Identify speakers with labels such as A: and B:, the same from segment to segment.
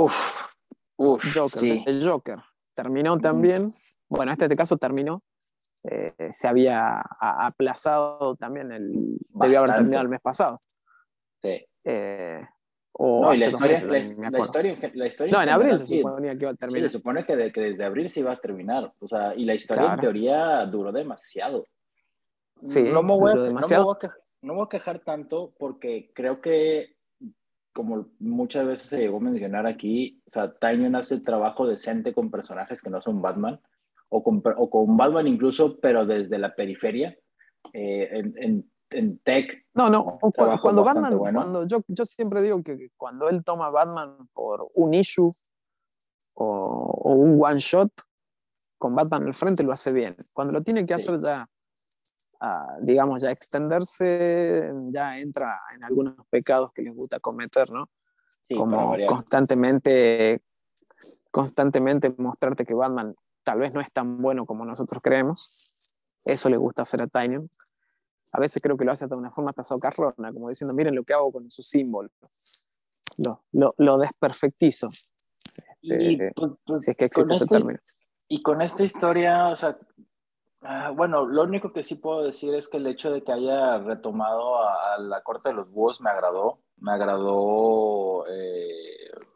A: Uf, uf,
B: Joker,
A: sí.
B: el Joker. Terminó también, bueno, este, este caso terminó, eh, se había aplazado también, el, debió haber
A: Bastante.
B: terminado el mes pasado.
A: Sí.
B: Eh, o
A: No, y la historia,
B: meses,
A: la, la historia, la historia
B: No, en abril se
A: sí,
B: suponía que iba a
A: Sí,
B: terminar.
A: se supone que, de- que desde abril se iba a terminar. O sea, y la historia
B: Claro.
A: en teoría duró demasiado.
B: Sí,
A: no, me voy a,
B: duró
A: no, me
B: demasiado.
A: voy a quejar, no me voy a quejar tanto porque creo que, como muchas veces se llegó a mencionar aquí, o sea, Tynion hace trabajo decente con personajes que no son Batman, o con, o con Batman incluso, pero desde la periferia, eh, en, en, en tech.
B: No, no, cuando
A: bastante
B: Batman,
A: bueno.
B: cuando yo, yo siempre digo que cuando él toma Batman por un issue o, o un one shot, con Batman al frente lo hace bien. Cuando lo tiene que
A: Sí.
B: hacer ya, ah, digamos, ya extenderse, ya entra en algunos pecados que les gusta cometer, ¿no?
A: Sí,
B: Como constantemente, constantemente mostrarte que Batman tal vez no es tan bueno como nosotros creemos. Eso le gusta hacer a Tynion. A veces creo que lo hace de una forma hasta socarrona, como diciendo, miren lo que hago con su símbolo. Lo, lo, lo desperfectizo,
A: Y,
B: eh,
A: pues,
B: si es que existe ese
A: este-
B: término.
A: Y con esta historia, o sea, ah, bueno, lo único que sí puedo decir es que el hecho de que haya retomado a, a la corte de los búhos me agradó. Me agradó, eh,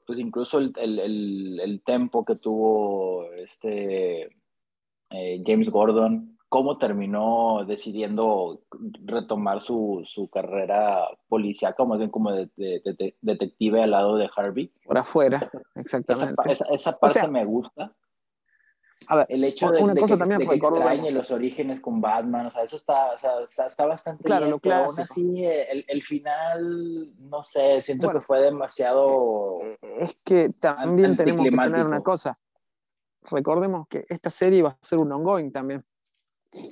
A: pues incluso el, el, el, el tempo que tuvo este eh, James Gordon, cómo terminó decidiendo retomar su, su carrera policíaca, más bien como de, de- de- detective al lado de Harvey.
B: Por afuera, exactamente.
A: esa- esa parte
B: sea,
A: me gusta.
B: A ver,
A: El hecho de,
B: Una
A: de
B: cosa
A: que,
B: también
A: de que extrañe los orígenes con Batman, o sea, eso está, o sea, está, bastante
B: Claro,
A: bien, pero aún así el, el final, no sé, siento
B: Bueno.
A: que fue demasiado...
B: eh, es que también tenemos que tener una cosa. Recordemos que esta serie va a ser un ongoing también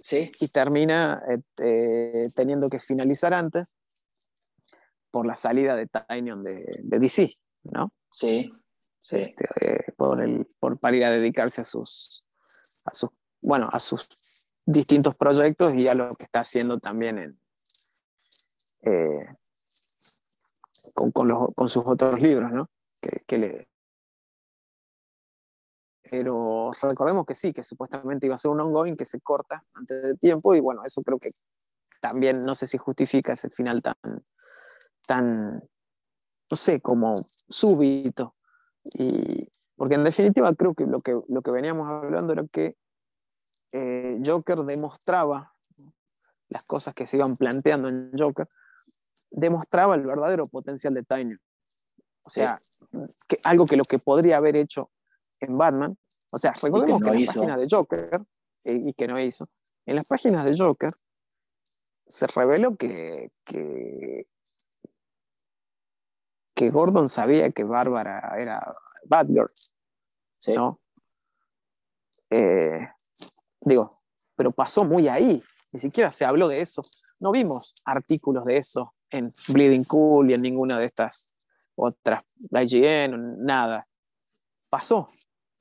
A: Sí,
B: y termina eh, eh, teniendo que finalizar antes por la salida de Tynion de, de DC, ¿no?
A: sí, sí.
B: Este, eh, por el, por, para ir a dedicarse a sus, a sus, bueno, a sus distintos proyectos y a lo que está haciendo también en, eh, con, con, los, con sus otros libros, ¿no? Que, que le... Pero recordemos que sí, que supuestamente iba a ser un ongoing que se corta antes de tiempo y bueno, eso creo que también no sé si justifica ese final tan, tan no sé, como súbito. Y, porque en definitiva creo que lo que, lo que veníamos hablando era que eh, Joker demostraba las cosas que se iban planteando en Joker, demostraba el verdadero potencial de Tynion. O sea, que, algo que lo que podría haber hecho en Batman, o sea, recordemos que,
A: no
B: en
A: hizo.
B: las páginas de Joker, eh, y que no hizo, en las páginas de Joker se reveló que, que, que Gordon sabía que Bárbara era Batgirl,
A: sí.
B: ¿no? Eh, digo, pero pasó muy ahí, ni siquiera se habló de eso. No vimos artículos de eso en Bleeding Cool y en ninguna de estas otras, la IGN, nada. Pasó,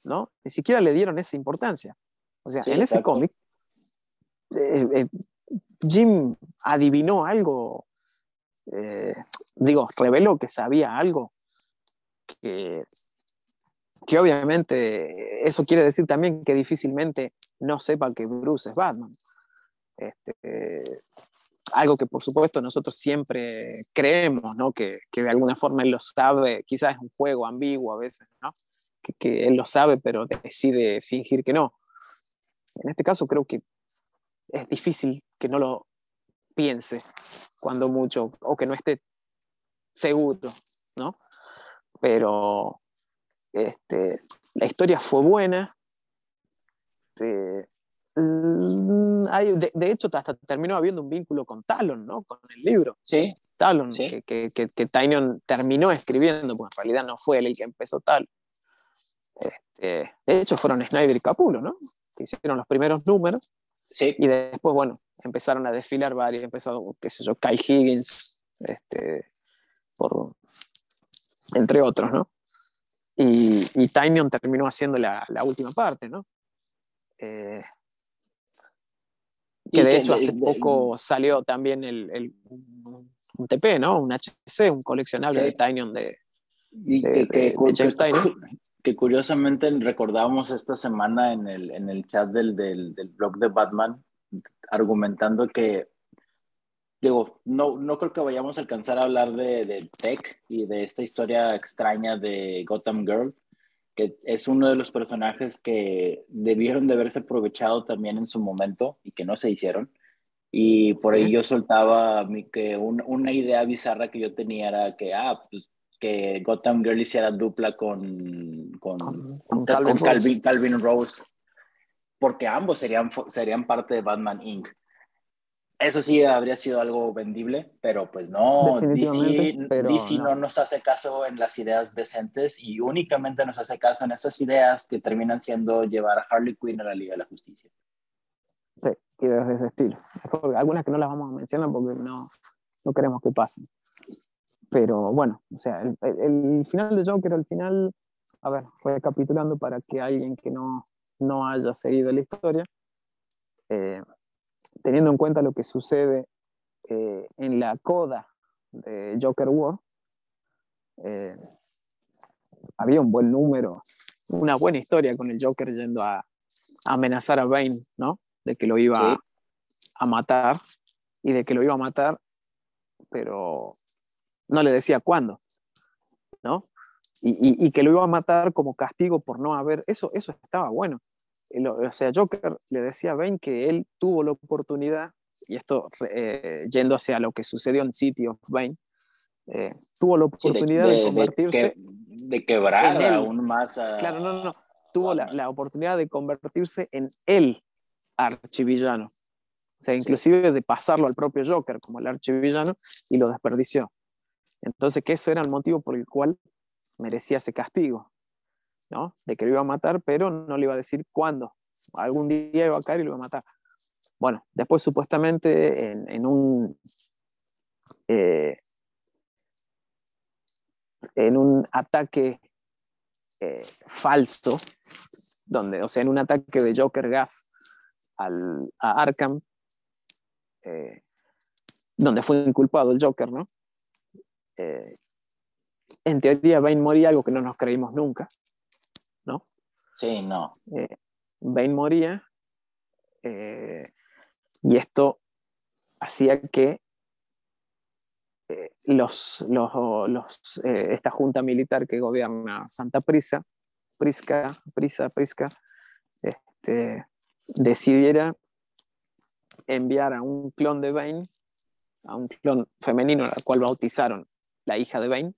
B: ¿no? Ni siquiera le dieron esa importancia. O sea,
A: Sí,
B: en ese cómic, eh, eh, Jim adivinó algo, eh, digo, reveló que sabía algo que, que obviamente eso quiere decir también que difícilmente no sepa que Bruce es Batman. Este, algo que por supuesto nosotros siempre creemos, ¿no? Que, que, de alguna forma él lo sabe, quizás es un juego ambiguo a veces, ¿no? Que, él lo sabe pero decide fingir que no. En este caso creo que es difícil que no lo piense cuando mucho, o que no esté seguro, ¿no? Pero este, la historia fue buena. Este, hay, de, de, hecho, hasta terminó habiendo un vínculo con Talon, ¿no? Con el libro.
A: Sí.
B: Talon,
A: sí.
B: que, que, que, que Tynion terminó escribiendo, porque en realidad no fue él el que empezó Talon. Este, de hecho, fueron Snyder y Capulo, ¿no? Que hicieron los primeros números.
A: Sí.
B: Y después, bueno, empezaron a desfilar varios, empezó, qué sé yo, Kai Higgins, este, por, entre otros, ¿no? Y, y Tynion terminó haciendo la, la última parte, ¿no? Eh, que de que, hecho hace de, poco de, salió también el, el, un TP, ¿no? Un HC, un coleccionable de Tynion de,
A: Y que, que, curiosamente recordábamos esta semana en el, en el chat del, del, del blog de Batman, argumentando que digo, no, no creo que vayamos a alcanzar a hablar de, de, Tech y de esta historia extraña de Gotham Girl, que es uno de los personajes que debieron de haberse aprovechado también en su momento y que no se hicieron. Y por ahí yo soltaba que una idea bizarra que yo tenía era que, ah, pues que Gotham Girl hiciera dupla con, con, con, Calvin, Calvin, Rose, porque ambos serían, serían parte de Batman Inc. Eso sí habría sido algo vendible, pero pues no, DC, DC no. nos hace caso en las ideas decentes y únicamente nos hace caso en esas ideas que terminan siendo llevar a Harley Quinn a la Liga de la Justicia.
B: Sí, ideas de ese estilo. Algunas que no las vamos a mencionar porque no, no queremos que pasen. Pero bueno, o sea, el, el, final de Joker, al final, a ver, recapitulando para que alguien que no, no haya seguido la historia, eh, teniendo en cuenta lo que sucede eh, en la coda de Joker War, eh, había un buen número, una buena historia con el Joker yendo a, amenazar a Bane, ¿no? De que lo iba a, matar y de que lo iba a matar, pero no le decía cuándo, ¿no? Y, y, que lo iba a matar como castigo por no haber, eso, eso estaba bueno o sea, Joker le decía a Bane que él tuvo la oportunidad, y esto eh, yendo hacia lo que sucedió en City of Bane, eh, tuvo la oportunidad de, convertirse.
A: De, quebrar aún más a.
B: Claro, no, no, Tuvo la, la, oportunidad de convertirse en el archivillano. O sea, inclusive de pasarlo al propio Joker como el archivillano y lo desperdició. Entonces, que eso era el motivo por el cual merecía ese castigo. De que lo iba a matar, pero no le iba a decir cuándo. Algún día iba a caer y lo iba a matar. Bueno, después supuestamente en, un... Eh, en un ataque eh, falso, donde, o sea, en un ataque de Joker Gas al, a Arkham, eh, donde fue inculpado el Joker, ¿no? En teoría Bane moría, algo que no nos creímos nunca, ¿no?
A: Sí, no.
B: Eh, moría eh, y esto hacía que eh, los, los, esta junta militar que gobierna Santa Prisa, Prisca, Prisa, Prisca, este, decidiera enviar a un clon de Bane, a un clon femenino, al cual bautizaron la hija de Bane,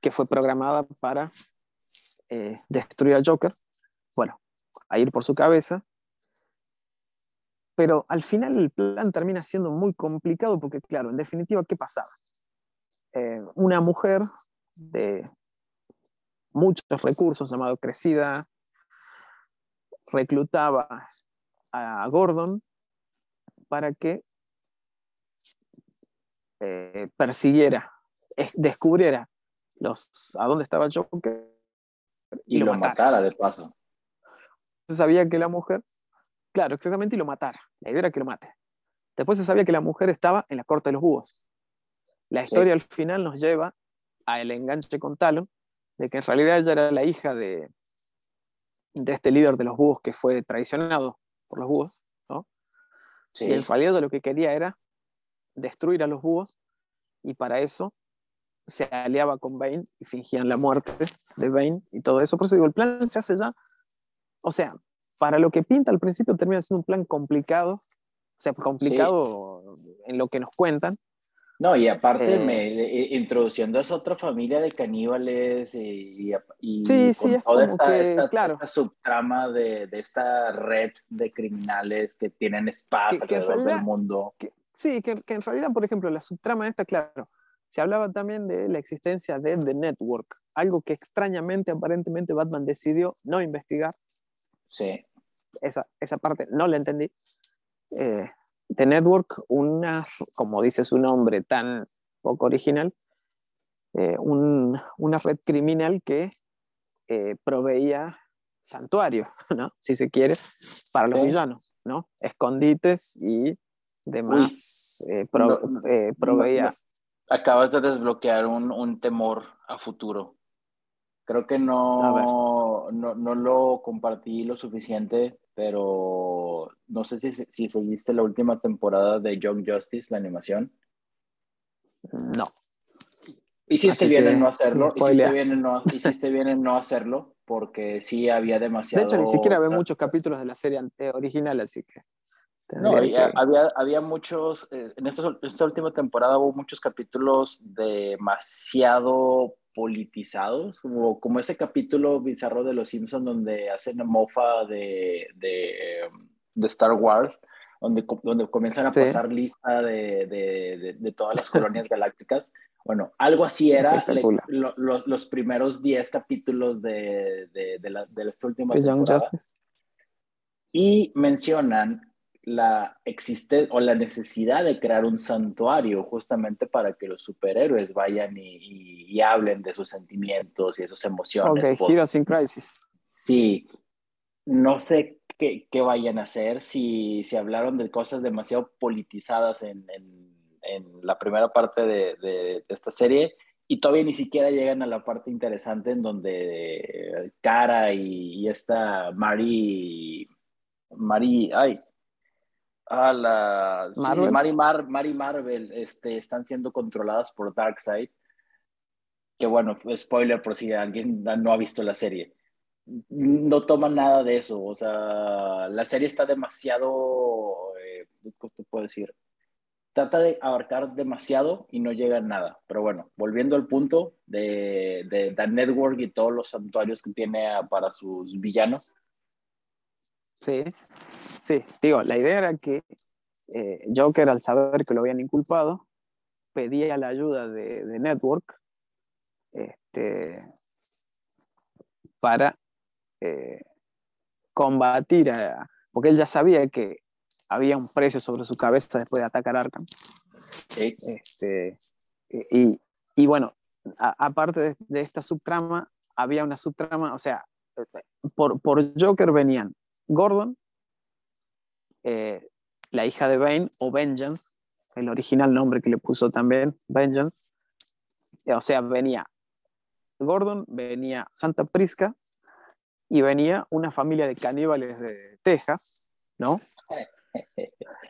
B: que fue programada para eh, destruir al Joker, bueno, a ir por su cabeza. Pero al final el plan termina siendo muy complicado porque, claro, en definitiva, ¿qué pasaba? Eh, una mujer de muchos recursos, llamado Crecida, reclutaba a Gordon para que eh, persiguiera, descubriera los, a dónde estaba Joker
A: y, lo, matara. de paso.
B: Se sabía que la mujer, claro, exactamente, y lo matara. La idea era que lo mate. Después se sabía que la mujer estaba en la corte de los búhos. La historia al final nos lleva a el enganche con Talon, de que en realidad ella era la hija de, de este líder de los búhos que fue traicionado por los búhos, ¿no? Y en realidad lo que quería era destruir a los búhos y para eso se aliaba con Bane y fingían la muerte de Bane y todo eso. Por eso digo, el plan se hace ya, o sea, para lo que pinta al principio termina siendo un plan complicado, o sea, complicado en lo que nos cuentan.
A: No, y aparte eh, me, eh, introduciendo a esa otra familia de caníbales y, y
B: sí, sí,
A: toda esta, claro. esta, subtrama de, de, esta red de criminales que tienen espacio alrededor del mundo.
B: Sí, que, que en realidad, por ejemplo, la subtrama esta, claro, se hablaba también de la existencia de The Network, algo que extrañamente, aparentemente, Batman decidió no investigar.
A: Sí.
B: Esa, esa parte no la entendí. Eh, The Network, una, como dice su nombre tan poco original, eh, una red criminal que eh, proveía santuarios, ¿no? si se quiere, para los villanos, ¿no? escondites y demás proveía
A: acabas de desbloquear un, un temor a futuro. Creo que no, no, no, lo compartí lo suficiente, pero no sé si, si seguiste la última temporada de Young Justice, la animación.
B: No.
A: Hiciste bien en no hacerlo, hiciste bien en no, hiciste bien en no hacerlo, porque sí había demasiado...
B: De hecho, ni siquiera ve muchos capítulos de la serie original, así que...
A: No, había, había muchos, eh, en, esta, esta, última temporada hubo muchos capítulos demasiado politizados, como, como ese capítulo bizarro de Los Simpsons donde hacen mofa de, de, de Star Wars, donde, donde comienzan a pasar lista de, de, de, todas las colonias galácticas. Bueno, algo así era los primeros 10 capítulos de, de, la, de esta última temporada. Y mencionan la existe o la necesidad de crear un santuario justamente para que los superhéroes vayan y, hablen de sus sentimientos y de sus emociones.
B: Ok, Heroes in Crisis.
A: Sí, no sé qué, qué, vayan a hacer, si, si hablaron de cosas demasiado politizadas en, en, la primera parte de, de, esta serie y todavía ni siquiera llegan a la parte interesante en donde Cara y, y esta Mari, Mari, ay, Ah, la Marvel. Mary, Mar, Marvel este, están siendo controladas por Darkseid. Que bueno, spoiler por si alguien no ha visto la serie. No toma nada de eso. O sea, la serie está demasiado. Eh, ¿Cómo te puedo decir? Trata de abarcar demasiado y no llega a nada. Pero bueno, volviendo al punto de, de The Network y todos los santuarios que tiene para sus villanos.
B: Sí. Sí, digo, la idea era que eh, Joker, al saber que lo habían inculpado, pedía la ayuda de, Network este, para eh, combatir, a, porque él ya sabía que había un precio sobre su cabeza después de atacar Arkham. Este, y, bueno, aparte de, esta subtrama, había una subtrama, o sea, por, por Joker venían Gordon, eh, la hija de Bane, o Vengeance, el original nombre que le puso también, Vengeance. Eh, o sea, venía Gordon, venía Santa Prisca y venía una familia de caníbales de Texas, ¿no?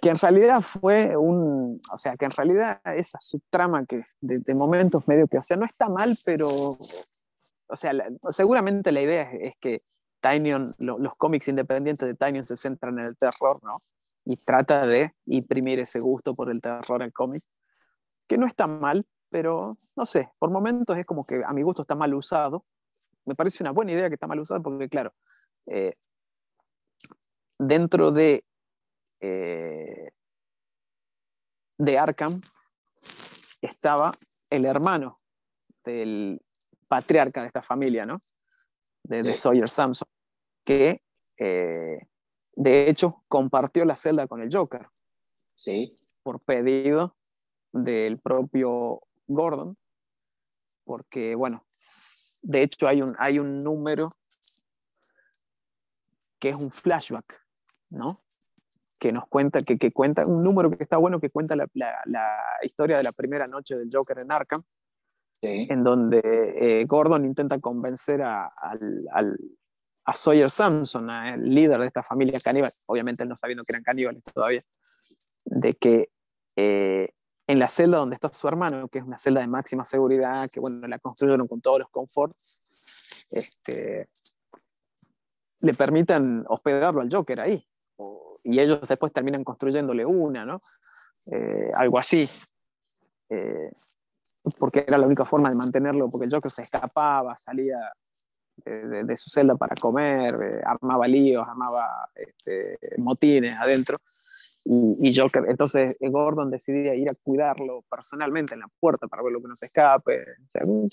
B: que en realidad fue un, o sea, que en realidad esa subtrama que de, momentos medio que, o sea, no está mal, pero, o sea, seguramente la idea es que Tinyon, los cómics independientes de Tinyon se centran en el terror, ¿no? Y trata de imprimir ese gusto por el terror al cómic, que no está mal, pero no sé, por momentos es como que a mi gusto está mal usado. Me parece una buena idea que está mal usado porque, claro, eh, dentro de, eh, de Arkham estaba el hermano del patriarca de esta familia, ¿no? de, Sawyer Samson, que eh, de hecho compartió la celda con el Joker.
A: Sí.
B: Por pedido del propio Gordon, porque bueno, de hecho hay un, hay un número que es un flashback, ¿no? Que nos cuenta, que, que cuenta, un número que está bueno, que cuenta la, la historia de la primera noche del Joker en Arkham, en donde eh, Gordon intenta convencer a, al, a Sawyer Samson, el líder de esta familia caníbal, obviamente él no sabiendo que eran caníbales todavía, de que eh, en la celda donde está su hermano, que es una celda de máxima seguridad, que bueno, la construyeron con todos los conforts, este, le permitan hospedarlo al Joker ahí. y ellos después terminan construyéndole una, ¿no? Eh, algo así porque era la única forma de mantenerlo, porque el Joker se escapaba, salía de, su celda para comer, eh, armaba líos, armaba este, motines adentro. Y, Joker, entonces eh, Gordon decidía ir a cuidarlo personalmente en la puerta para ver lo que no se escape. un,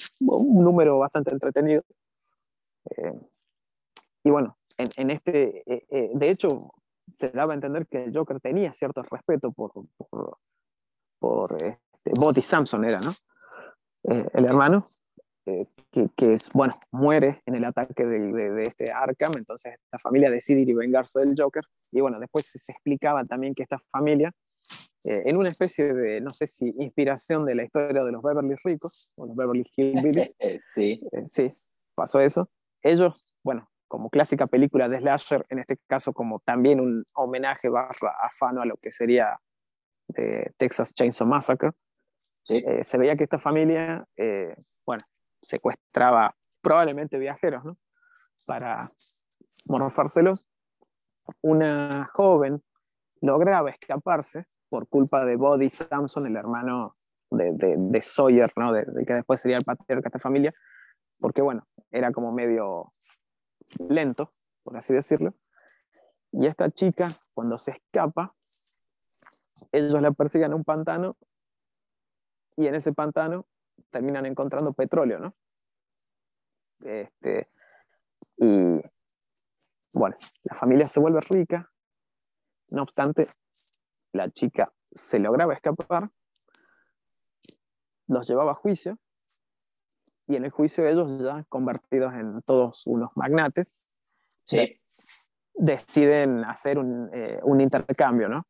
B: número bastante entretenido. Eh, y bueno, en, este, de hecho, se daba a entender que Joker tenía cierto respeto por, por, por este, Body Samson, era, ¿no? Eh, el hermano, eh, que, que, es, bueno, muere en el ataque de, de, este Arkham, entonces la familia decide ir y vengarse del Joker, y bueno, después se, explicaba también que esta familia eh, en una especie de, no sé si inspiración de la historia de los Beverly Ricos o los Beverly Hillbillies.
A: sí.
B: Eh, sí, pasó eso. Ellos, bueno, como clásica película de slasher, en este caso como también un homenaje barra afano a lo que sería de Texas Chainsaw Massacre, eh, se veía que esta familia, bueno, secuestraba probablemente viajeros, ¿no? Para morfárselos. Una joven lograba escaparse por culpa de Body Samson, el hermano de, de, Sawyer, ¿no? De, que después sería el patriarca de esta familia, porque bueno, era como medio lento, por así decirlo. Y esta chica, cuando se escapa, ellos la persiguen a un pantano y en ese pantano terminan encontrando petróleo, ¿no? Este, y bueno, la familia se vuelve rica, no obstante, la chica se lograba escapar, los llevaba a juicio, y en el juicio ellos ya convertidos en todos unos magnates, deciden hacer un, eh, intercambio, ¿no?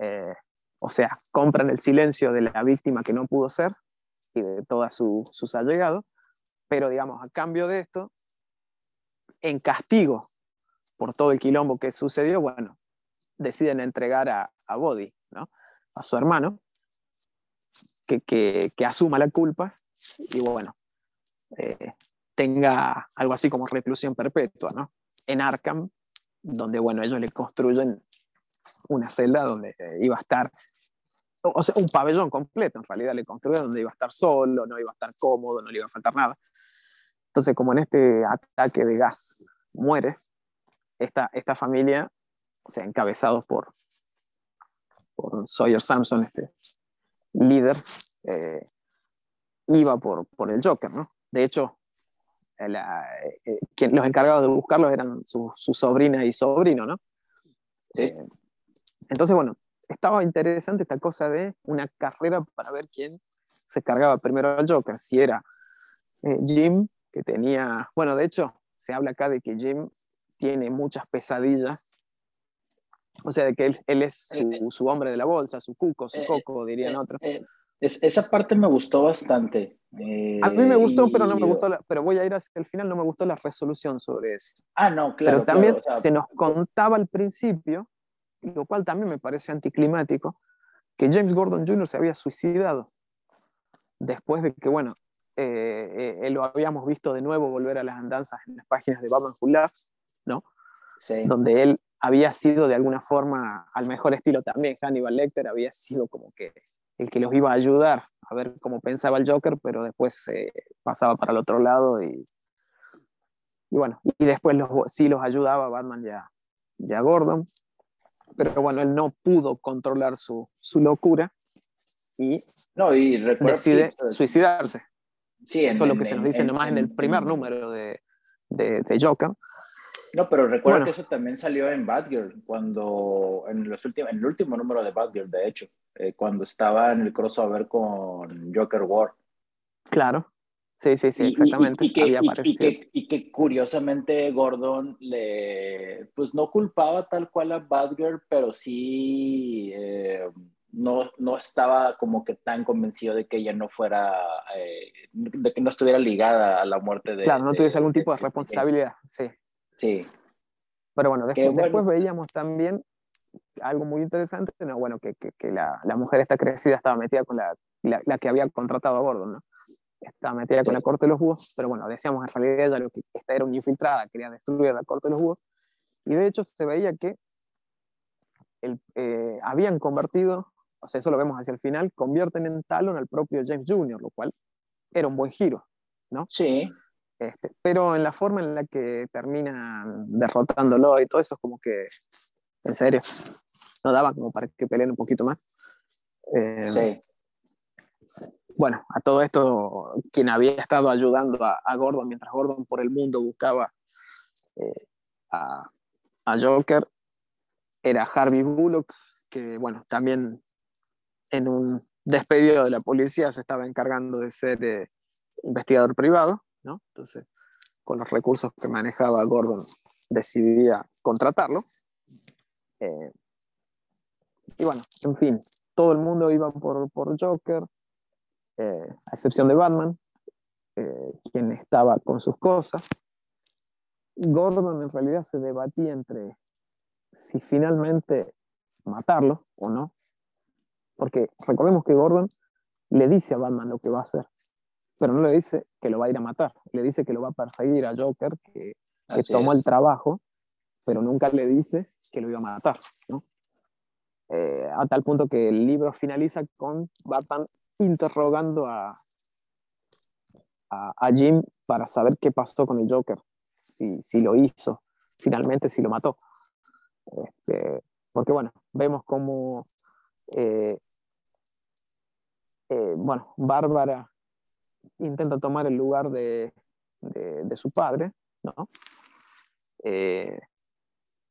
B: Eh, o sea, compran el silencio de la víctima que no pudo ser y de todos sus allegados, pero digamos, a cambio de esto, en castigo por todo el quilombo que sucedió, bueno, deciden entregar a, a Body, ¿no? A su hermano, que, que, que asuma la culpa y bueno, eh, tenga algo así como reclusión perpetua, ¿no? En Arkham, donde, bueno, ellos le construyen una celda donde iba a estar, o sea, un pabellón completo, en realidad le construyen donde iba a estar solo, no iba a estar cómodo, no le iba a faltar nada. Entonces, como en este ataque de gas muere, esta, esta familia, o sea, encabezados por, por Sawyer Samson, este líder, eh, iba por, por el Joker, ¿no? De hecho, eh, los encargados de buscarlo eran su, su, sobrina y sobrino, ¿no? Eh, entonces, bueno, estaba interesante esta cosa de una carrera para ver quién se cargaba primero al Joker, si era Jim que tenía, bueno, de hecho, se habla acá de que Jim tiene muchas pesadillas, o sea, de que él, él es su, eh, eh. su, hombre de la bolsa, su cuco, su eh, coco, dirían otros.
A: Es, esa parte me gustó bastante.
B: a mí me gustó, pero no me gustó, pero voy a ir hacia el final, no me gustó la resolución sobre eso.
A: Ah, no, claro.
B: Pero también se nos contaba al principio, lo cual también me parece anticlimático, que James Gordon Jr. se había suicidado después de que, bueno, eh, eh, lo habíamos visto de nuevo volver a las andanzas en las páginas de Batman Who Laughs, ¿no? Sí. Donde él había sido de alguna forma, al mejor estilo también, Hannibal Lecter había sido como que el que los iba a ayudar a ver cómo pensaba el Joker, pero después eh, pasaba para el otro lado y, y bueno, y después los, sí los ayudaba Batman ya, ya Gordon, pero bueno, él no pudo controlar su, su locura y,
A: no, y
B: decide suicidarse. Sí, Eso es lo que se nos dice nomás en, el primer número de, de, de, Joker.
A: No, pero recuerda que eso también salió en Batgirl, cuando, en, los últimos, en el último número de Batgirl, de hecho, eh, cuando estaba en el crossover con Joker War.
B: Claro, sí, sí, sí, exactamente.
A: Y, que, y, que, curiosamente Gordon le, pues no culpaba tal cual a Batgirl, pero sí... Eh, no, no estaba como que tan convencido de que ella no fuera, eh, de que no estuviera ligada a la muerte de...
B: Claro, no tuviese algún tipo de, responsabilidad, sí.
A: Sí.
B: Pero bueno, después, después veíamos también algo muy interesante, no, bueno, que, que, la, la, mujer esta crecida estaba metida con la, la, que había contratado a Gordon, ¿no? Estaba metida con la corte de los búhos, pero bueno, decíamos en realidad ella lo que esta era una infiltrada, quería destruir la corte de los búhos, y de hecho se veía que el, eh, habían convertido o sea, eso lo vemos hacia el final, convierten en Talon al propio James Jr., lo cual era un buen giro, ¿no?
A: Sí.
B: Este, pero en la forma en la que terminan derrotándolo y todo eso es como que, en serio, no daba como para que peleen un poquito más.
A: Eh, sí.
B: Bueno, a todo esto, quien había estado ayudando a, Gordon mientras Gordon por el mundo buscaba eh, a, a Joker era Harvey Bullock, que bueno, también en un despedido de la policía se estaba encargando de ser eh, investigador privado, ¿no? Entonces, con los recursos que manejaba Gordon, decidía contratarlo. Eh, y bueno, en fin, todo el mundo iba por, por Joker, eh, a excepción de Batman, eh, quien estaba con sus cosas. Gordon en realidad se debatía entre si finalmente matarlo o no, porque recordemos que Gordon le dice a Batman lo que va a hacer, pero no le dice que lo va a ir a matar, le dice que lo va a perseguir a Joker, que, tomó el trabajo, pero nunca le dice que lo iba a matar, ¿no? Eh, a tal punto que el libro finaliza con Batman interrogando a, a, Jim para saber qué pasó con el Joker, si, si lo hizo, finalmente si lo mató. Este, porque bueno, vemos cómo, eh, eh, bueno, Bárbara intenta tomar el lugar de, de, su padre, ¿no? Eh,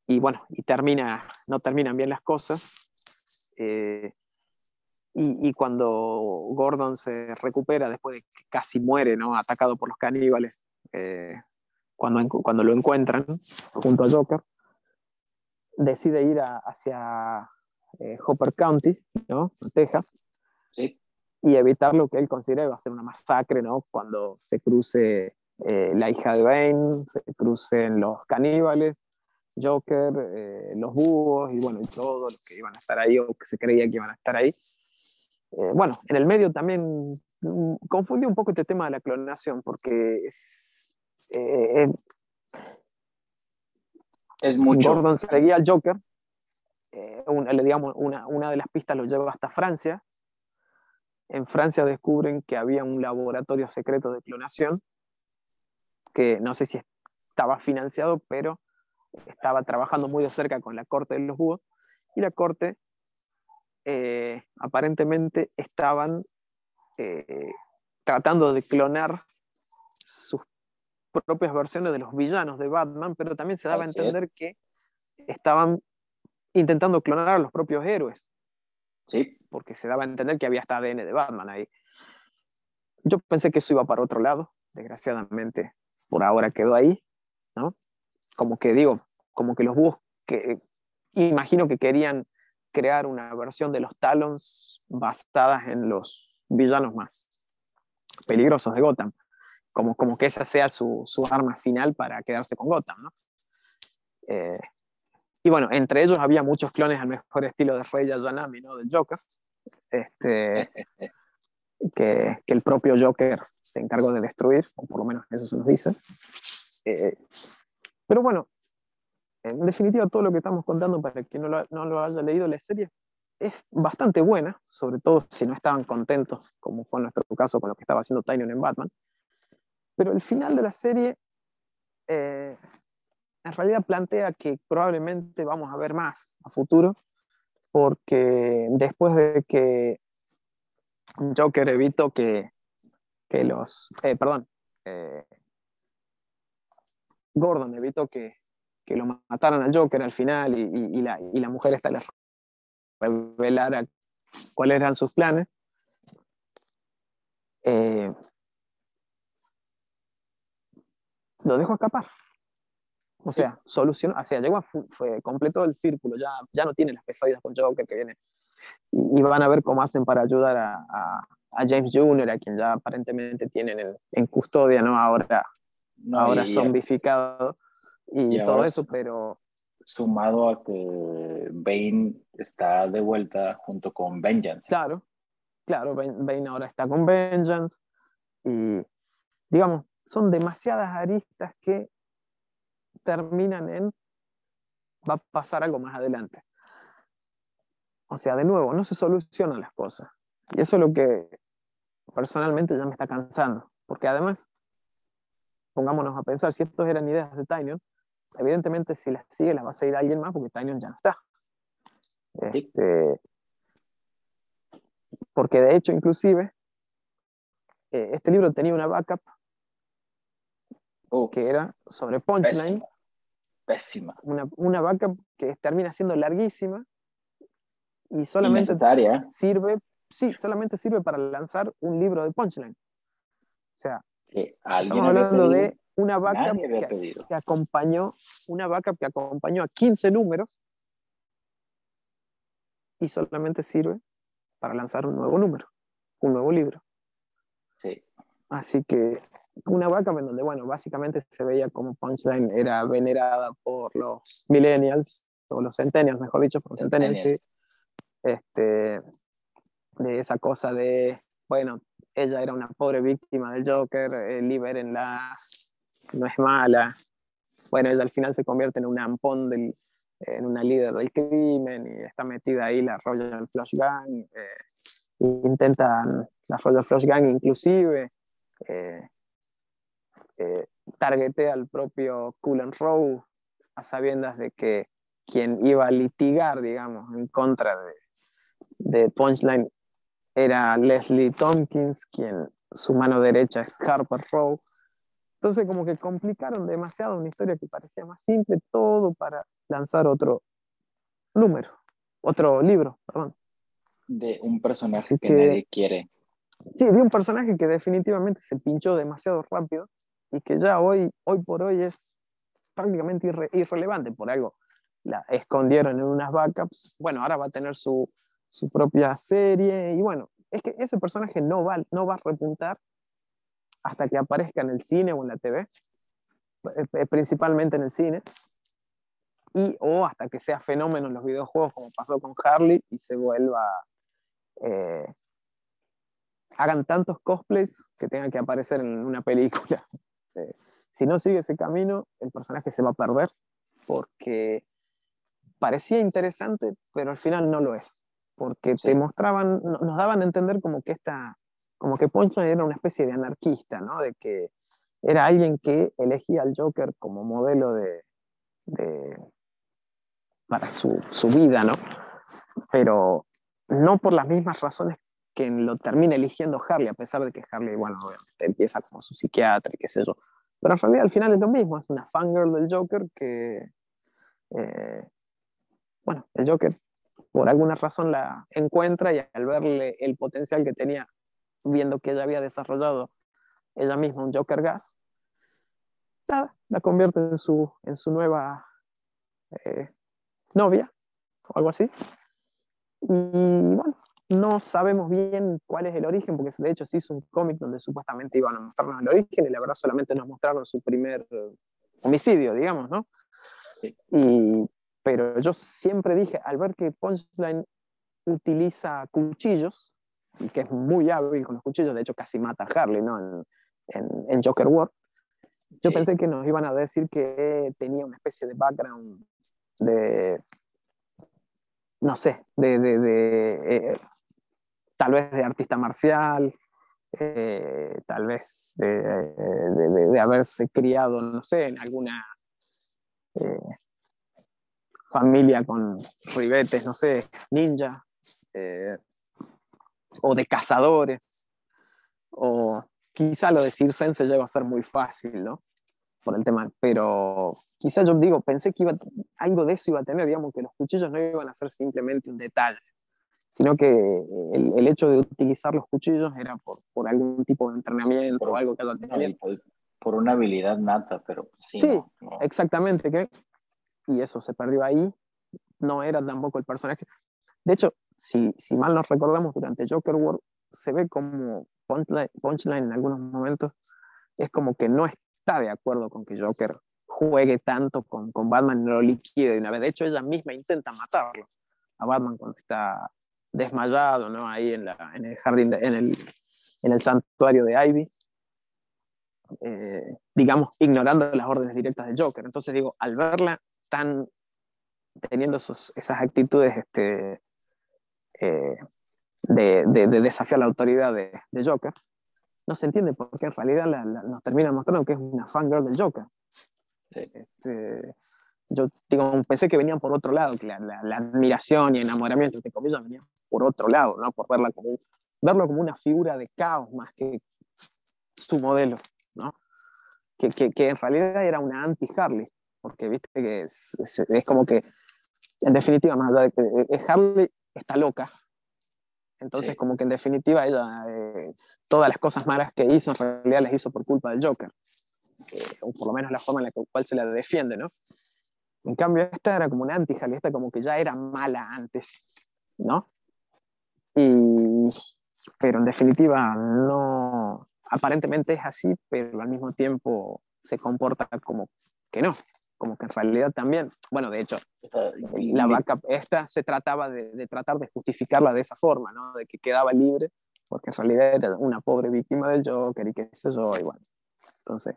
B: y bueno, y termina, no terminan bien las cosas. Y, y, cuando Gordon se recupera después de que casi muere, ¿no? Atacado por los caníbales, cuando, cuando lo encuentran junto a Joker, decide ir hacia eh, Hopper County, ¿no? Texas,
A: sí.
B: y evitar lo que él considera va a ser una masacre, ¿no? Cuando se cruce eh, la hija de Bane, se crucen los caníbales, Joker, eh, los búhos y bueno, y todos los que iban a estar ahí o que se creía que iban a estar ahí. Bueno, en el medio también mm, confundió un poco este tema de la clonación porque es,
A: es mucho.
B: Gordon seguía al Joker. Eh, una, digamos, una, una de las pistas lo lleva hasta Francia. En Francia descubren que había un laboratorio secreto de clonación, que no sé si estaba financiado, pero estaba trabajando muy de cerca con la corte de los búhos. Y la corte eh, aparentemente estaban eh, tratando de clonar propias versiones de los villanos de Batman, pero también se daba a entender que estaban intentando clonar a los propios héroes.
A: Sí.
B: Porque se daba a entender que había hasta ADN de Batman ahí. Yo pensé que eso iba para otro lado, desgraciadamente por ahora quedó ahí, ¿no? Como que digo, como que los búhos que imagino que querían crear una versión de los Talons basadas en los villanos más peligrosos de Gotham como, como que esa sea su, su arma final para quedarse con Gotham, ¿no? Eh, y bueno, entre ellos había muchos clones al mejor estilo de Rey Yayanami, ¿no? Del Joker, este, que, que, el propio Joker se encargó de destruir, o por lo menos eso se nos dice. Eh, pero bueno, en definitiva, todo lo que estamos contando, para quien no lo, no lo haya leído, la serie es bastante buena, sobre todo si no estaban contentos, como fue nuestro caso con lo que estaba haciendo Tynion en Batman. Pero el final de la serie eh, en realidad plantea que probablemente vamos a ver más a futuro, porque después de que Joker evitó que, que los, eh, perdón, eh, Gordon evitó que, que, lo mataran al Joker al final y, y, la, y la, mujer esta le revelara cuáles eran sus planes. Eh, lo dejo escapar. O sea, solucionó, o sea, llegó fue, completó el círculo, ya, ya no tiene las pesadillas con Joker que viene. Y, van a ver cómo hacen para ayudar a, a, James Jr., a quien ya aparentemente tienen en, custodia, ¿no? Ahora, ahora zombificado y, todo eso, pero...
A: Sumado a que Bane está de vuelta junto con Vengeance.
B: Claro, claro, Bane ahora está con Vengeance y, digamos, son demasiadas aristas que terminan en va a pasar algo más adelante. O sea, de nuevo, no se solucionan las cosas. Y eso es lo que personalmente ya me está cansando. Porque además, pongámonos a pensar, si estos eran ideas de Tynion, evidentemente si las sigue las va a seguir alguien más porque Tynion ya no está. Este, porque de hecho, inclusive, eh, este libro tenía una backup que era sobre Punchline.
A: Pésima.
B: Una, una vaca que termina siendo larguísima y solamente sirve, sí, solamente sirve para lanzar un libro de Punchline. O sea, estamos hablando de una vaca que, que, acompañó, una vaca que acompañó a 15 números y solamente sirve para lanzar un nuevo número, un nuevo libro.
A: Sí.
B: Así que una vaca en donde, bueno, básicamente se veía como Punchline era venerada por los millennials, o los centennials, mejor dicho, por los centennials, sí. Este, de esa cosa de, bueno, ella era una pobre víctima del Joker, eh, libérenla, no es mala. Bueno, ella al final se convierte en un ampón del, en una líder del crimen y está metida ahí la Royal Flush Gang. Eh, intentan, la Royal Flush Gang inclusive eh, eh, al propio Cullen Rowe a sabiendas de que quien iba a litigar, digamos, en contra de, de Punchline era Leslie Tompkins, quien su mano derecha es Harper Rowe. Entonces como que complicaron demasiado una historia que parecía más simple, todo para lanzar otro número, otro libro, perdón.
A: De un personaje que, nadie quiere.
B: Sí, de un personaje que definitivamente se pinchó demasiado rápido y que ya hoy, hoy por hoy es prácticamente irrelevante por algo. La escondieron en unas backups. Bueno, ahora va a tener su, su propia serie y bueno, es que ese personaje no va, no va a repuntar hasta que aparezca en el cine o en la TV, eh, eh, principalmente en el cine, y o hasta que sea fenómeno en los videojuegos como pasó con Harley y se vuelva... Eh, hagan tantos cosplays que tengan que aparecer en una película. si no sigue ese camino, el personaje se va a perder porque parecía interesante, pero al final no lo es. Porque te mostraban, nos daban a entender como que esta, como que Punchline era una especie de anarquista, ¿no? De que era alguien que elegía al Joker como modelo de, para su, vida, ¿no? Pero no por las mismas razones que lo termina eligiendo Harley, a pesar de que Harley, bueno, empieza como su psiquiatra y qué sé yo. Pero en realidad al final es lo mismo, es una fangirl del Joker que, eh, bueno, el Joker por alguna razón la encuentra y al verle el potencial que tenía viendo que ella había desarrollado ella misma un Joker Gas, nada, la convierte en su, en su nueva eh, novia o algo así. Y bueno, no sabemos bien cuál es el origen, porque de hecho se hizo un cómic donde supuestamente iban a mostrarnos el origen y la verdad solamente nos mostraron su primer homicidio, digamos, ¿no? Y, pero yo siempre dije, al ver que Punchline utiliza cuchillos, que es muy hábil con los cuchillos, de hecho casi mata a Harley ¿no? en, Joker War. Yo pensé que nos iban a decir que tenía una especie de background de, no sé, de, de, eh, tal vez de artista marcial, eh, tal vez de, haberse criado, no sé, en alguna eh, familia con ribetes, no sé, ninja o de cazadores, o quizá lo de Circense llegó a ser muy fácil, ¿no? Por el tema, pero quizá yo digo, pensé que iba, algo de eso iba a tener, digamos, que los cuchillos no iban a ser simplemente un detalle, sino que el, el hecho de utilizar los cuchillos era por, por algún tipo de entrenamiento o algo que haya tenido.
A: Por una habilidad nata, pero sí.
B: Sí, exactamente, que, y eso se perdió ahí, no era tampoco el personaje. De hecho, si, si mal nos recordamos, durante Joker World se ve como Punchline, en algunos momentos es como que no está de acuerdo con que Joker juegue tanto con, con Batman y lo liquide de una vez. De hecho, ella misma intenta matarlo a Batman cuando está desmayado, ¿no? Ahí en, la, en el jardín, en, el, en el santuario de Ivy. Eh, digamos, ignorando las órdenes directas de Joker. Entonces digo, al verla tan teniendo esos, esas actitudes este, eh, de, de, desafío a la autoridad de, de, Joker, no se entiende porque en realidad nos termina mostrando que es una fangirl del Joker. Este, yo digo, pensé que venían por otro lado, que la, admiración y enamoramiento, entre comillas, venían por otro lado, ¿no? por verla como, verlo como una figura de caos más que su modelo, ¿no? que, que, que en realidad era una anti-Harley, porque viste que es, es, como que, en definitiva, más allá de que eh, Harley está loca. Entonces, como que en definitiva, ella, eh, todas las cosas malas que hizo, en realidad las hizo por culpa del Joker. Eh, o por lo menos la forma en la cual se la defiende, ¿no? En cambio, esta era como una anti esta como que ya era mala antes, ¿no? Y, pero en definitiva, no, aparentemente es así, pero al mismo tiempo se comporta como que no, como que en realidad también, bueno, de hecho, la vaca esta se trataba de, de, tratar de justificarla de esa forma, ¿no? De que quedaba libre, porque en realidad era una pobre víctima del Joker y qué sé yo, igual. Entonces,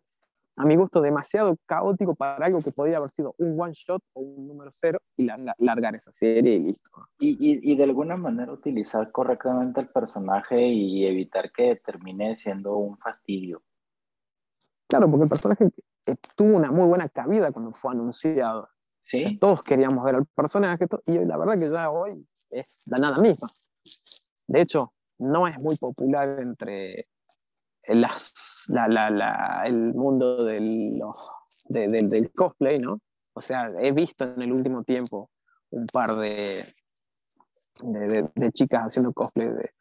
B: a mi gusto, demasiado caótico para algo que podría haber sido un one shot o un número cero y largar esa serie y listo.
A: Y, y, y, de alguna manera utilizar correctamente el personaje y evitar que termine siendo un fastidio.
B: Claro, porque el personaje tuvo una muy buena cabida cuando fue anunciado.
A: ¿Sí?
B: todos queríamos ver al personaje y la verdad que ya hoy es la nada misma. De hecho, no es muy popular entre las, la, la, la, el mundo del, de, del, del cosplay, ¿no? O sea, he visto en el último tiempo un par de, de, de chicas haciendo cosplay de,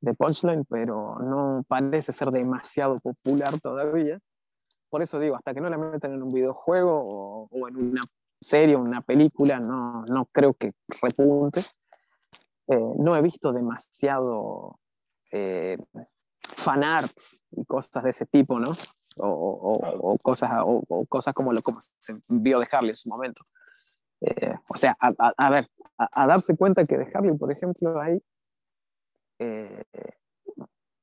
B: de Punchline, pero no parece ser demasiado popular todavía. Por eso digo, hasta que no la metan en un videojuego o, o en una serie una película, no, no creo que repunte. Eh, no he visto demasiado eh, fanarts y cosas de ese tipo, ¿no? O, o, o cosas, o, cosas como lo como se vio de Harley en su momento. Eh, o sea, a, a, a ver, a, a, darse cuenta que de Harley, por ejemplo, hay eh,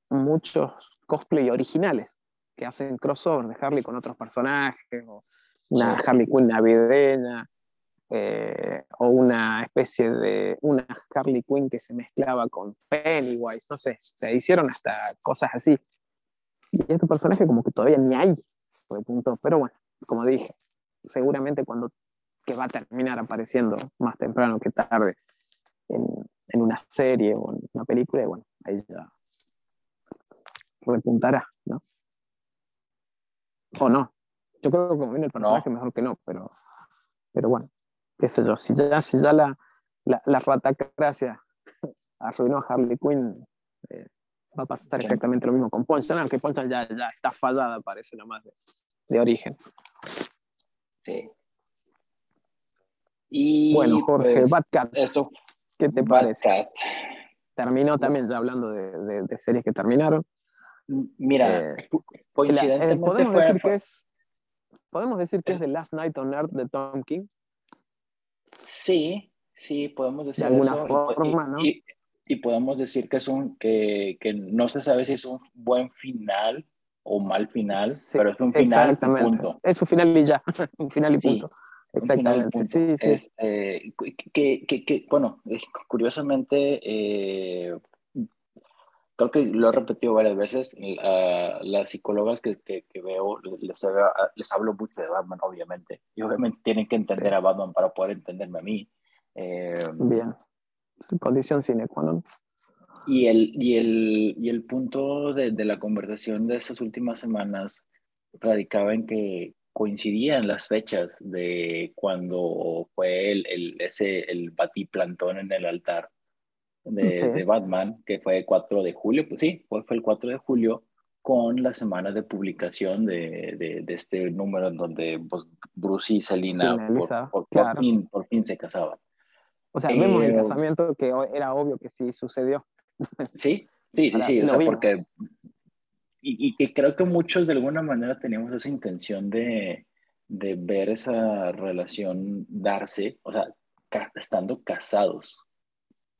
B: muchos cosplay originales que hacen crossover de Harley con otros personajes, o una sí. Harley Quinn navideña, eh, o una especie de una Harley Quinn que se mezclaba con Pennywise, no sé, se hicieron hasta cosas así. Y este personaje como que todavía ni hay, punto. pero bueno, como dije, seguramente cuando que va a terminar apareciendo más temprano que tarde en, en una serie o en una película, y bueno, ahí ya repuntará, ¿no? O no. Yo creo que como viene el personaje, no. mejor que no, pero, pero bueno, qué sé yo, si ya, si ya la, la, la ratacracia arruinó a Harley Quinn, eh, va a pasar exactamente lo mismo con Poncha, aunque Poncha ya, ya está fallada, parece nomás de, de origen.
A: Sí.
B: Y bueno, Jorge,
A: pues,
B: Batcat,
A: esto,
B: ¿qué te parece? Cat. Terminó también, ya hablando de, de, de, series que terminaron.
A: Mira, eh, coincidentemente
B: la, eh, podemos
A: fue,
B: decir
A: fue,
B: que es podemos decir que es The Last Night on Earth de Tom King.
A: Sí, sí, podemos decir
B: de alguna
A: eso.
B: forma,
A: y,
B: ¿no?
A: Y, y, podemos decir que es un que, que no se sabe si es un buen final o mal final, sí, pero es un final y punto.
B: Es un final y ya, un final y punto. Sí. Exactamente, sí, sí.
A: Este, que, que, que, bueno, curiosamente, eh, creo que lo he repetido varias veces, uh, las psicólogas que, que, que veo, les, les, hablo mucho de Batman, obviamente, y obviamente tienen que entender sí. a Batman para poder entenderme a mí. Eh,
B: Bien, Su condición sine qua non.
A: Y el, y el, y el punto de, de la conversación de estas últimas semanas radicaba en que coincidían las fechas de cuando fue el, el, ese, el batiplantón en el altar de, sí. de, Batman, que fue el 4 de julio, pues sí, fue, fue el 4 de julio, con la semana de publicación de, de, de este número en donde pues, Bruce y Selina por, por, claro. por, fin, por fin se casaban.
B: O sea, vemos eh, el casamiento que era obvio que sí sucedió.
A: Sí, sí, sí, sí, o sea, porque y, y, que creo que muchos de alguna manera teníamos esa intención de, de ver esa relación darse, o sea, ca estando casados,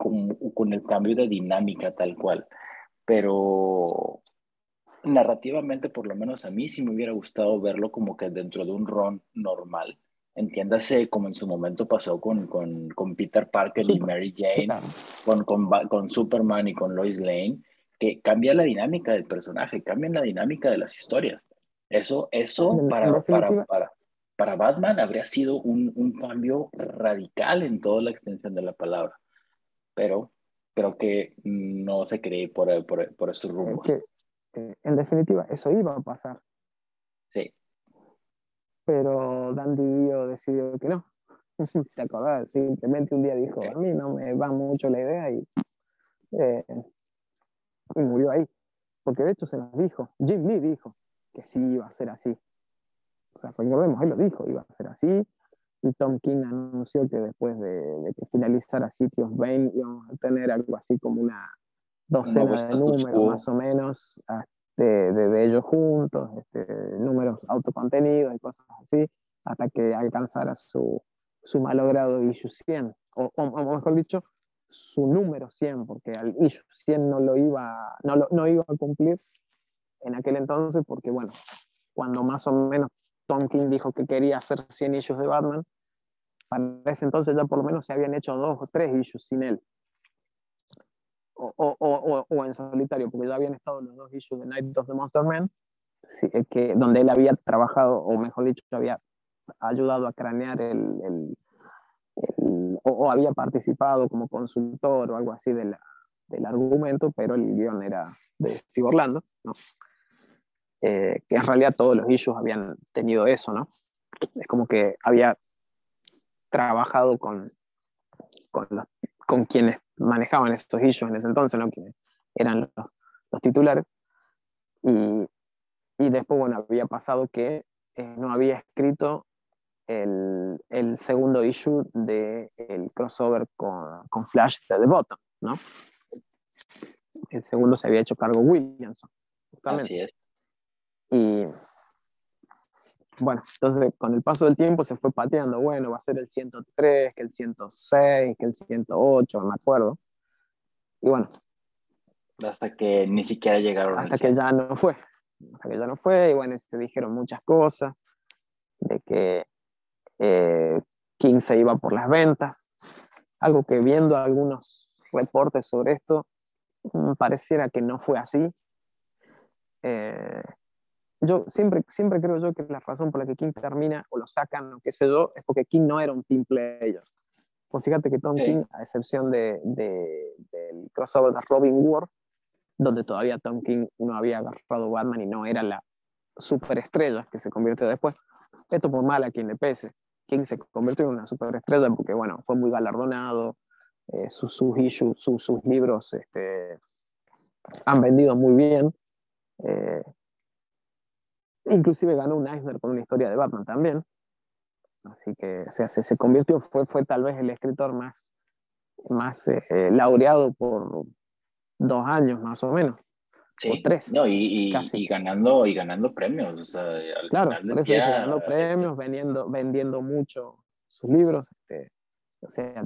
A: con, con, el cambio de dinámica tal cual. Pero narrativamente, por lo menos a mí, sí me hubiera gustado verlo como que dentro de un ron normal. Entiéndase como en su momento pasó con, con, con Peter Parker y Mary Jane, con, con, con Superman y con Lois Lane que cambia la dinámica del personaje, cambia la dinámica de las historias. Eso, eso para, para, para, para Batman habría sido un, un, cambio radical en toda la extensión de la palabra. Pero creo que no se cree por, por, por estos rumbos.
B: Es que, eh, en definitiva, eso iba a pasar.
A: Sí.
B: Pero Dandy Dio decidió que no. ¿Te acordás? Simplemente un día dijo, a mí no me va mucho la idea y eh, y murió ahí. Porque de hecho se nos dijo, Jim Lee dijo que sí iba a ser así. O sea, recordemos, él lo dijo, iba a ser así. Y Tom King anunció que después de, que finalizara Sitios Bane íbamos a tener algo así como una docena de números más o menos de, de, ellos juntos, este, números autocontenidos y cosas así, hasta que alcanzara su, su malogrado issue 100, o, o, mejor dicho, su número 100, porque al issue 100 no lo iba, no, lo, no iba a cumplir en aquel entonces, porque bueno, cuando más o menos Tom King dijo que quería hacer 100 issues de Batman, para ese entonces ya por lo menos se habían hecho dos o tres issues sin él. O, o, o, o en solitario, porque ya habían estado los dos issues de Night of the Monster Man, eh, que, donde él había trabajado, o mejor dicho, había ayudado a cranear el, el, o, había participado como consultor o algo así de la, del argumento, pero el guion era de Steve Orlando, ¿no? Eh, que en realidad todos los issues habían tenido eso, ¿no? Es como que había trabajado con, con, quienes manejaban estos issues en ese entonces, ¿no? que eran los, titulares. Y, y, después, bueno, había pasado que eh, no había escrito el, el, segundo issue del el crossover con, con, Flash de The Bottom, ¿no? El segundo se había hecho cargo Williamson.
A: Justamente. Así es.
B: Y bueno, entonces con el paso del tiempo se fue pateando, bueno, va a ser el 103, que el 106, que el 108, me acuerdo. Y bueno.
A: Hasta que ni siquiera llegaron.
B: Hasta que ya no fue. Hasta que ya no fue, y bueno, se dijeron muchas cosas, de que eh, King se iba por las ventas, algo que viendo algunos reportes sobre esto, mm, pareciera que no fue así. Eh, yo siempre, siempre creo yo que la razón por la que King termina o lo sacan o qué sé yo es porque King no era un team player. Pues fíjate que Tom King, a excepción de, de, del crossover de Robin Ward, donde todavía Tom King no había agarrado Batman y no era la superestrella que se convierte después, esto por mal a quien le pese. King se convirtió en una superestrella porque, bueno, fue muy galardonado, eh, sus, sus, issues, sus, sus libros este, han vendido muy bien. Eh, Inclusive ganó un Eisner con una historia de Batman también. Así que o sea, se, se, convirtió, fue, fue tal vez el escritor más, más eh, laureado por dos años más o menos.
A: Sí, o tres. No, y, y, ganando, y ganando premios. O sea,
B: al claro, final ganando premios, vendiendo, vendiendo mucho sus libros, este, o sea,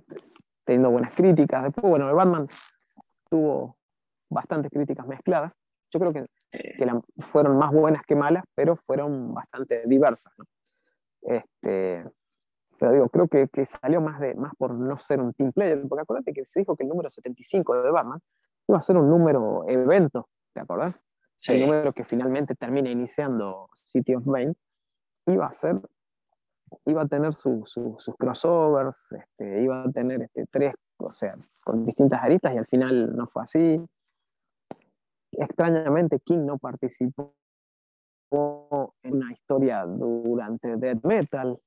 B: teniendo buenas críticas. Después, bueno, el Batman tuvo bastantes críticas mezcladas. Yo creo que que fueron más buenas que malas, pero fueron bastante diversas. Este, pero digo, creo que, que, salió más, de, más por no ser un team player, porque acuérdate que se dijo que el número 75 de Batman iba a ser un número evento, ¿te acordás? El número que finalmente termina iniciando City of Bane iba a ser, iba a tener sus crossovers, este, iba a tener este, tres, o sea, con distintas aristas y al final no fue así extrañamente King no participó en una historia durante Death Metal,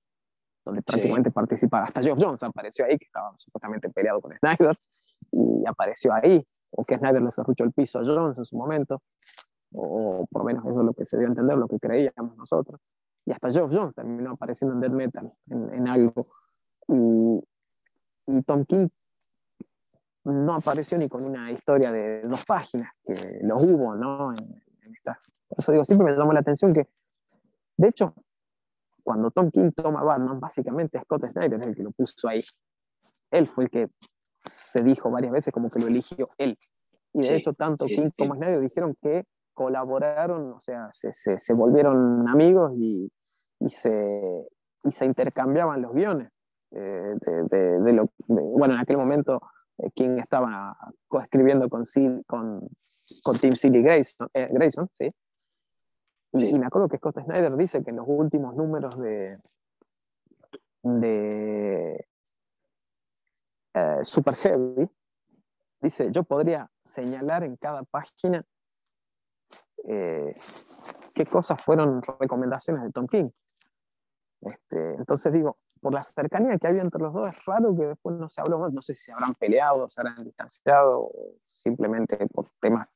B: donde prácticamente participaba, hasta Geoff Jones apareció ahí, que estaba supuestamente peleado con Snyder, y apareció ahí, o que Snyder le cerruchó el piso a Jones en su momento, o por lo menos eso es lo que se dio a entender, lo que creíamos nosotros. Y hasta Geoff Jones terminó apareciendo en Death Metal, en, en algo. Y, y Tom King no apareció ni con una historia de dos páginas, que lo hubo, ¿no? En, esta. Por eso digo, siempre me llamó la atención que, de hecho, cuando Tom King toma Batman, básicamente Scott Snyder es el que lo puso ahí. Él fue el que se dijo varias veces como que lo eligió él. Y de hecho, tanto King como Snyder dijeron que colaboraron, o sea, se, se, se volvieron amigos y, y, se, y se intercambiaban los guiones. Eh, de, de, lo, bueno, en aquel momento eh, quien estaba coescribiendo con, con, con Tim Silly Grayson, eh, Grayson ¿sí? Y, me acuerdo que Scott Snyder dice que en los últimos números de, de eh, Super Heavy, dice, yo podría señalar en cada página qué cosas fueron recomendaciones de Tom King. Este, entonces digo, por la cercanía que había entre los dos, es raro que después no se habló más. No sé si se habrán peleado, se habrán distanciado, o simplemente por temas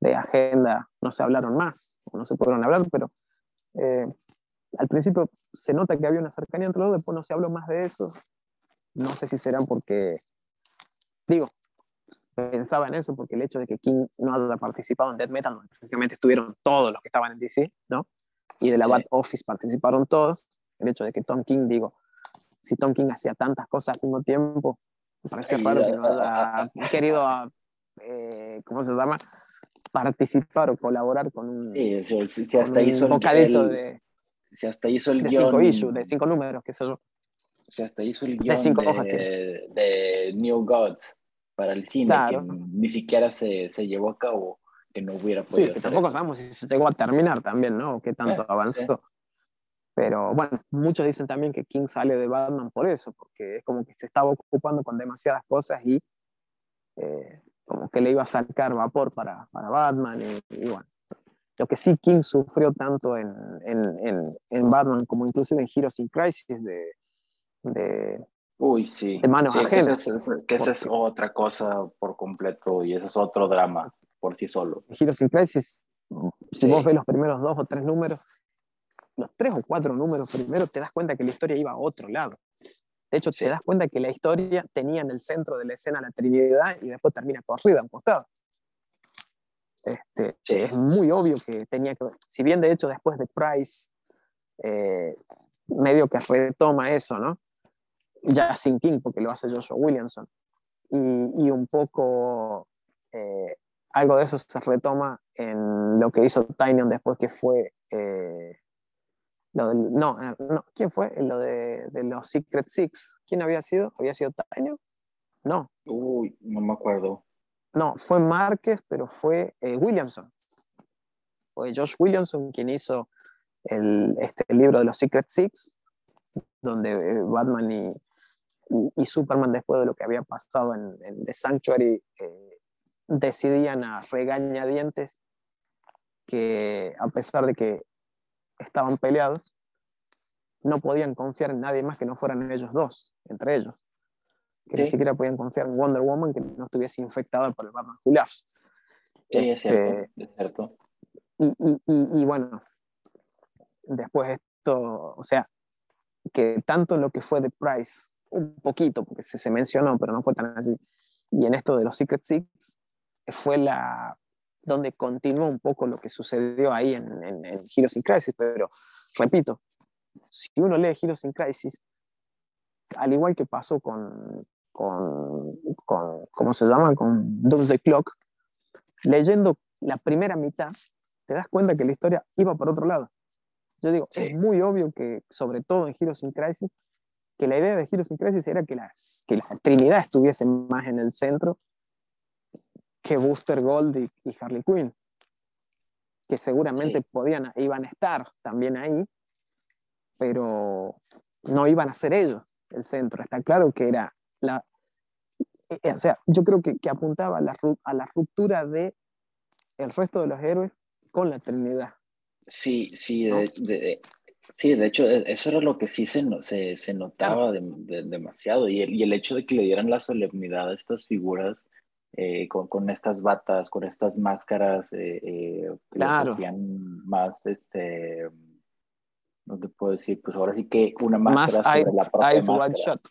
B: de agenda no se hablaron más, o no se pudieron hablar, pero eh, al principio se nota que había una cercanía entre los dos, después no se habló más de eso. No sé si serán porque, digo, pensaba en eso porque el hecho de que King no haya participado en Death Metal, prácticamente estuvieron todos los que estaban en DC, ¿no? Y de la Bad Office participaron todos. El hecho de que Tom King, digo, si Tom King hacía tantas cosas al mismo tiempo, me parece raro que no haya querido, eh, ¿cómo se llama? Participar o colaborar con un,
A: sí, hasta hizo
B: un bocadito de,
A: si hasta hizo el
B: de
A: guion,
B: cinco issues, de cinco números, qué sé yo.
A: Si hasta hizo el guion
B: De cinco hojas,
A: de, de New Gods para el cine,
B: Claro.
A: que ni siquiera se, se llevó a cabo, que no hubiera
B: Sí,
A: podido
B: que
A: hacer
B: tampoco
A: eso.
B: sabemos si se llegó a terminar también, ¿no? Qué tanto avanzó. Pero bueno, muchos dicen también que King sale de Batman por eso, porque es como que se estaba ocupando con demasiadas cosas y eh, como que le iba a sacar vapor para, para Batman. Y, y bueno, lo que sí King sufrió tanto en, en, en, en Batman como inclusive en Heroes in Crisis de, de,
A: Uy, sí.
B: de manos
A: Sí, que esa
B: ajenas.
A: es, que esa es otra cosa por completo y ese es otro drama por sí solo.
B: Heroes in Crisis, si
A: Sí.
B: vos ves los primeros dos o tres números, los tres o cuatro números primero, te das cuenta que la historia iba a otro lado. De hecho,
A: Sí.
B: te das cuenta que la historia tenía en el centro de la escena la Trinidad y después termina corrida a un costado. Este,
A: Sí.
B: Es muy obvio que tenía que Si bien, de hecho, después de Price, eh, medio que retoma eso, ¿no? Ya sin King, porque lo hace Joshua Williamson. Y, y un poco eh, algo de eso se retoma en lo que hizo Tynion después que fue eh, lo del- no, eh, no, ¿quién fue? Lo de, de los Secret Six. ¿Quién había sido? ¿Había sido Tynion? No,
A: Uy, no me acuerdo.
B: no, fue Márquez, pero fue eh, Williamson. Fue Josh Williamson quien hizo el, este libro de los Secret Six, donde eh, Batman y, y, y Superman, después de lo que había pasado en, en The Sanctuary, eh, decidían a regañadientes que a pesar de que estaban peleados, no podían confiar en nadie más que no fueran ellos dos, entre ellos. Que ni
A: Sí.
B: siquiera podían confiar en Wonder Woman que no estuviese infectada por el Batman Who.
A: Sí, es
B: Este,
A: cierto, es cierto.
B: y, y- y- y bueno, después esto, o sea, que tanto lo que fue de Price, un poquito, porque se, se mencionó, pero no fue tan así, y en esto de los Secret Six, fue la donde continuó un poco lo que sucedió ahí en, en, en Heroes in Crisis, pero repito, si uno lee Heroes in Crisis, al igual que pasó con, con, con ¿cómo se llama? Con Doomsday Clock, leyendo la primera mitad, te das cuenta que la historia iba por otro lado. Yo digo,
A: Sí.
B: es muy obvio que, sobre todo en Heroes in Crisis, que la idea de Heroes in Crisis era que, las, que la Trinidad estuviese más en el centro que Booster Gold y, y Harley Quinn, que seguramente
A: Sí.
B: podían, iban a estar también ahí, pero no iban a ser ellos el centro. Está claro que era la... eh, eh, O sea, yo creo que, que apuntaba a la, ru- a la ruptura de el resto de los héroes con la Trinidad.
A: Sí, sí,
B: ¿no?
A: de, de- sí, de hecho, e- eso era lo que sí se, se, se notaba de- de- demasiado. Y el, y el hecho de que le dieran la solemnidad a estas figuras eh, con, con estas batas, con estas máscaras, eh, eh, que
B: Claro.
A: hacían más, este, no te puedo decir, pues ahora sí que una
B: Más
A: máscara sobre
B: eyes,
A: la propia máscara.
B: shut.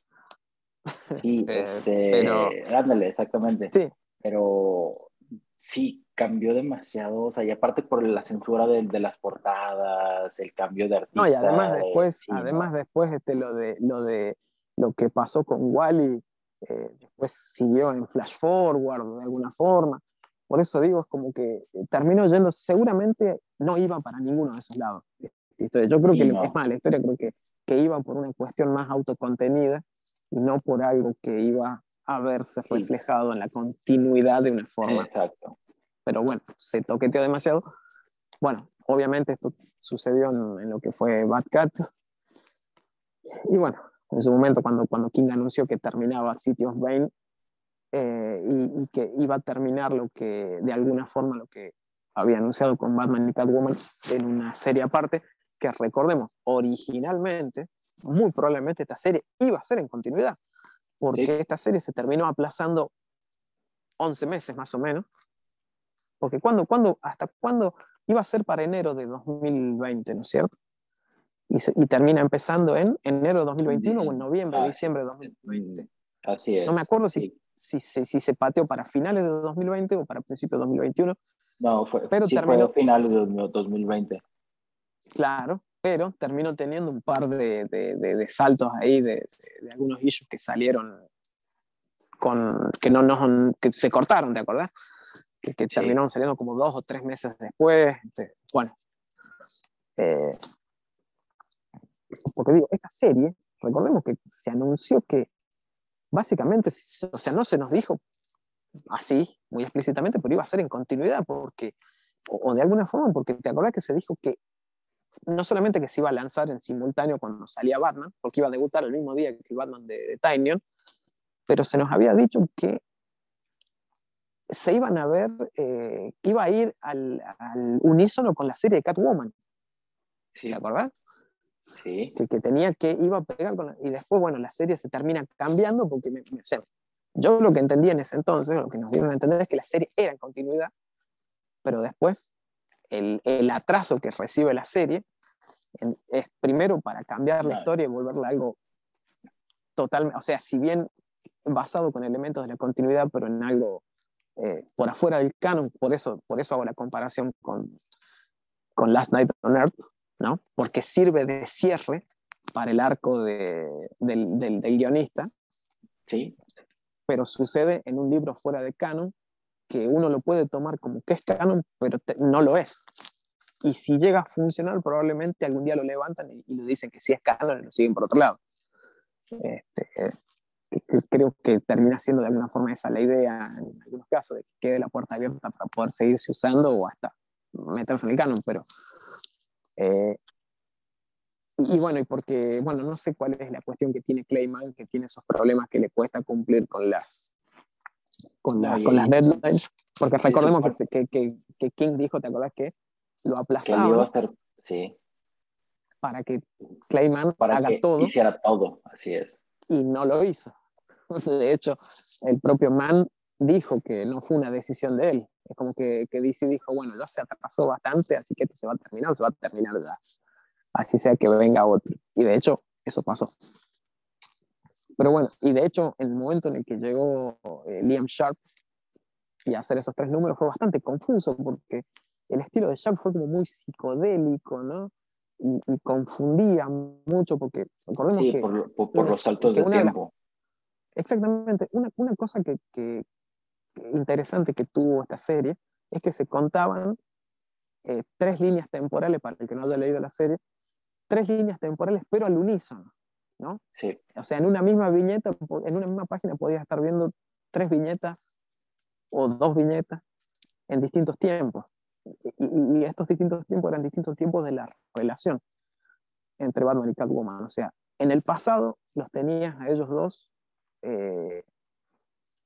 A: Sí, este,
B: pero-
A: ándale, exactamente.
B: Sí.
A: Pero sí, cambió demasiado, o sea, y aparte por la censura de, de las portadas, el cambio de artista.
B: No, y además después,
A: sí,
B: además
A: no.
B: después este, lo, de, lo de lo que pasó con Wally, eh, después siguió en Flash Forward de alguna forma. Por eso digo, es como que eh, terminó yendo, seguramente no iba para ninguno de esos lados. Entonces, yo creo que,
A: no.
B: es más, la historia creo que, que iba por una cuestión más autocontenida y no por algo que iba a verse reflejado en la continuidad de una forma
A: Exacto.
B: pero bueno, se toqueteó demasiado. Bueno, obviamente esto sucedió en, en lo que fue Bad Cat. Y bueno, en su momento cuando, cuando King anunció que terminaba City of Bane eh, y, y que iba a terminar lo que, de alguna forma, lo que había anunciado con Batman y Catwoman en una serie aparte, que recordemos, originalmente, muy probablemente esta serie iba a ser en continuidad, porque
A: Sí.
B: esta serie se terminó aplazando 11 meses más o menos, porque cuando, cuando, hasta cuándo iba a ser para enero de 2020, ¿no es cierto? Y, termina empezando en enero de 2021 o en noviembre, ah, diciembre de 2020.
A: Así es.
B: No me acuerdo si, si, si, se pateó para finales de 2020 o para principios de 2021.
A: No, fue, pero terminó, fue finales de 2020.
B: Claro, pero terminó teniendo un par de, de, de, saltos ahí de, algunos issues que salieron con que no nos que se cortaron, ¿te acordás? Que, que terminaron saliendo como dos o tres meses después. Este, bueno, eh, porque digo, esta serie, recordemos que se anunció que básicamente, o sea, no se nos dijo así, muy explícitamente, pero iba a ser en continuidad, porque, o, de alguna forma, porque te acordás que se dijo que no solamente que se iba a lanzar en simultáneo cuando salía Batman, porque iba a debutar el mismo día que el Batman de, de pero se nos había dicho que se iban a ver, eh, iba a ir al, al, unísono con la serie de Catwoman.
A: Sí.
B: ¿Te acordás?
A: Sí.
B: Que, que, tenía que, iba a pegar con y después, bueno, la serie se termina cambiando porque me, me, yo lo que entendí en ese entonces, lo que nos dieron a entender es que la serie era en continuidad, pero después el, el atraso que recibe la serie en, es primero para cambiar la historia y volverla algo totalmente, o sea, si bien basado con elementos de la continuidad, pero en algo eh, por afuera del canon, por eso, por eso hago la comparación con, con Last Night on Earth, ¿no? porque sirve de cierre para el arco de, del, del, del, guionista.
A: Sí.
B: Pero sucede en un libro fuera de canon que uno lo puede tomar como que es canon, pero te, no lo es. Y si llega a funcionar, probablemente algún día lo levantan y, y lo dicen que sí es canon y lo siguen por otro lado. Este, creo que termina siendo de alguna forma esa la idea en algunos casos, de que quede la puerta abierta para poder seguirse usando o hasta meterse en el canon, pero eh, y, bueno, y porque, bueno, no sé cuál es la cuestión que tiene Clayman, que tiene esos problemas que le cuesta cumplir con las, con, la, con las deadlines, porque recordemos que, que, que, King dijo, ¿te acordás que lo aplazaba?
A: hacer, sí.
B: Para que Clayman
A: para
B: haga
A: que
B: todo.
A: Hiciera todo, así es.
B: Y no lo hizo. De hecho, el propio Mann dijo que no fue una decisión de él. Es como que, que DC dijo, bueno, ya se atrasó bastante, así que esto se va a terminar, se va a terminar ya. Así sea que venga otro. Y de hecho, eso pasó. Pero bueno, y de hecho, el momento en el que llegó eh, Liam Sharp y hacer esos tres números fue bastante confuso porque el estilo de Sharp fue como muy psicodélico, ¿no? Y, y confundía mucho porque recordemos
A: sí,
B: que...
A: por, por, por los saltos de tiempo.
B: Exactamente. Una, una cosa que, que, interesante que tuvo esta serie es que se contaban eh, tres líneas temporales, para el que no haya leído la serie, tres líneas temporales, pero al unísono, ¿no?
A: Sí.
B: O sea, en una misma viñeta, en una misma página podías estar viendo tres viñetas o dos viñetas en distintos tiempos. Y, y, estos distintos tiempos eran distintos tiempos de la relación entre Batman y Catwoman. O sea, en el pasado los tenías a ellos dos eh,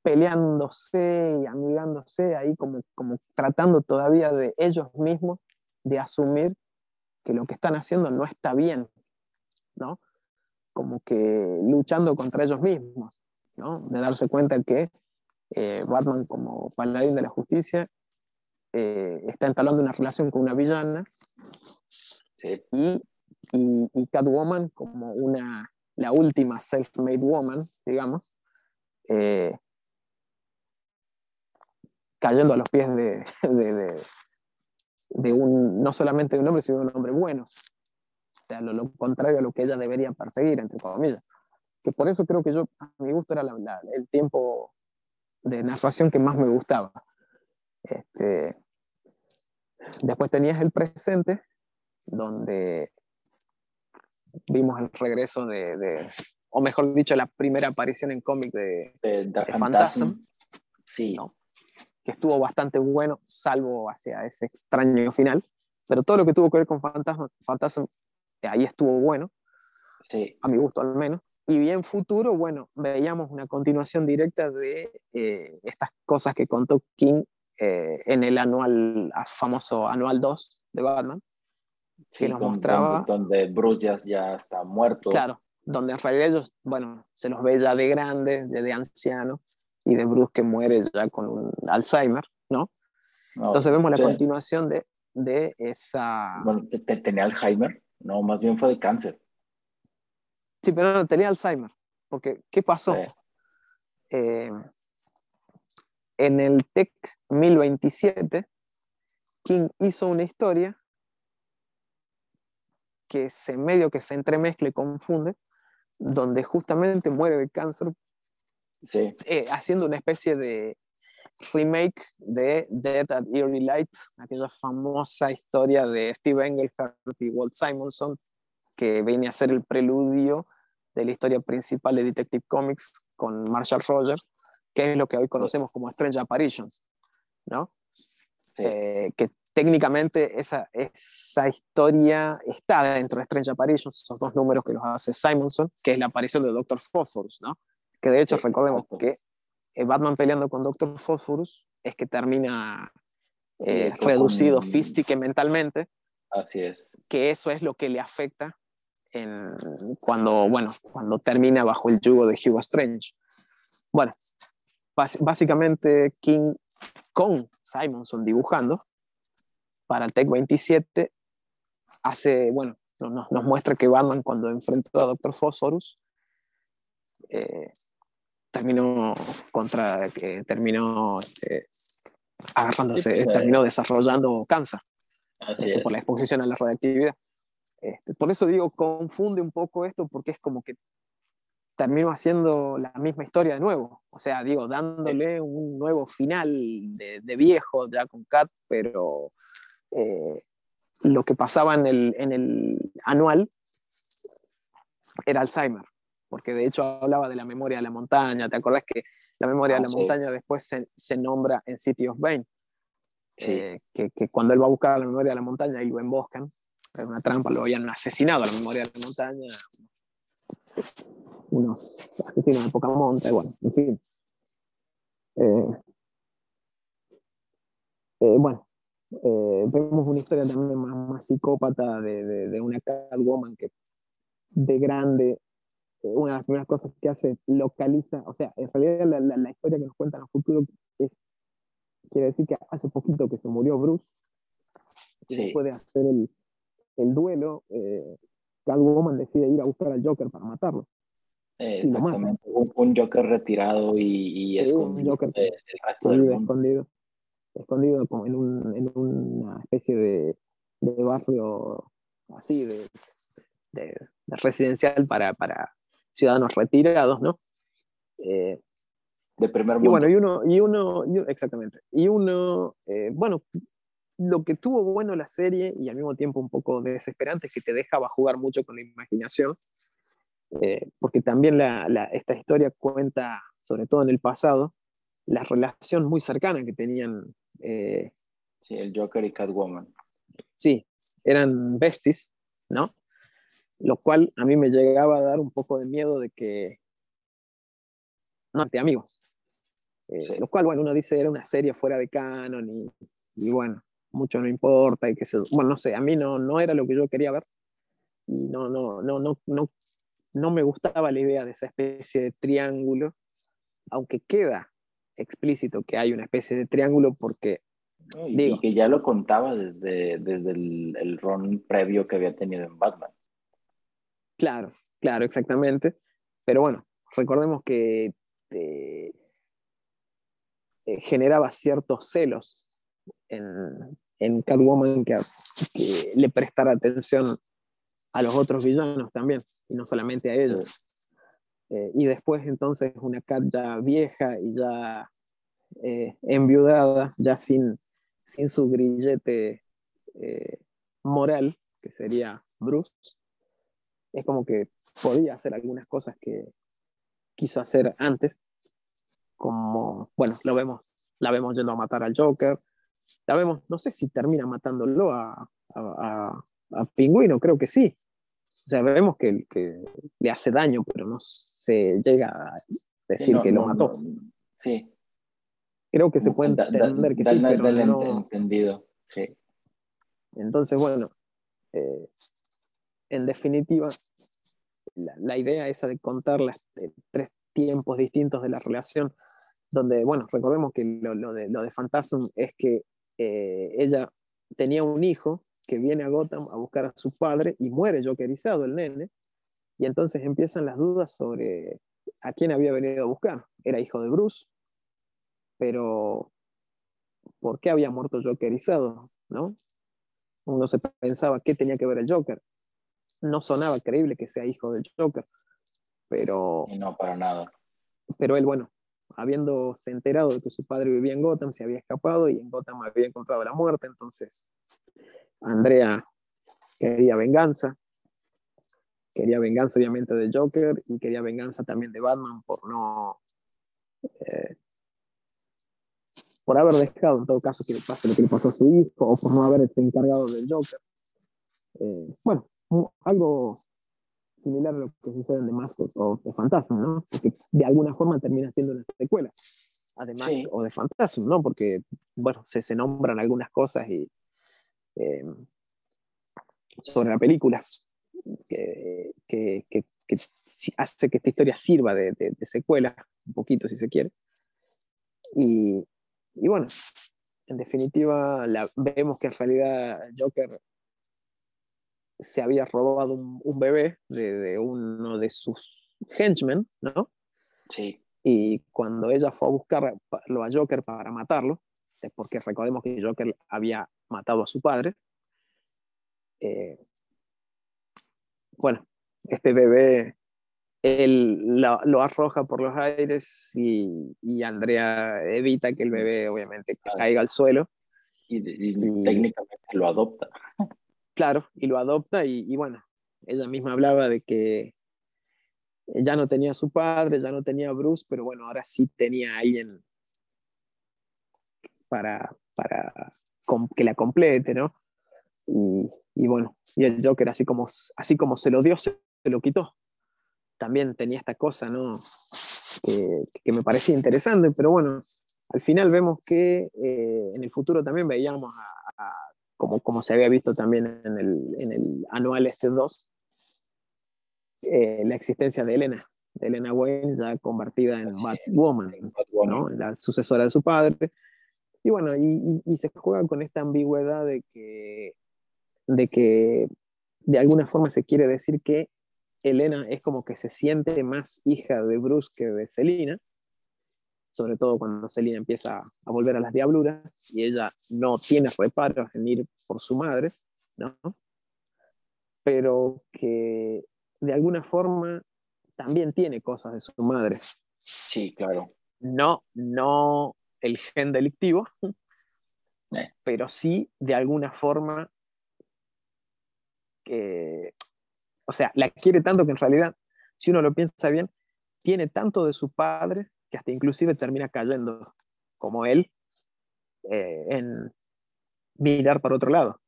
B: peleándose y amigándose, ahí como, como tratando todavía de ellos mismos de asumir que lo que están haciendo no está bien, ¿no? Como que luchando contra ellos mismos, ¿no? De darse cuenta que eh, Batman como paladín de la justicia eh, está entablando una relación con una villana
A: sí.
B: y, y, y Catwoman como una la última self-made woman, digamos, eh, cayendo a los pies de, de, de, de, un, no solamente de un hombre, sino de un hombre bueno. O sea, lo, lo, contrario a lo que ella debería perseguir, entre comillas. Que por eso creo que yo, a mi gusto, era la, la, el tiempo de narración que más me gustaba. Este, después tenías el presente, donde vimos el regreso de, de, o mejor dicho, la primera aparición en cómic de,
A: de,
B: de.
A: Sí.
B: ¿no? Que estuvo bastante bueno, salvo hacia ese extraño final. Pero todo lo que tuvo que ver con Phantasm, Phantasm ahí estuvo bueno.
A: Sí.
B: A mi gusto al menos. Y bien futuro, bueno, veíamos una continuación directa de eh, estas cosas que contó King eh, en el anual, famoso anual 2 de Batman
A: sí,
B: que nos con, mostraba.
A: donde Bruce ya, ya, está muerto.
B: Claro, donde en realidad ellos, bueno, se los ve ya de grandes, de, de ancianos, y de Bruce que muere ya con un Alzheimer, ¿no? no Entonces vemos la sí. continuación de, de esa...
A: Bueno, ¿tenía Alzheimer? No, más bien fue de cáncer.
B: Sí, pero no, tenía Alzheimer. Porque, ¿qué pasó? Eh, en el TEC 1027, King hizo una historia que se medio que se entremezcla y confunde, donde justamente muere de cáncer, eh, haciendo una especie de remake de Dead at Eerie Light, aquella famosa historia de Steve Engelhardt y Walt Simonson, que viene a ser el preludio de la historia principal de Detective Comics con Marshall Rogers, que es lo que hoy conocemos como Strange Apparitions, ¿no? Eh, que técnicamente esa, esa historia está dentro de Strange Apparitions, esos dos números que los hace Simonson, que es la aparición de Doctor Phosphorus, ¿no? Que de hecho recordemos que eh, Batman peleando con Doctor Phosphorus es que termina eh, reducido física y mentalmente.
A: Así es.
B: Que eso es lo que le afecta en, cuando, bueno, cuando termina bajo el yugo de Hugo Strange. Bueno, básicamente King con Simonson dibujando para el Tech 27 hace, bueno, nos, nos muestra que Batman cuando enfrentó a Doctor Phosphorus eh, terminó contra, que terminó este, agarrándose, pues, terminó desarrollando cáncer este, por la exposición a la radiactividad. Este, por eso digo, confunde un poco esto porque es como que termino haciendo la misma historia de nuevo. O sea, digo, dándole un nuevo final de, viejo ya con Cat, pero eh, lo que pasaba en el, en el anual era Alzheimer, porque de hecho hablaba de la memoria de la montaña. ¿Te acordás que la memoria de la ah, montaña después se, se, nombra en City of Bane? Eh, que, que, cuando él va a buscar la memoria de la montaña y lo emboscan, era una trampa, lo habían asesinado a la memoria de la montaña, unos asesinos de poca monta, bueno, en fin. Eh, eh, bueno, eh, vemos una historia también más, psicópata de, de, de, una Catwoman que de grande, una de las primeras cosas que hace, localiza, o sea, en realidad la, la, la historia que nos cuenta en el futuro es, quiere decir que hace poquito que se murió Bruce, y puede hacer el, el duelo, eh, Catwoman decide ir a buscar al Joker para matarlo.
A: Eh, exactamente, un, Joker retirado y, escondido,
B: escondido, escondido, como en, un, en una especie de, de, barrio así, de, de, residencial para, para, ciudadanos retirados, ¿no?
A: Eh, de primer mundo.
B: Y bueno, y uno, y uno, exactamente, y uno, eh, bueno, lo que tuvo bueno la serie y al mismo tiempo un poco desesperante es que te dejaba jugar mucho con la imaginación eh, porque también la, esta historia cuenta, sobre todo en el pasado, la relación muy cercana que tenían.
A: Sí, el Joker y Catwoman.
B: Sí, eran besties, ¿no? Lo cual a mí me llegaba a dar un poco de miedo de que. No, de amigos. Eh, lo cual, bueno, uno dice era una serie fuera de canon y, y bueno, mucho no importa y que se, bueno, no sé, a mí no, no era lo que yo quería ver y no, no, no, no, no no me gustaba la idea de esa especie de triángulo, aunque queda explícito que hay una especie de triángulo porque...
A: y, que ya lo contaba desde, desde el, el ron previo que había tenido en Batman.
B: Claro, claro, exactamente. Pero bueno, recordemos que eh, eh, generaba ciertos celos en, en Catwoman que, le prestara atención a los otros villanos también, y no solamente a ellos. Eh, y después entonces una Cat ya vieja y ya eh, enviudada, ya sin, sin su grillete moral, que sería Bruce, es como que podía hacer algunas cosas que quiso hacer antes, como, bueno, lo vemos, la vemos yendo a matar al Joker, la vemos, no sé si termina matándolo a, a Pingüino, creo que sí. O sea, vemos que, que le hace daño, pero no se llega a decir que lo mató.
A: sí.
B: Creo que se puede entender que sí, pero no...
A: entendido, sí.
B: Entonces, bueno, eh, en definitiva, la, idea esa de contar las eh, tres tiempos distintos de la relación, donde, bueno, recordemos que lo, lo de, lo de Phantasm es que eh, ella tenía un hijo que viene a Gotham a buscar a su padre y muere jokerizado el nene. Y entonces empiezan las dudas sobre a quién había venido a buscar. Era hijo de Bruce, pero ¿por qué había muerto jokerizado? ¿No? Uno se pensaba qué tenía que ver el Joker. No sonaba creíble que sea hijo del Joker, pero...
A: no, para nada.
B: Pero él, bueno, habiéndose enterado de que su padre vivía en Gotham, se había escapado y en Gotham había encontrado la muerte, entonces Andrea quería venganza, quería venganza obviamente de Joker y quería venganza también de Batman por no... Eh, por haber dejado en todo caso que le pase lo que le pasó a su hijo o por no haberse encargado del Joker. Eh, bueno, algo similar a lo que sucede en The Mask o de Phantasm, ¿no? De alguna forma termina siendo una secuela, además, o de Phantasm, ¿no? Porque, bueno, se, se nombran algunas cosas y, eh, sobre la película que, que, que, hace que esta historia sirva de, de, secuela, un poquito si se quiere. Y, y bueno, en definitiva, la, vemos que en realidad Joker se había robado un, bebé de, uno de sus henchmen, ¿no?
A: Sí.
B: Y cuando ella fue a buscarlo a Joker para matarlo, porque recordemos que Joker había matado a su padre, eh, bueno, este bebé, él lo, arroja por los aires y, Andrea evita que el bebé obviamente ah, caiga al suelo.
A: y técnicamente lo adopta.
B: Claro, y lo adopta y, bueno, ella misma hablaba de que ya no tenía a su padre, ya no tenía a Bruce, pero bueno, ahora sí tenía a alguien para, para que la complete, ¿no? Y, bueno, y el Joker así como, así como se lo dio, se, lo quitó. También tenía esta cosa, ¿no? Que, me parecía interesante, pero bueno, al final vemos que eh, en el futuro también veíamos a como, se había visto también en el, en el anual este 2, eh, la existencia de Elena, de Elena Wayne ya convertida en Batwoman, ¿no? la sucesora de su padre. Y bueno, y, y, se juega con esta ambigüedad de que, de que de alguna forma se quiere decir que Elena es como que se siente más hija de Bruce que de Selina, sobre todo cuando Selina empieza a volver a las diabluras y ella no tiene reparos en ir por su madre, ¿no? Pero que de alguna forma también tiene cosas de su madre.
A: Sí, claro.
B: No, no el gen delictivo, eh. pero sí de alguna forma que, o sea, la quiere tanto que en realidad, si uno lo piensa bien, tiene tanto de su padre que hasta inclusive termina cayendo como él eh, en mirar para otro lado,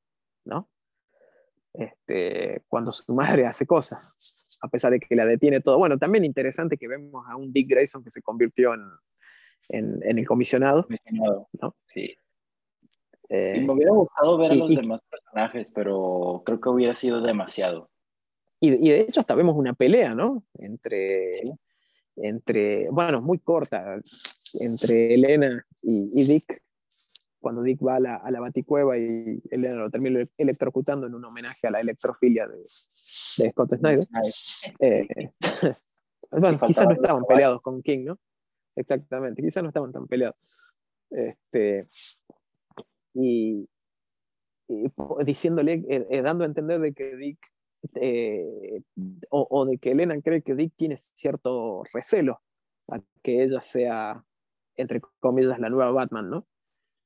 B: ¿no? Este, cuando su madre hace cosas, a pesar de que la detiene todo. Bueno, también interesante que vemos a un Dick Grayson que se convirtió en, en, el comisionado. ¿no?
A: Sí. Eh, y me hubiera gustado ver a los demás personajes, pero creo que hubiera sido demasiado.
B: Y, y, de hecho hasta vemos una pelea, ¿no? Entre, entre, bueno, muy corta, entre Elena y, Dick, cuando Dick va a la, a la, baticueva y Elena lo termina electrocutando en un homenaje a la electrofilia de, de Scott Snyder. Eh, bueno, quizás no estaban peleados con King, ¿no? Exactamente, quizás no estaban tan peleados. Este, y, diciéndole, eh, eh, dando a entender de que Dick eh, o, de que Elena cree que Dick tiene cierto recelo a que ella sea, entre comillas, la nueva Batman, ¿no?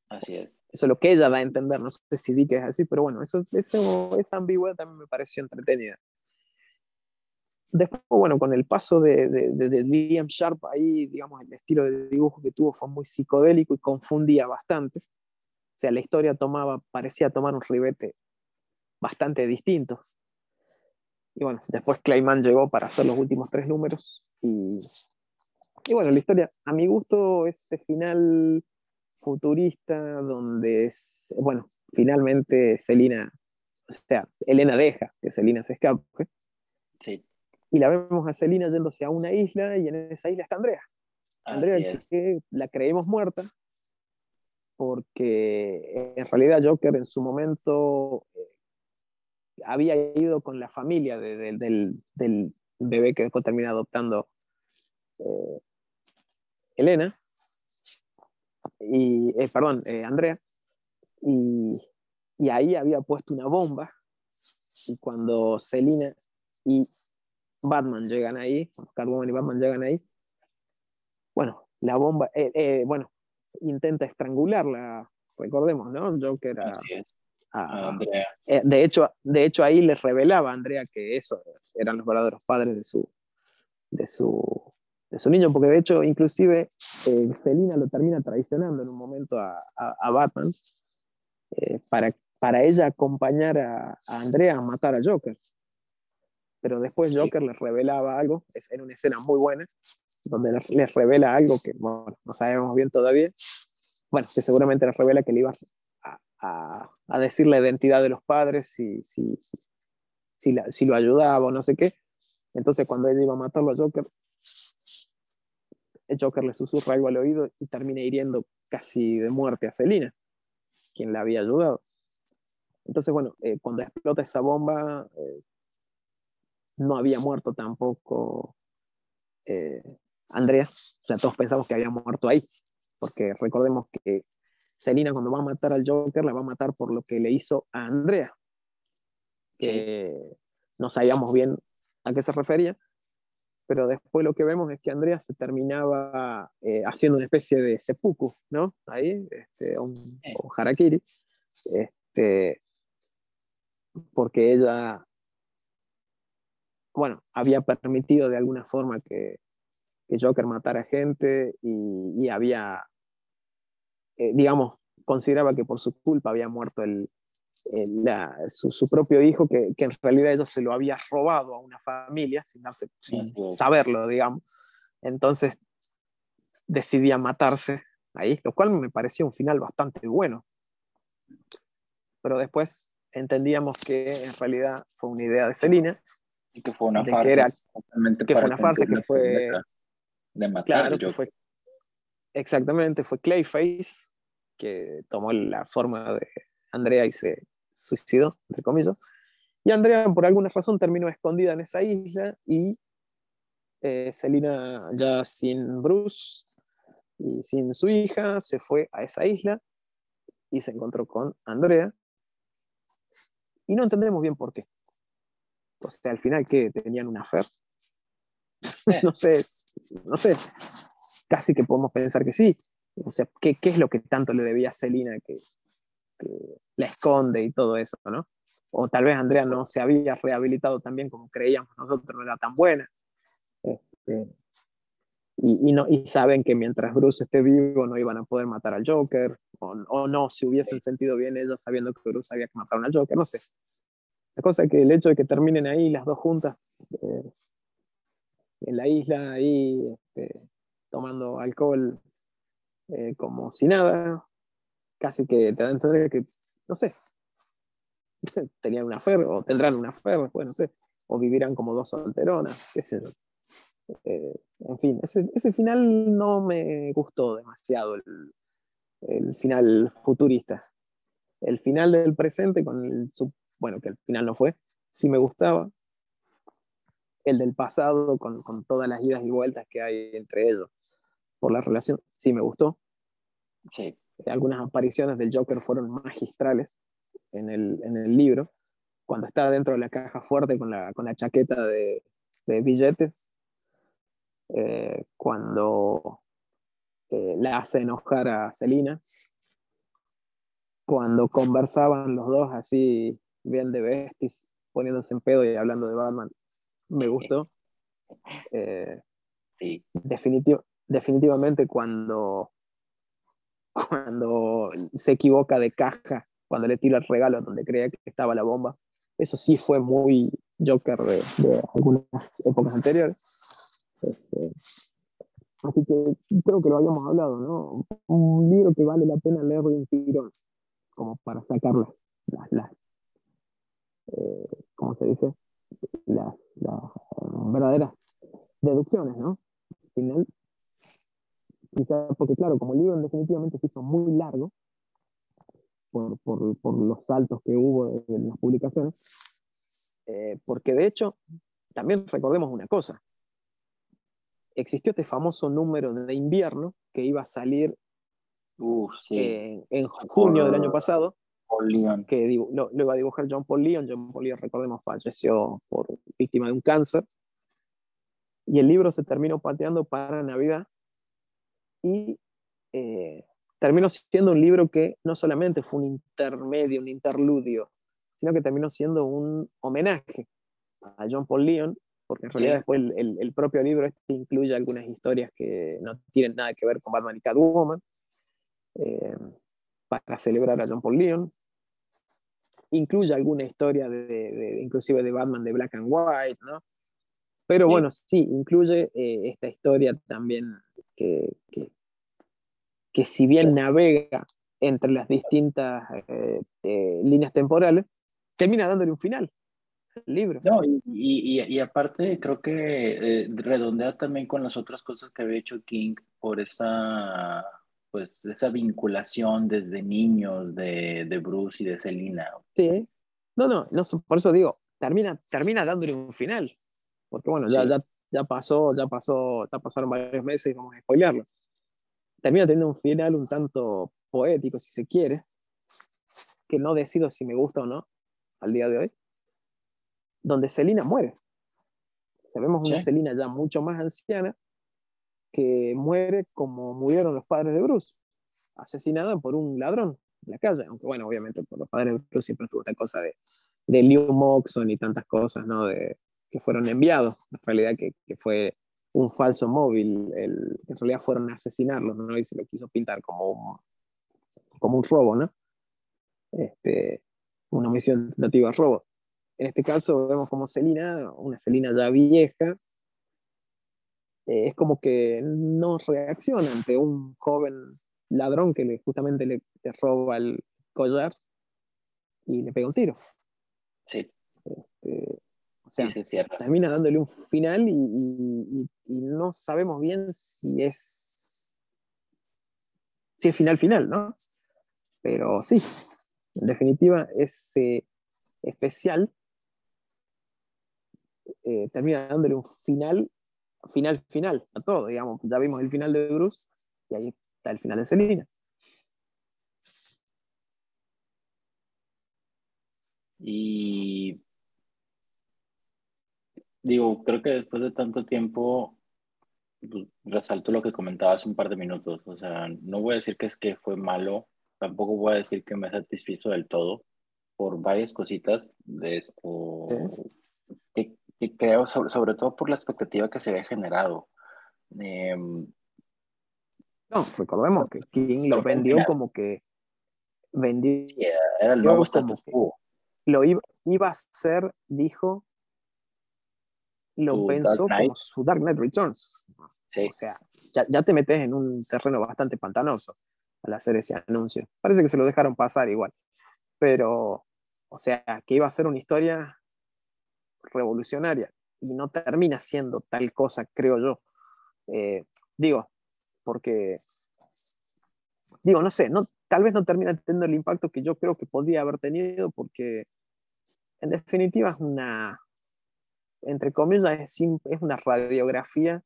A: Así es.
B: Eso es lo que ella da a entender, no sé si Dick es así, pero bueno, eso, eso, esa ambigüedad también me pareció entretenida. Después, bueno, con el paso de, de, de, Liam Sharp, ahí, digamos, el estilo de dibujo que tuvo fue muy psicodélico y confundía bastante. O sea, la historia tomaba, parecía tomar un ribete bastante distinto. Y bueno, después Clayman llegó para hacer los últimos tres números. Y, y bueno, la historia, a mi gusto, ese final futurista donde, es, bueno, finalmente Selina, o sea, Elena deja que Selina se escape.
A: Sí.
B: Y la vemos a Selina yéndose a una isla y en esa isla está Andrea. Andrea, que la creemos muerta, porque en realidad Joker en su momento había ido con la familia del, bebé que después termina adoptando eh, Elena, y, eh, perdón, eh, Andrea, y, y, ahí había puesto una bomba, y cuando Selina y Batman llegan ahí, Catwoman y Batman llegan ahí, bueno, la bomba, bueno, intenta estrangularla, recordemos, ¿no? Joker a, Andrea. Eh, de, hecho, de hecho, ahí les revelaba a Andrea que esos eran los verdaderos padres de su, de su, de su niño, porque de hecho, inclusive, eh, Selina lo termina traicionando en un momento a, a, Batman eh, para, para ella acompañar a, a, Andrea a matar a Joker. Pero después Joker les revelaba algo, es en una escena muy buena, donde les, revela algo que no sabemos bien todavía. Bueno, que seguramente les revela que le iba a, a, decir la identidad de los padres si, si, si, si, lo ayudaba o no sé qué. Entonces cuando ella iba a matarlo a Joker, el Joker le susurra algo al oído y termina hiriendo casi de muerte a Selina, quien la había ayudado. Entonces, bueno, eh, cuando explota esa bomba, eh, no había muerto tampoco eh, Andrea. O sea, todos pensamos que había muerto ahí, porque recordemos que Selina cuando va a matar al Joker la va a matar por lo que le hizo a Andrea. Que no sabíamos bien a qué se refería, pero después lo que vemos es que Andrea se terminaba eh, haciendo una especie de seppuku, ¿no? Ahí, este, un, harakiri, este, porque ella, bueno, había permitido de alguna forma que, que Joker matara gente y había eh, digamos, consideraba que por su culpa había muerto el, su, propio hijo, que, en realidad ella se lo había robado a una familia sin, darse, sin saberlo, digamos. Entonces decidía matarse ahí, lo cual me parecía un final bastante bueno. Pero después entendíamos que en realidad fue una idea de Selina.
A: Y que fue una farsa. Que,
B: era, que fue una farsa, que fue...
A: De matar
B: claro, fue Exactamente, fue Clayface, que tomó la forma de Andrea y se suicidó, entre comillas. Y Andrea, por alguna razón, terminó escondida en esa isla y eh, Selina, ya sin Bruce y sin su hija, se fue a esa isla y se encontró con Andrea. Y no entendemos bien por qué. O sea, al final, que ¿Tenían una fe? no sé, no sé casi que podemos pensar que sí. O sea, ¿qué, qué es lo que tanto le debía a Celina que, la esconde y todo eso, ¿no? O tal vez Andrea no se había rehabilitado tan bien como creíamos nosotros, no era tan buena. Este, y, y, no, y saben que mientras Bruce esté vivo no iban a poder matar al Joker, o, o no, si hubiesen sentido bien ellos sabiendo que Bruce había que matar al Joker, no sé. La cosa es que el hecho de que terminen ahí las dos juntas eh, en la isla, ahí este, tomando alcohol eh, como si nada, casi que te da a entender que, no sé, tenían una fe o tendrán una fe, bueno, no sé, o vivirán como dos solteronas, qué sé yo. Eh, en fin, ese, final no me gustó demasiado, el, final futurista. El final del presente, con bueno, que el final no fue, sí me gustaba. El del pasado, con todas las idas y vueltas que hay entre ellos por la relación, sí me gustó.
A: Sí.
B: Algunas apariciones del Joker fueron magistrales en el, en el libro. Cuando está dentro de la caja fuerte con la, con la chaqueta de, de billetes, eh, cuando eh, la hace enojar a Celina, cuando conversaban los dos así, bien de besties, poniéndose en pedo y hablando de Batman, me gustó. Eh,
A: sí.
B: Definitivo, definitivamente cuando, cuando se equivoca de caja, cuando le tira el regalo donde creía que estaba la bomba, eso sí fue muy Joker de, algunas épocas anteriores. Este, así que creo que lo habíamos hablado, ¿no? Un libro que vale la pena leer de un tirón, como para sacar las, las, eh, ¿cómo se dice? Las, las verdaderas deducciones, ¿no? Al final Quizás porque, claro, como el libro definitivamente se hizo muy largo, por, por, por los saltos que hubo en las publicaciones, Eh, porque de hecho, también recordemos una cosa. Existió este famoso número de invierno que iba a salir en, junio del año pasado. Que lo, iba a dibujar John Paul Leon. John Paul Leon, recordemos, falleció por víctima de un cáncer. Y el libro se terminó pateando para Navidad. Y eh, terminó siendo un libro que no solamente fue un intermedio, un interludio, sino que terminó siendo un homenaje a John Paul Leon, porque en realidad después el, propio libro este incluye algunas historias que no tienen nada que ver con Batman y Catwoman, eh, para celebrar a John Paul Leon. Incluye alguna historia de, inclusive de Batman de Black and White, ¿no? Pero bueno, sí, incluye eh, esta historia también que, que si bien navega entre las distintas eh, eh, líneas temporales, termina dándole un final al libro.
A: No, y, y, aparte creo que eh, redondea también con las otras cosas que había hecho King por esa pues esa vinculación desde niños de, de Bruce y de Selina.
B: Sí, no, no, no, por eso digo, termina, termina dándole un final, porque bueno, ya, ya, ya pasó, ya pasó, ya pasaron varios meses, vamos a spoilearlo termina teniendo un final un tanto poético, si se quiere, que no decido si me gusta o no al día de hoy, donde Selina muere. Sabemos una Selina ya mucho más anciana que muere como murieron los padres de Bruce, asesinada por un ladrón en la calle, aunque bueno, obviamente por los padres de Bruce siempre estuvo esta cosa de, de Liu Moxon y tantas cosas, ¿no? De, que fueron enviados, en realidad que, que fue un falso móvil, el, en realidad fueron a asesinarlos, ¿no? Y se lo quiso pintar como un, como un robo, ¿no? Este, una misión tentativa de robo. En este caso vemos como Celina, una Celina ya vieja, eh, es como que no reacciona ante un joven ladrón que le, justamente le, roba el collar y le pega un tiro.
A: Sí.
B: Este, o sea, termina dándole un final y, no sabemos bien si es si es final final, ¿no? Pero sí, en definitiva, ese especial eh, termina dándole un final, final, final a todo, digamos. Ya vimos el final de Bruce y ahí está el final de Selina.
A: Y digo, creo que después de tanto tiempo, pues, resalto lo que comentaba hace un par de minutos. O sea, no voy a decir que es que fue malo, tampoco voy a decir que me satisfizo del todo por varias cositas de esto que, creo, sobre, todo por la expectativa que se había generado. Em,
B: no, recordemos que King lo vendió como que vendió.
A: era el nuevo status
B: Lo iba, iba a ser, dijo, lo pensó como su Dark Knight Returns. O sea, ya, te metes en un terreno bastante pantanoso al hacer ese anuncio. Parece que se lo dejaron pasar igual. Pero, o sea, que iba a ser una historia revolucionaria y no termina siendo tal cosa, creo yo. Eh, digo, porque, digo, no sé, no, tal vez no termina teniendo el impacto que yo creo que podría haber tenido porque en definitiva es una, entre comillas, es, una radiografía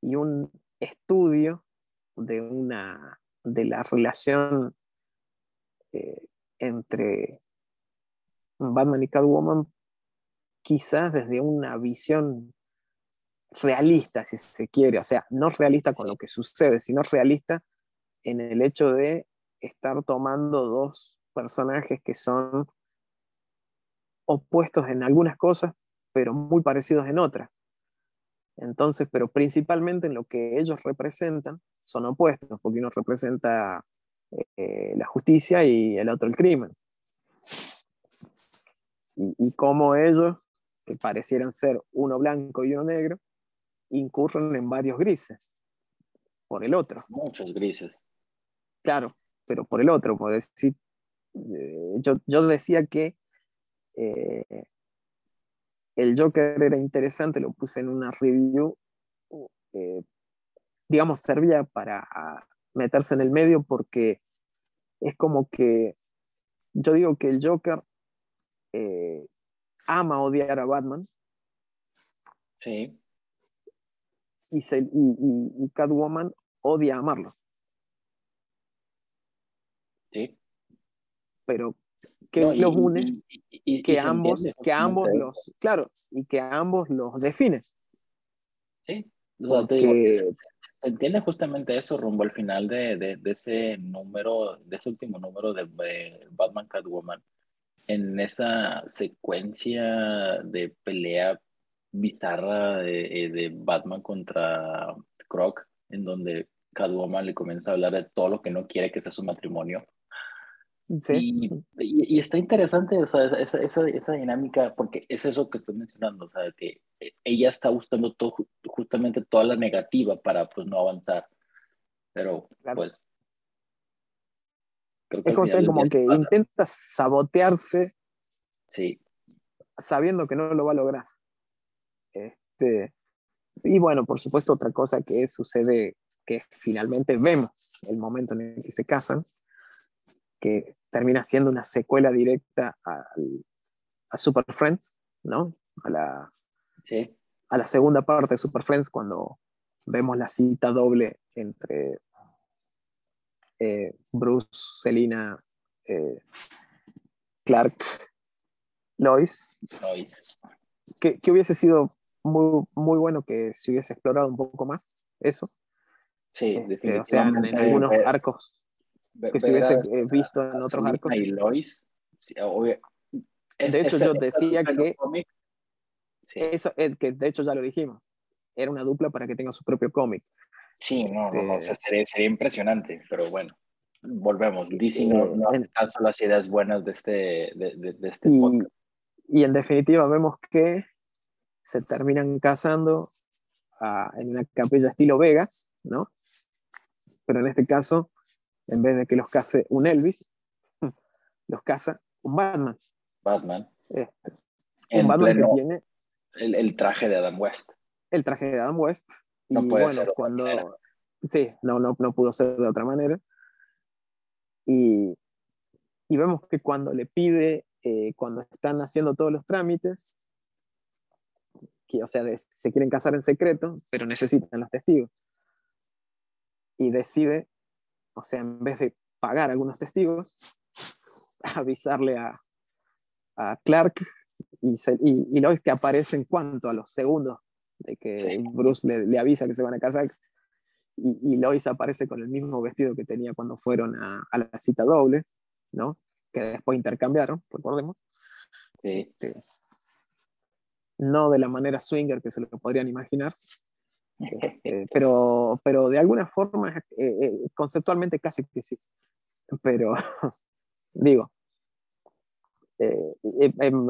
B: y un estudio de, una, de la relación eh, entre Batman y Catwoman, quizás desde una visión realista, si se quiere, o sea, no realista con lo que sucede, sino realista en el hecho de estar tomando dos personajes que son opuestos en algunas cosas, pero muy parecidos en otras. Entonces, pero principalmente en lo que ellos representan son opuestos, porque uno representa eh, la justicia y el otro el crimen. Y, y cómo ellos, que parecieran ser uno blanco y uno negro, incurren en varios grises por el otro.
A: Muchos grises.
B: Claro, pero por el otro, por decir, eh, yo, yo, decía que eh, el Joker era interesante, lo puse en una review, eh, digamos, servía para meterse en el medio porque es como que yo digo que el Joker, eh, ama odiar a Batman.
A: Sí.
B: Y, se, y, Catwoman odia amarlo.
A: Sí.
B: Pero que los une, y, que ambos, que ambos los, claro, y que ambos los defines.
A: Sí, se, entiende justamente eso rumbo al final de, de, ese número, de ese último número de, Batman Catwoman, en esa secuencia de pelea bizarra de, de Batman contra Croc, en donde Catwoman le comienza a hablar de todo lo que no quiere que sea su matrimonio y, y, está interesante o sea, esa, esa, esa, dinámica, porque es eso que estoy mencionando, o sea, que eh, ella está buscando todo, justamente toda la negativa para pues no avanzar. Pero pues...
B: Creo que es como, que intenta sabotearse
A: sí.
B: sabiendo que no lo va a lograr. Este, y bueno, por supuesto, otra cosa que sucede, que finalmente vemos el momento en el que se casan, que termina siendo una secuela directa a, a Super Friends, ¿no? A la, a la segunda parte de Super Friends cuando vemos la cita doble entre eh, Bruce, Selina, eh, Clark, Lois.
A: Lois.
B: Que, que, hubiese sido muy, muy bueno que se hubiese explorado un poco más eso.
A: Sí,
B: definitivamente. O sea, en algunos arcos que se hubiese eh, visto en otros arcos.
A: Y Lois,
B: de hecho, yo decía que, eso, eh, que de hecho ya lo dijimos, era una dupla para que tenga su propio cómic.
A: Sí, no, no, este sería, impresionante, pero bueno, volvemos. DC no, no las ideas buenas de este, de, de, este
B: y, podcast. Y en definitiva vemos que se terminan casando ah, en una capilla estilo Vegas, ¿no? Pero en este caso en vez de que los case un Elvis, los casa un Batman.
A: Batman.
B: Este, un Batman que tiene
A: el, traje de Adam West.
B: El traje de Adam West.
A: No puede bueno, ser cuando.
B: Sí, no, no, no pudo ser de otra manera. Y, y vemos que cuando le pide, eh, cuando están haciendo todos los trámites, que, o sea, se quieren casar en secreto, pero necesitan los testigos. Y decide o sea, en vez de pagar algunos testigos, avisarle a, a Clark y, y, y Lois que aparece en cuanto a los segundos de que Bruce le, le, avisa que se van a casar y, y, Lois aparece con el mismo vestido que tenía cuando fueron a, a la cita doble, ¿no? Que después intercambiaron, recordemos.
A: Sí.
B: Este, no de la manera swinger que se lo podrían imaginar, este, pero, pero de alguna forma, eh, eh, conceptualmente casi que sí. Pero, digo, eh,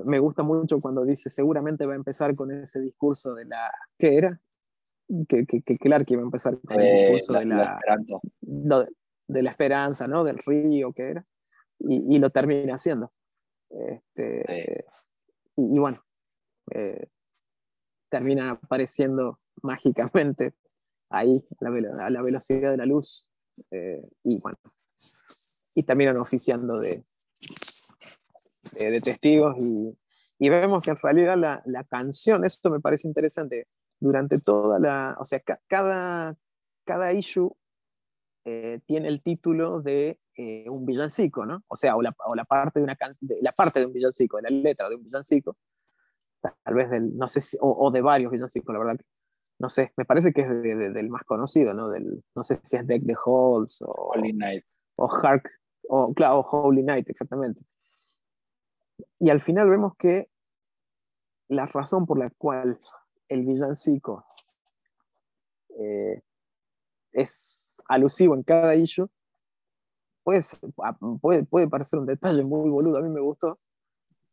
B: me gusta mucho cuando dice seguramente va a empezar con ese discurso de la... ¿Qué era? Que, que, que Clark iba a empezar con el discurso de la... esperanza. de, la esperanza, ¿no? Del río, que era. Y, y lo termina haciendo. Este, y, y, bueno, termina apareciendo mágicamente ahí a la, velocidad de la luz eh, y bueno, y terminan oficiando de, de, testigos y, y, vemos que en realidad la, la, canción, esto me parece interesante, durante toda la, o sea, cada, cada issue eh, tiene el título de eh, un villancico, ¿no? O sea, o la, o la parte de una de, la parte de un villancico, de la letra de un villancico, tal vez del, no sé si, o, o de varios villancicos, la verdad no sé, me parece que es del más conocido, ¿no? Del, no sé si es Deck the Halls o
A: Holy Night.
B: O Hark, o claro, Holy Night, exactamente. Y al final vemos que la razón por la cual el villancico eh, es alusivo en cada issue, pues, puede, puede parecer un detalle muy boludo, a mí me gustó,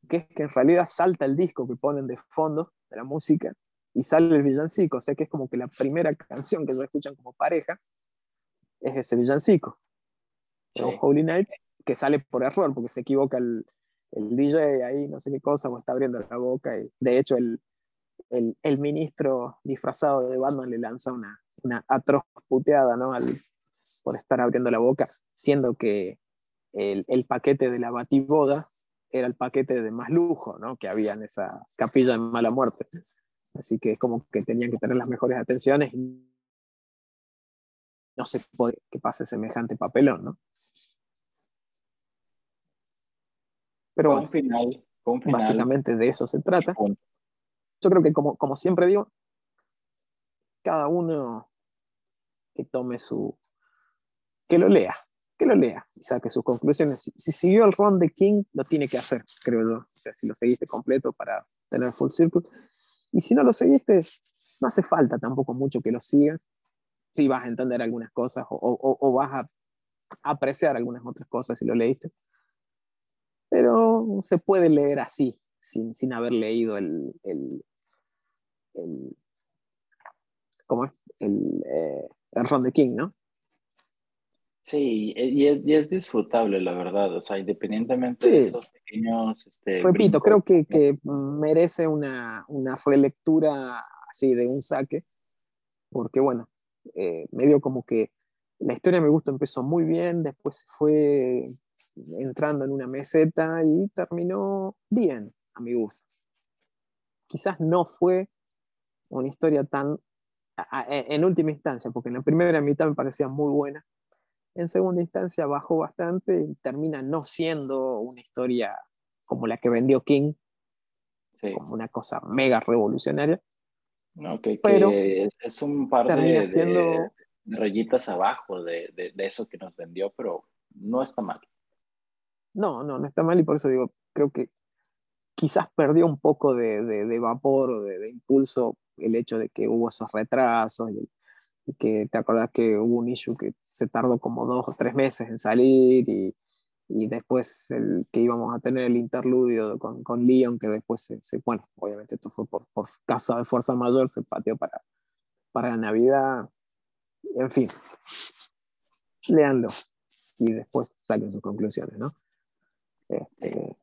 B: que es que en realidad salta el disco que ponen de fondo de la música y sale el villancico, o sea que es como que la primera canción que se escuchan como pareja es ese villancico. Holy Night, que sale por error, porque se equivoca el, el, DJ ahí, no sé qué cosa, o está abriendo la boca. Y de hecho, el, el, el ministro disfrazado de Batman le lanza una, una atroz puteada ¿no? Al, por estar abriendo la boca, siendo que el, el paquete de la batiboda era el paquete de más lujo, ¿no? Que había en esa capilla de mala muerte. Así que es como que tenían que tener las mejores atenciones y no se puede que pase semejante papelón, ¿no? Pero
A: final, final,
B: básicamente de eso se trata. Yo creo que como, como siempre digo, cada uno que tome su, que lo lea, que lo lea y saque sus conclusiones. Si, siguió el ron de King, lo tiene que hacer, creo yo. O sea, si lo seguiste completo para tener full circle. Y si no lo seguiste, no hace falta tampoco mucho que lo sigas. Si vas a entender algunas cosas o, o, o vas a apreciar algunas otras cosas si lo leíste. Pero se puede leer así, sin, sin haber leído el, el, el ¿cómo es? El, eh, el Ron de King, ¿no?
A: Sí, y es, y es, disfrutable, la verdad. O sea, independientemente de esos pequeños. Este,
B: Repito, creo que, que merece una, una, relectura así de un saque, porque bueno, eh, medio como que la historia me gustó, empezó muy bien, después fue entrando en una meseta y terminó bien, a mi gusto. Quizás no fue una historia tan, en última instancia, porque en la primera mitad me parecía muy buena, en segunda instancia bajó bastante y termina no siendo una historia como la que vendió King, como una cosa mega revolucionaria.
A: No, que, pero es un par de, rayitas abajo de, de, eso que nos vendió, pero no está mal.
B: No, no, no está mal y por eso digo, creo que quizás perdió un poco de, de vapor o de, impulso el hecho de que hubo esos retrasos y y que te acordás que hubo un issue que se tardó como dos o tres meses en salir y, y después el, que íbamos a tener el interludio con, con Leon, que después se, se, bueno, obviamente esto fue por, por caso de fuerza mayor, se pateó para, para la Navidad, en fin, leanlo y después saquen sus conclusiones, ¿no? Este,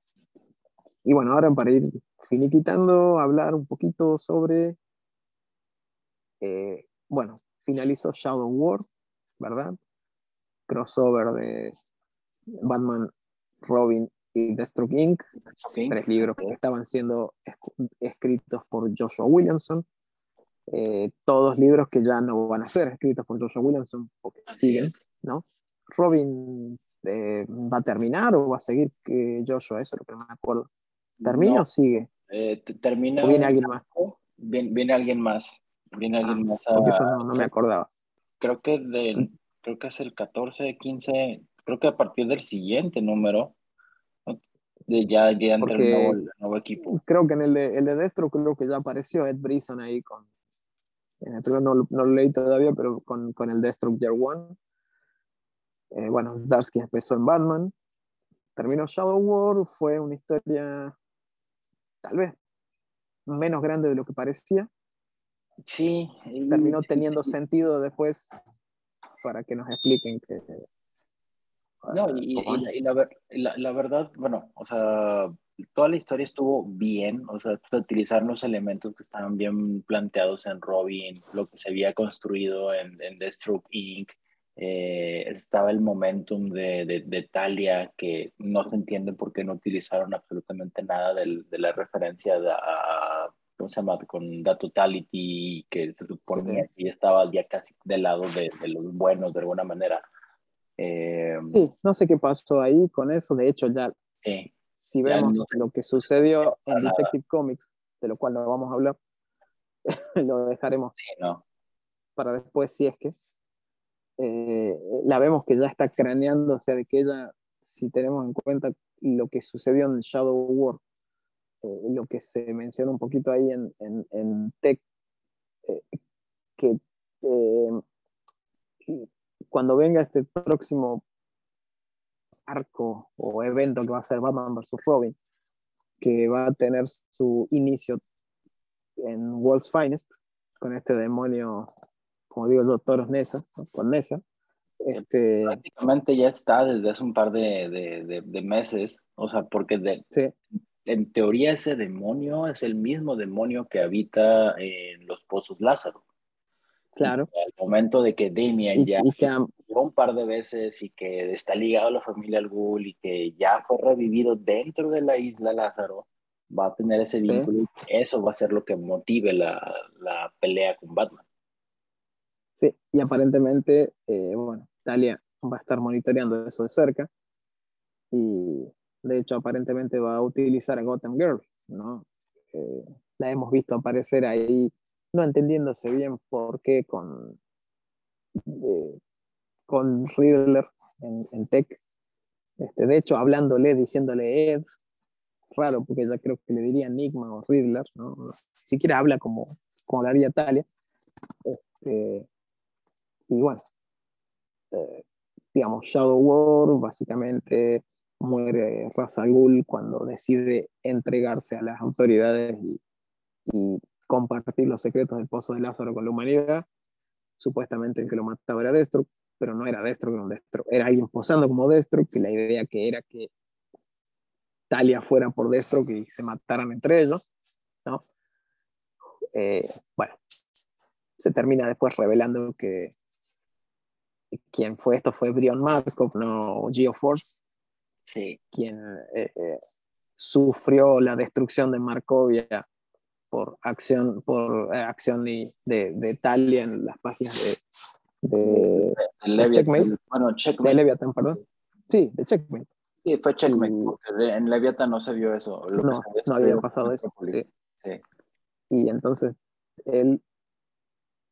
B: y bueno, ahora para ir finiquitando, hablar un poquito sobre, eh, bueno, finalizó Shadow War, ¿verdad? Crossover de Batman, Robin y Deathstroke Inc. Tres libros que estaban siendo escritos por Joshua Williamson. Eh, todos libros que ya no van a ser escritos por Joshua Williamson porque siguen, ¿no? Robin eh, va a terminar o va a seguir que Joshua, eso es lo que no me acuerdo. ¿Termina o sigue?
A: Eh, termina.
B: ¿O viene alguien más?
A: viene alguien más. Viene alguien más
B: eso no, me acordaba.
A: Creo que, del, creo que es el 14, 15, creo que a partir del siguiente número, de ya, ya entra el nuevo, equipo.
B: Creo que en el de, el de Destro creo que ya apareció Ed Brisson ahí con... En el no, no, lo leí todavía, pero con, con el Destro Year One. Eh, bueno, Darsky empezó en Batman. Terminó Shadow War, fue una historia tal vez menos grande de lo que parecía,
A: Sí.
B: Terminó teniendo sentido después para que nos expliquen que...
A: No, y, la, la, verdad, bueno, o sea, toda la historia estuvo bien, o sea, utilizar los elementos que estaban bien planteados en Robin, lo que se había construido en, en Deathstroke Inc., eh, estaba el momentum de, de, de, Talia, que no se entiende por qué no utilizaron absolutamente nada del, de la referencia a ¿cómo se llama? Con Da Totality, que se supone que estaba ya casi del lado de, de, los buenos de alguna manera.
B: Eh, sí, no sé qué pasó ahí con eso, de hecho ya, si vemos lo que sucedió en Detective Comics, de lo cual no vamos a hablar, lo dejaremos para después si es que eh, la vemos que ya está craneando, o sea, de que ella, si tenemos en cuenta lo que sucedió en Shadow War eh, lo que se menciona un poquito ahí en, en, en Tech, eh, que eh, cuando venga este próximo arco o evento que va a ser Batman vs. Robin, que va a tener su inicio en World's Finest, con este demonio, como digo yo, Toros Nessa, con Nessa. Este...
A: Prácticamente ya está desde hace un par de, de, de, meses, o sea, porque de,
B: sí
A: en teoría ese demonio es el mismo demonio que habita en los pozos Lázaro.
B: Claro.
A: al momento de que Damian ya un par de veces y que está ligado a la familia Al Ghul y que ya fue revivido dentro de la isla Lázaro, va a tener ese vínculo. Eso va a ser lo que motive la, la pelea con Batman.
B: Sí, y aparentemente, eh, bueno, Talia va a estar monitoreando eso de cerca y de hecho aparentemente va a utilizar a Gotham Girl, ¿no? Eh, la hemos visto aparecer ahí, no entendiéndose bien por qué con, eh, con Riddler en, Tech. Este, de hecho, hablándole, diciéndole Ed, raro, porque ya creo que le diría Enigma o Riddler, ¿no? Ni siquiera habla como, como haría Talia. Este, y bueno, eh, digamos, Shadow War básicamente muere al Ghul cuando decide entregarse a las autoridades y, compartir los secretos del Pozo de Lázaro con la humanidad. Supuestamente el que lo mataba era Destro, pero no era Destro, era un Destro. Era alguien posando como Destro, que la idea que era que Talia fuera por Destro, que se mataran entre ellos, ¿no? Eh, bueno, se termina después revelando que quien fue esto fue Brion Markov, no GeoForce,
A: sí.
B: quien eh, eh, sufrió la destrucción de Markovia por acción, por, eh, acción de, de, de, Talia en las páginas de, de,
A: de Checkmate. Bueno, Checkmate.
B: De Leviathan, perdón. Sí, de Checkmate.
A: Sí, fue Checkmate, y, en Leviathan no se vio eso.
B: Lo no, que no había pasado eso. Sí. Sí. Y entonces él,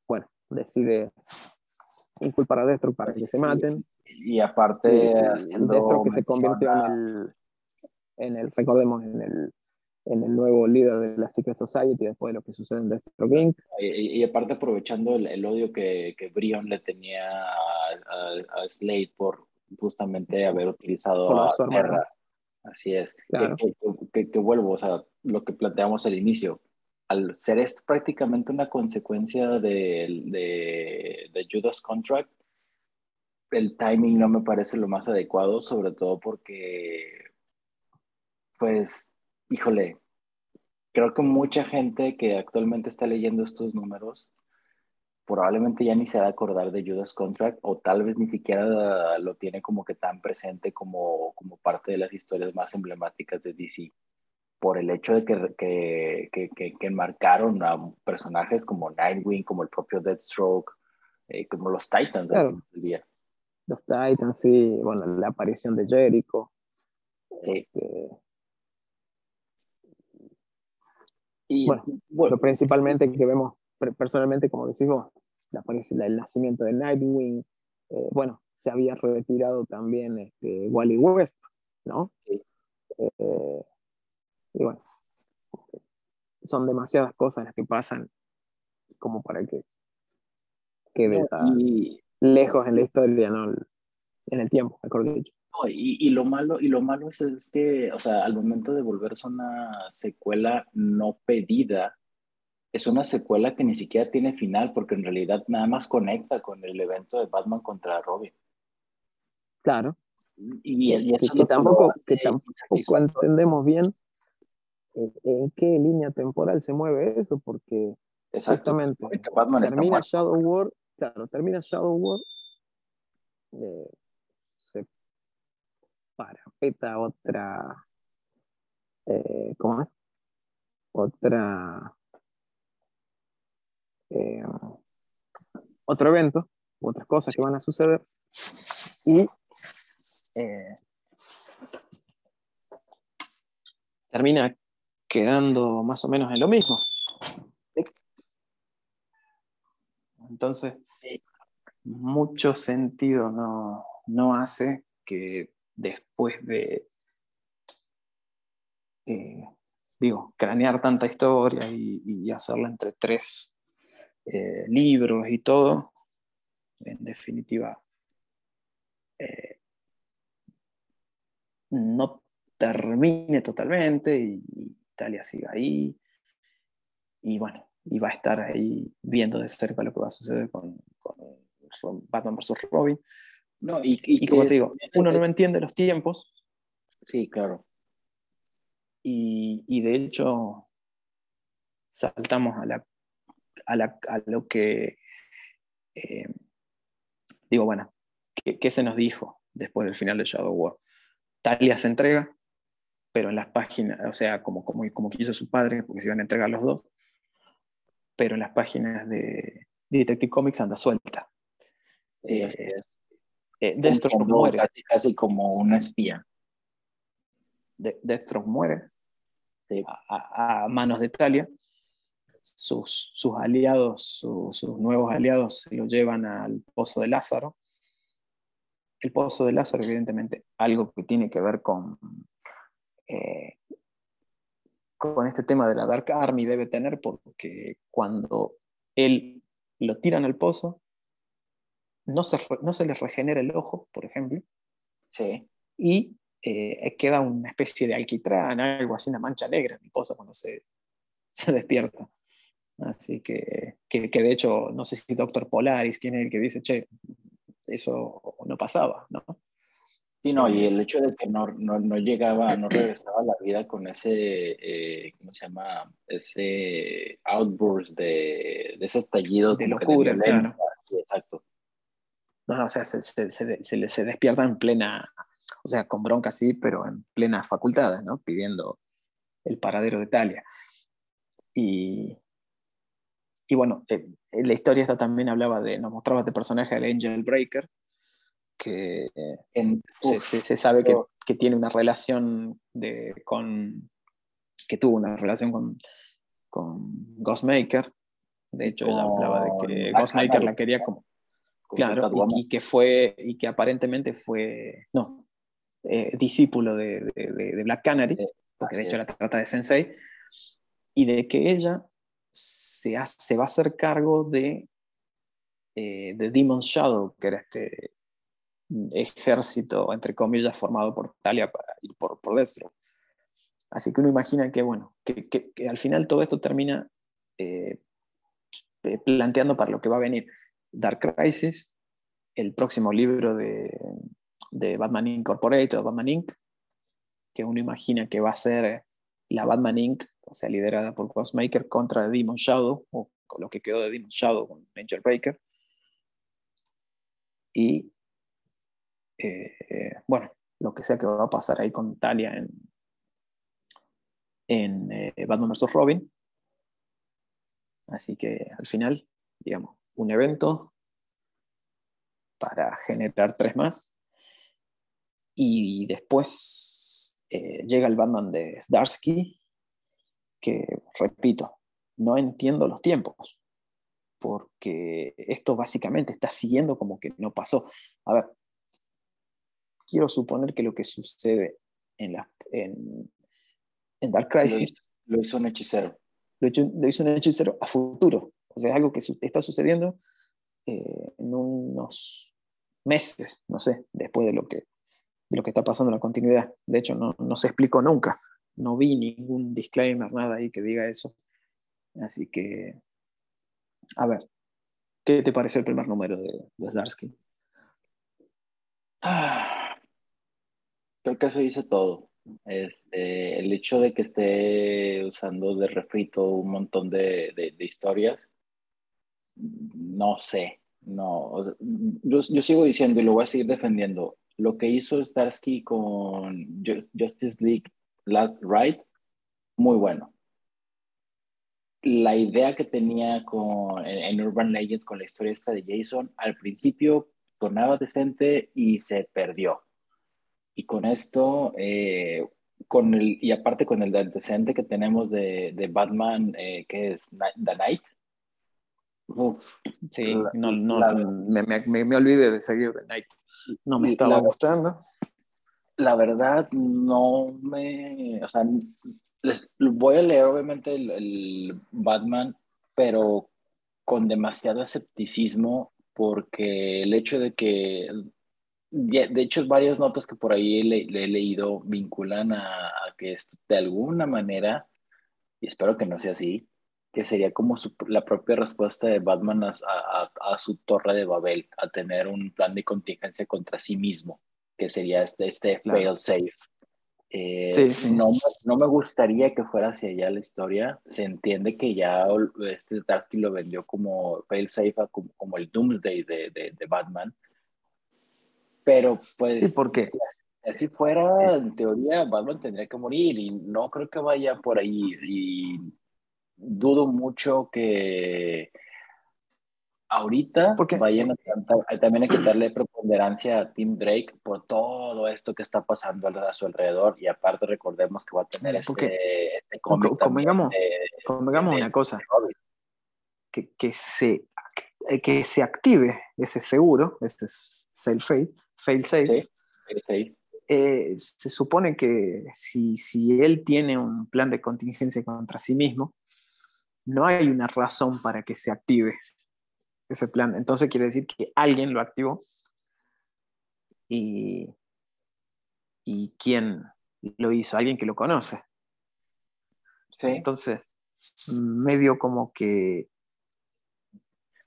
B: bueno, decide inculpar a Destro para que se maten.
A: Y, aparte,
B: haciendo Destro que se convirtió en el, en el, recordemos, en el, en el nuevo líder de la Secret Society después de lo que sucede en Destro King.
A: Y, y, aparte aprovechando el, el odio que, que, Brion le tenía a, a, a, Slade por justamente haber utilizado a Terra. Así es. Claro. Que, que, que, vuelvo, o sea, lo que planteamos al inicio al ser esto prácticamente una consecuencia de, de, de, Judas Contract, el timing no me parece lo más adecuado, sobre todo porque, pues, híjole, creo que mucha gente que actualmente está leyendo estos números probablemente ya ni se va a acordar de Judas Contract o tal vez ni siquiera lo tiene como que tan presente como, como parte de las historias más emblemáticas de DC por el hecho de que, que, que, que enmarcaron a personajes como Nightwing, como el propio Deathstroke, eh, como los Titans
B: claro.
A: del día.
B: Los Titans, sí, bueno, la aparición de Jericho. Este...
A: Y,
B: bueno, bueno, principalmente que vemos personalmente, como decís vos, la, el nacimiento de Nightwing, eh, bueno, se había retirado también este, Wally West, ¿no? Eh, y bueno, son demasiadas cosas las que pasan como para que quede
A: y,
B: lejos en la historia, ¿no? En el tiempo, mejor dicho.
A: No, y, y, lo malo, y lo malo es, es, que, o sea, al momento de volverse una secuela no pedida, es una secuela que ni siquiera tiene final, porque en realidad nada más conecta con el evento de Batman contra Robin.
B: Claro.
A: Y, y eso
B: que, que tampoco, que tampoco entendemos bien en qué línea temporal se mueve eso, porque exactamente termina Shadow War, termina Shadow War, eh, se parapeta otra, eh, ¿cómo es? Otra, eh, otro evento, otras cosas que van a suceder, y eh, termina quedando más o menos en lo mismo. Entonces, mucho sentido no, no, hace que después de, eh, digo, cranear tanta historia y, y hacerla entre tres eh, libros y todo, en definitiva, eh, no termine totalmente y, Italia siga ahí. Y bueno, y va a estar ahí viendo de cerca lo que va a suceder con, con Batman vs. Robin.
A: No, y, y,
B: y como te digo, uno no entiende los tiempos.
A: Sí, claro.
B: Y, y de hecho, saltamos a, la, a, la, a lo que, eh, digo, bueno, ¿qué, se nos dijo después del final de Shadow War? Talia se entrega, pero en las páginas, o sea, como, como, como quiso su padre, porque se iban a entregar los dos, pero en las páginas de, Detective Comics anda suelta.
A: Eh, eh, Deathstroke muere. Casi, como una espía.
B: De Deathstroke muere a, manos de Talia. Sus, sus aliados, sus nuevos aliados se lo llevan al Pozo de Lázaro. El Pozo de Lázaro, evidentemente, algo que tiene que ver con, eh, con este tema de la Dark Army debe tener, porque cuando él lo tiran al pozo, no se, no se les regenera el ojo, por ejemplo.
A: Sí.
B: Y eh, queda una especie de alquitrán, algo así, una mancha negra en el pozo cuando se, se despierta. Así que, que, que, de hecho, no sé si Doctor Polaris, quién es el que dice, che, eso no pasaba, ¿no?
A: Sí, no, y el hecho de que no, no, no llegaba, no regresaba a la vida con ese, eh, ¿cómo se llama? Ese outburst de, de ese estallido
B: de locura, claro.
A: exacto.
B: No, o sea, se, se, se, se, despierta en plena, o sea, con bronca sí, pero en plenas facultades, ¿no? Pidiendo el paradero de Talia. Y, y bueno, eh, la historia esta también hablaba de, nos mostraba este personaje del Angel Breaker, que se, sabe que, que, tiene una relación de, con, que tuvo una relación con, con Ghostmaker. De hecho, ella hablaba de que Ghostmaker la quería como... Claro, y, que fue, y que aparentemente fue, no, eh, discípulo de, de, Black Canary, porque de hecho la trata de Sensei, y de que ella se, se va a hacer cargo de, eh, de Demon's Shadow, que era este ejército, entre comillas, formado por Talia para ir por, por Destro. Así que uno imagina que, bueno, que, que, al final todo esto termina eh, eh, planteando para lo que va a venir. Dark Crisis, el próximo libro de, de Batman Incorporated Batman Inc., que uno imagina que va a ser la Batman Inc., o sea, liderada por Ghostmaker contra Demon Shadow, o con lo que quedó de Demon Shadow con Angel Breaker. Y eh, bueno, lo que sea que va a pasar ahí con Talia en, en eh, Batman vs. Robin. Así que al final, digamos, un evento para generar tres más. Y después eh, llega el Batman de Zdarsky, que, repito, no entiendo los tiempos, porque esto básicamente está siguiendo como que no pasó. A ver, quiero suponer que lo que sucede en, la, en, Dark Crisis...
A: Lo hizo, un hechicero.
B: Lo hizo, un hechicero a futuro. Es algo que está sucediendo eh, en unos meses, no sé, después de lo que, de lo que está pasando en la continuidad. De hecho, no, no se explicó nunca. No vi ningún disclaimer, nada ahí que diga eso. Así que, a ver, ¿qué te pareció el primer número de, de Zdarsky?
A: Creo que eso dice todo. Este, el hecho de que esté usando de refrito un montón de, de, historias, no sé, no, yo, yo, sigo diciendo y lo voy a seguir defendiendo. Lo que hizo Starsky con Justice League Last Ride, muy bueno. La idea que tenía con, en, Urban Legends con la historia esta de Jason, al principio sonaba decente y se perdió y con esto, eh, con el, y aparte con el antecedente que tenemos de, de Batman, eh, que es The Night.
B: Sí, no, no, me, me, me, olvidé de seguir The Night. No me estaba gustando.
A: La verdad, no me. O sea, les, voy a leer obviamente el, el Batman, pero con demasiado escepticismo, porque el hecho de que de hecho, varias notas que por ahí le, he leído vinculan a, que esto de alguna manera, y espero que no sea así, que sería como la propia respuesta de Batman a, a, su torre de Babel, a tener un plan de contingencia contra sí mismo, que sería este, este fail safe. Eh, no, no, me gustaría que fuera hacia allá la historia. Se entiende que ya este Darky lo vendió como fail safe, como, como el Doomsday de, de, de Batman Pero pues...
B: Sí, porque...
A: Si así fuera, en teoría, Batman tendría que morir y no creo que vaya por ahí. Y dudo mucho que ahorita Porque, vayan a también hay que darle preponderancia a Tim Drake por todo esto que está pasando a su alrededor. Y aparte recordemos que va a tener este, este cómic
B: como, digamos, una cosa. que, que, se, que se active ese seguro ese fail safe, fail safe. Eh, se supone que si, si él tiene un plan de contingencia contra sí mismo no hay una razón para que se active ese plan. Entonces quiere decir que alguien lo activó y, y quién lo hizo, alguien que lo conoce. Entonces, medio como que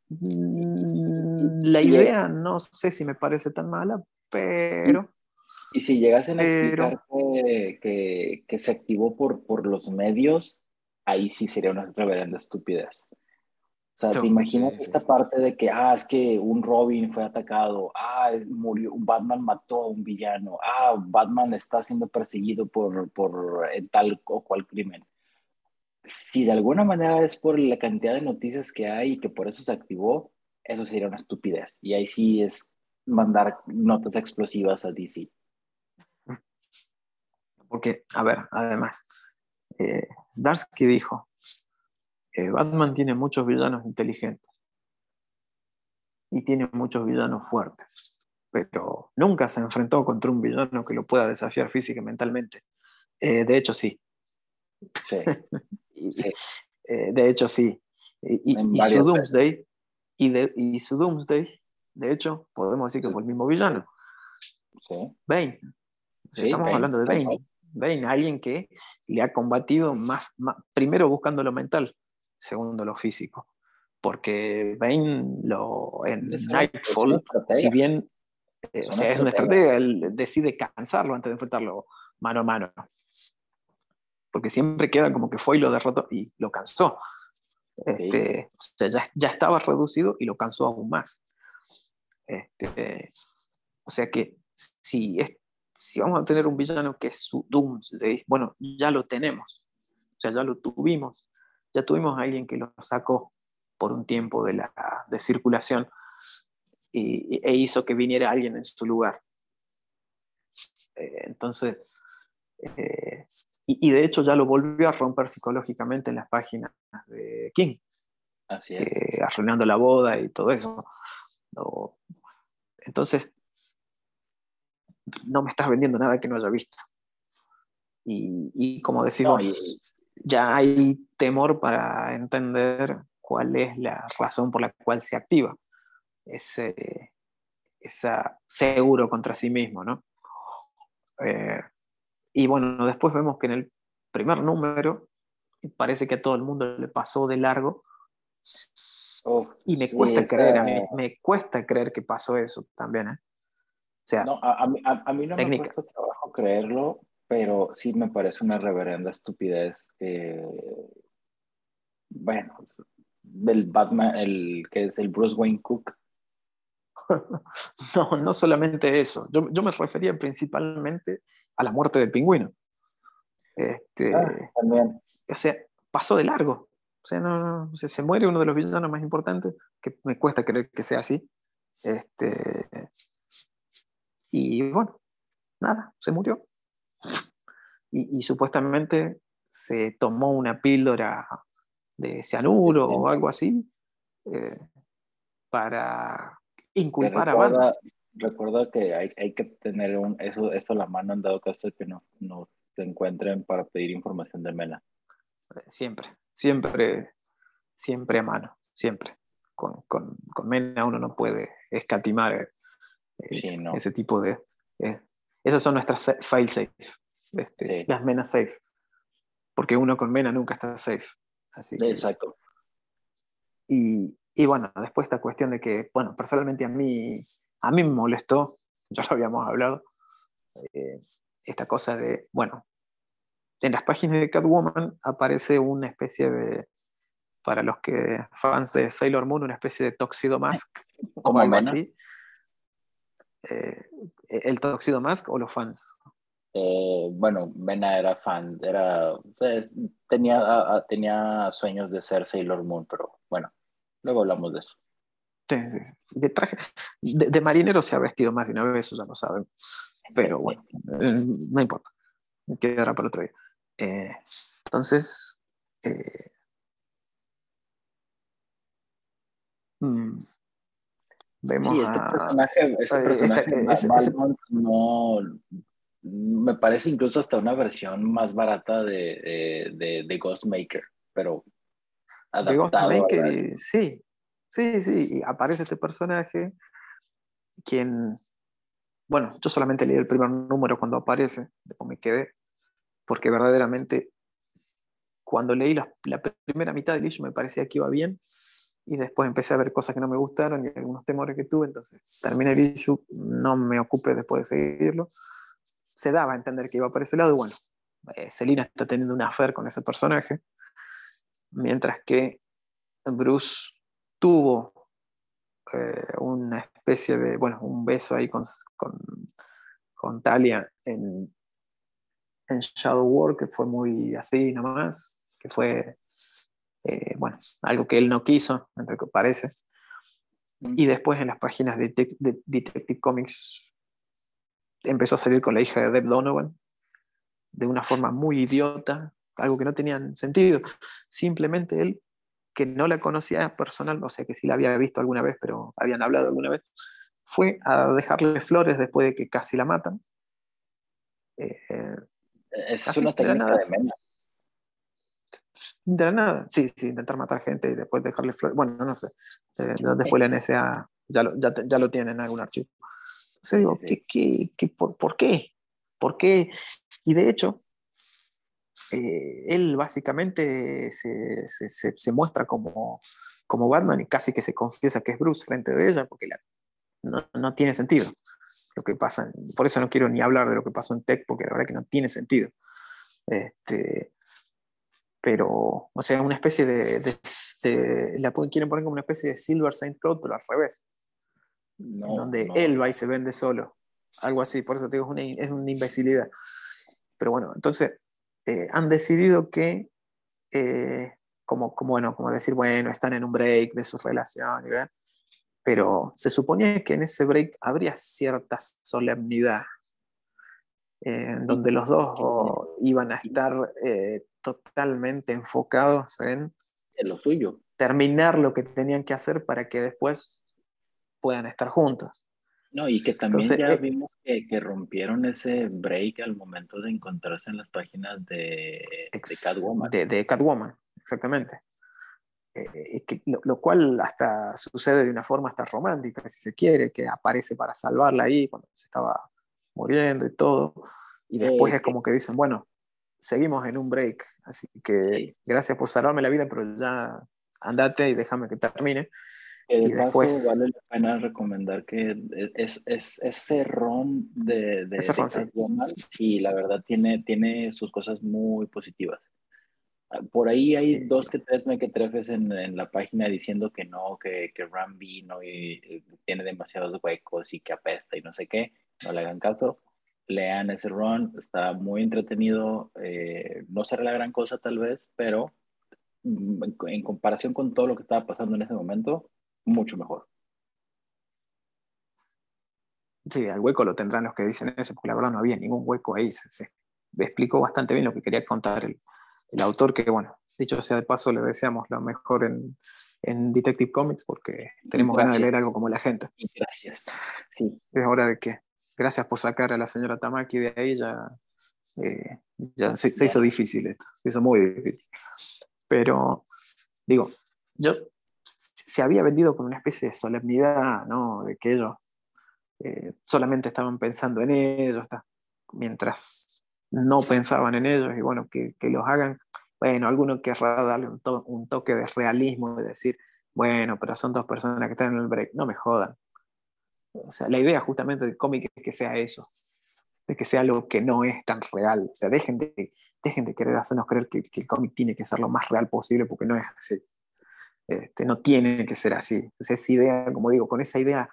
B: mm, la idea no sé si me parece tan mala, pero...
A: Y si llegasen a explicar que, que, se activó por, por los medios, ahí sí sería una reverenda estupidez. O sea, te imaginas esta parte de que, ah, es que un Robin fue atacado, ah, murió, Batman mató a un villano, ah, Batman está siendo perseguido por, por tal o cual crimen. Si de alguna manera es por la cantidad de noticias que hay y que por eso se activó, eso sería una estupidez. Y ahí sí es mandar notas explosivas a DC.
B: Porque, a ver, además, eh, Zdarsky dijo, Batman tiene muchos villanos inteligentes y tiene muchos villanos fuertes, pero nunca se enfrentó contra un villano que lo pueda desafiar física y mentalmente. Eh, de hecho, sí.
A: Sí.
B: Eh, de hecho, sí. Y, su Doomsday, y, de, su Doomsday, de hecho, podemos decir que fue el mismo villano.
A: Sí.
B: Bane. Estamos hablando de Bane. Bane, alguien que le ha combatido más, primero buscando lo mental, segundo lo físico. Porque Bane lo, en Nightfall, si bien eh, es, una estrategia, él decide cansarlo antes de enfrentarlo mano a mano. Porque siempre queda como que fue y lo derrotó y lo cansó. Este, o sea, ya, ya, estaba reducido y lo cansó aún más. Este, o sea que si, es, si vamos a tener un villano que es su Doomsday, bueno, ya lo tenemos. O sea, ya lo tuvimos ya tuvimos a alguien que lo sacó por un tiempo de, la, de circulación y, e hizo que viniera alguien en su lugar. Eh, entonces, eh, y, de hecho ya lo volvió a romper psicológicamente en las páginas de King.
A: Así es.
B: Eh, arruinando la boda y todo eso. entonces, no me estás vendiendo nada que no haya visto. Y, como decimos, ya hay temor para entender cuál es la razón por la cual se activa ese, seguro contra sí mismo, ¿no? Eh, y bueno, después vemos que en el primer número parece que a todo el mundo le pasó de largo y me cuesta creer, a mí, me cuesta creer que pasó eso también, ¿eh?
A: O sea, a, mí, no me cuesta trabajo creerlo pero sí me parece una reverenda estupidez. bueno, el Batman, el que es el Bruce Wayne Cook.
B: No, no solamente eso. Yo, yo me refería principalmente a la muerte del pingüino. Este,
A: ah, también.
B: O sea, pasó de largo. O sea, no, se muere uno de los villanos más importantes, que me cuesta creer que sea así. Este, y bueno, nada, se murió y, supuestamente se tomó una píldora de cianuro o algo así eh, para inculpar a Batman.
A: Recuerda que hay, hay, que tener un, eso, eso a la mano en dado caso de que no, no se encuentren para pedir información de Mena.
B: Siempre, siempre, siempre a mano, siempre. Con, con, con Mena uno no puede escatimar eh, ese tipo de... Eh, esas son nuestras file safe. Este, las menas safe. Porque uno con mena nunca está safe. Así
A: Exacto.
B: Y, y, bueno, después esta cuestión de que, bueno, personalmente a mí, a mí me molestó, ya lo habíamos hablado, eh, esta cosa de, bueno, en las páginas de Catwoman aparece una especie de, para los que fans de Sailor Moon, una especie de Toxido Mask, como algo así. Eh, ¿El Toxido Mask o los fans?
A: Eh, bueno, Mena era fan, era, pues, tenía, tenía sueños de ser Sailor Moon, pero bueno, luego hablamos de eso.
B: Sí, sí. De traje, de, marinero se ha vestido más de una vez, eso ya lo saben. Pero bueno, eh, no importa. Quedará para otro día. Eh, entonces, mm, vemos
A: sí, este personaje, este personaje no, me parece incluso hasta una versión más barata de, de, de, Ghostmaker, pero
B: adaptado. De Ghostmaker, sí, sí, sí, aparece este personaje, quien, bueno, yo solamente leí el primer número cuando aparece, después me quedé, porque verdaderamente cuando leí la, la primera mitad del issue me parecía que iba bien, y después empecé a ver cosas que no me gustaron y algunos temores que tuve, entonces terminé el issue, no me ocupé después de seguirlo, se daba a entender que iba por ese lado y bueno, eh, Selina está teniendo una affair con ese personaje, mientras que Bruce tuvo eh, una especie de, bueno, un beso ahí con, con, con Talia en, en, Shadow War, que fue muy así nomás, que fue, eh, bueno, algo que él no quiso, entre que parece. Mm. Y después en las páginas de, de Detective Comics empezó a salir con la hija de Deb Donovan de una forma muy idiota, algo que no tenía sentido. Simplemente él, que no la conocía personal, o sea que sí la había visto alguna vez, pero habían hablado alguna vez, fue a dejarle flores después de que casi la matan.
A: Eh, es una técnica de mena.
B: De nada, sí, sí, intentar matar gente y después dejarle flores. Bueno, no sé. Eh, después la NSA ya lo, ya, ya lo tiene en algún archivo digo, ¿qué, qué, por, qué? ¿Por qué? Y de hecho, eh, él básicamente se, se, se, muestra como, como Batman y casi que se confiesa que es Bruce frente de ella, porque no, no, tiene sentido lo que pasa. Por eso no quiero ni hablar de lo que pasó en Tech, porque la verdad que no tiene sentido. Este, pero, o sea, una especie de, de, la quieren poner como una especie de Silver Saint Cloud, pero al revés donde él va y se vende solo. Algo así, por eso te digo, es una, imbecilidad. Pero bueno, entonces eh, han decidido que, eh, como, como, bueno, como decir, bueno, están en un break de su relación, pero se supone que en ese break habría cierta solemnidad, en donde los dos iban a estar eh, totalmente enfocados en,
A: en lo suyo.
B: Terminar lo que tenían que hacer para que después puedan estar juntos.
A: No, y que también ya eh, vimos que, que, rompieron ese break al momento de encontrarse en las páginas de, de Catwoman.
B: De, Catwoman, exactamente. Eh, que, lo, cual hasta sucede de una forma hasta romántica, si se quiere, que aparece para salvarla ahí cuando se estaba muriendo y todo. Y después es como que dicen, bueno, seguimos en un break, así que gracias por salvarme la vida, pero ya andate y déjame que termine.
A: Y después vale la pena recomendar que es, es, ese ron de, de, sí. la verdad tiene, tiene sus cosas muy positivas. Ah, por ahí hay dos que tres mequetrefes en, en la página diciendo que no, que, que Ram vino y, tiene demasiados huecos y que apesta y no sé qué. No le hagan caso. Lean ese ron, está muy entretenido. Eh, no será la gran cosa tal vez, pero mm, en comparación con todo lo que estaba pasando en ese momento, mucho mejor.
B: Sí, el hueco lo tendrán los que dicen eso, porque la verdad no había ningún hueco ahí. Se, me explicó bastante bien lo que quería contar el, el, autor, que bueno, dicho sea de paso, le deseamos lo mejor en, en Detective Comics, porque tenemos ganas de leer algo como la gente.
A: Gracias. Sí.
B: Es hora de que, gracias por sacar a la señora Tamaki de ahí, ya, eh, ya se, se hizo difícil esto, se hizo muy difícil. Pero, digo, yo se había vendido con una especie de solemnidad, ¿no? De que ellos eh, solamente estaban pensando en ellos, mientras no pensaban en ellos, y bueno, que, que los hagan, bueno, alguno querrá darle un, un, toque de realismo y decir, bueno, pero son dos personas que están en el break, no me jodan. O sea, la idea justamente del cómic es que sea eso, de que sea algo que no es tan real. O sea, dejen de, dejen de querer hacernos creer que, que el cómic tiene que ser lo más real posible porque no es así. Este, no tiene que ser así. esa idea, como digo, con esa idea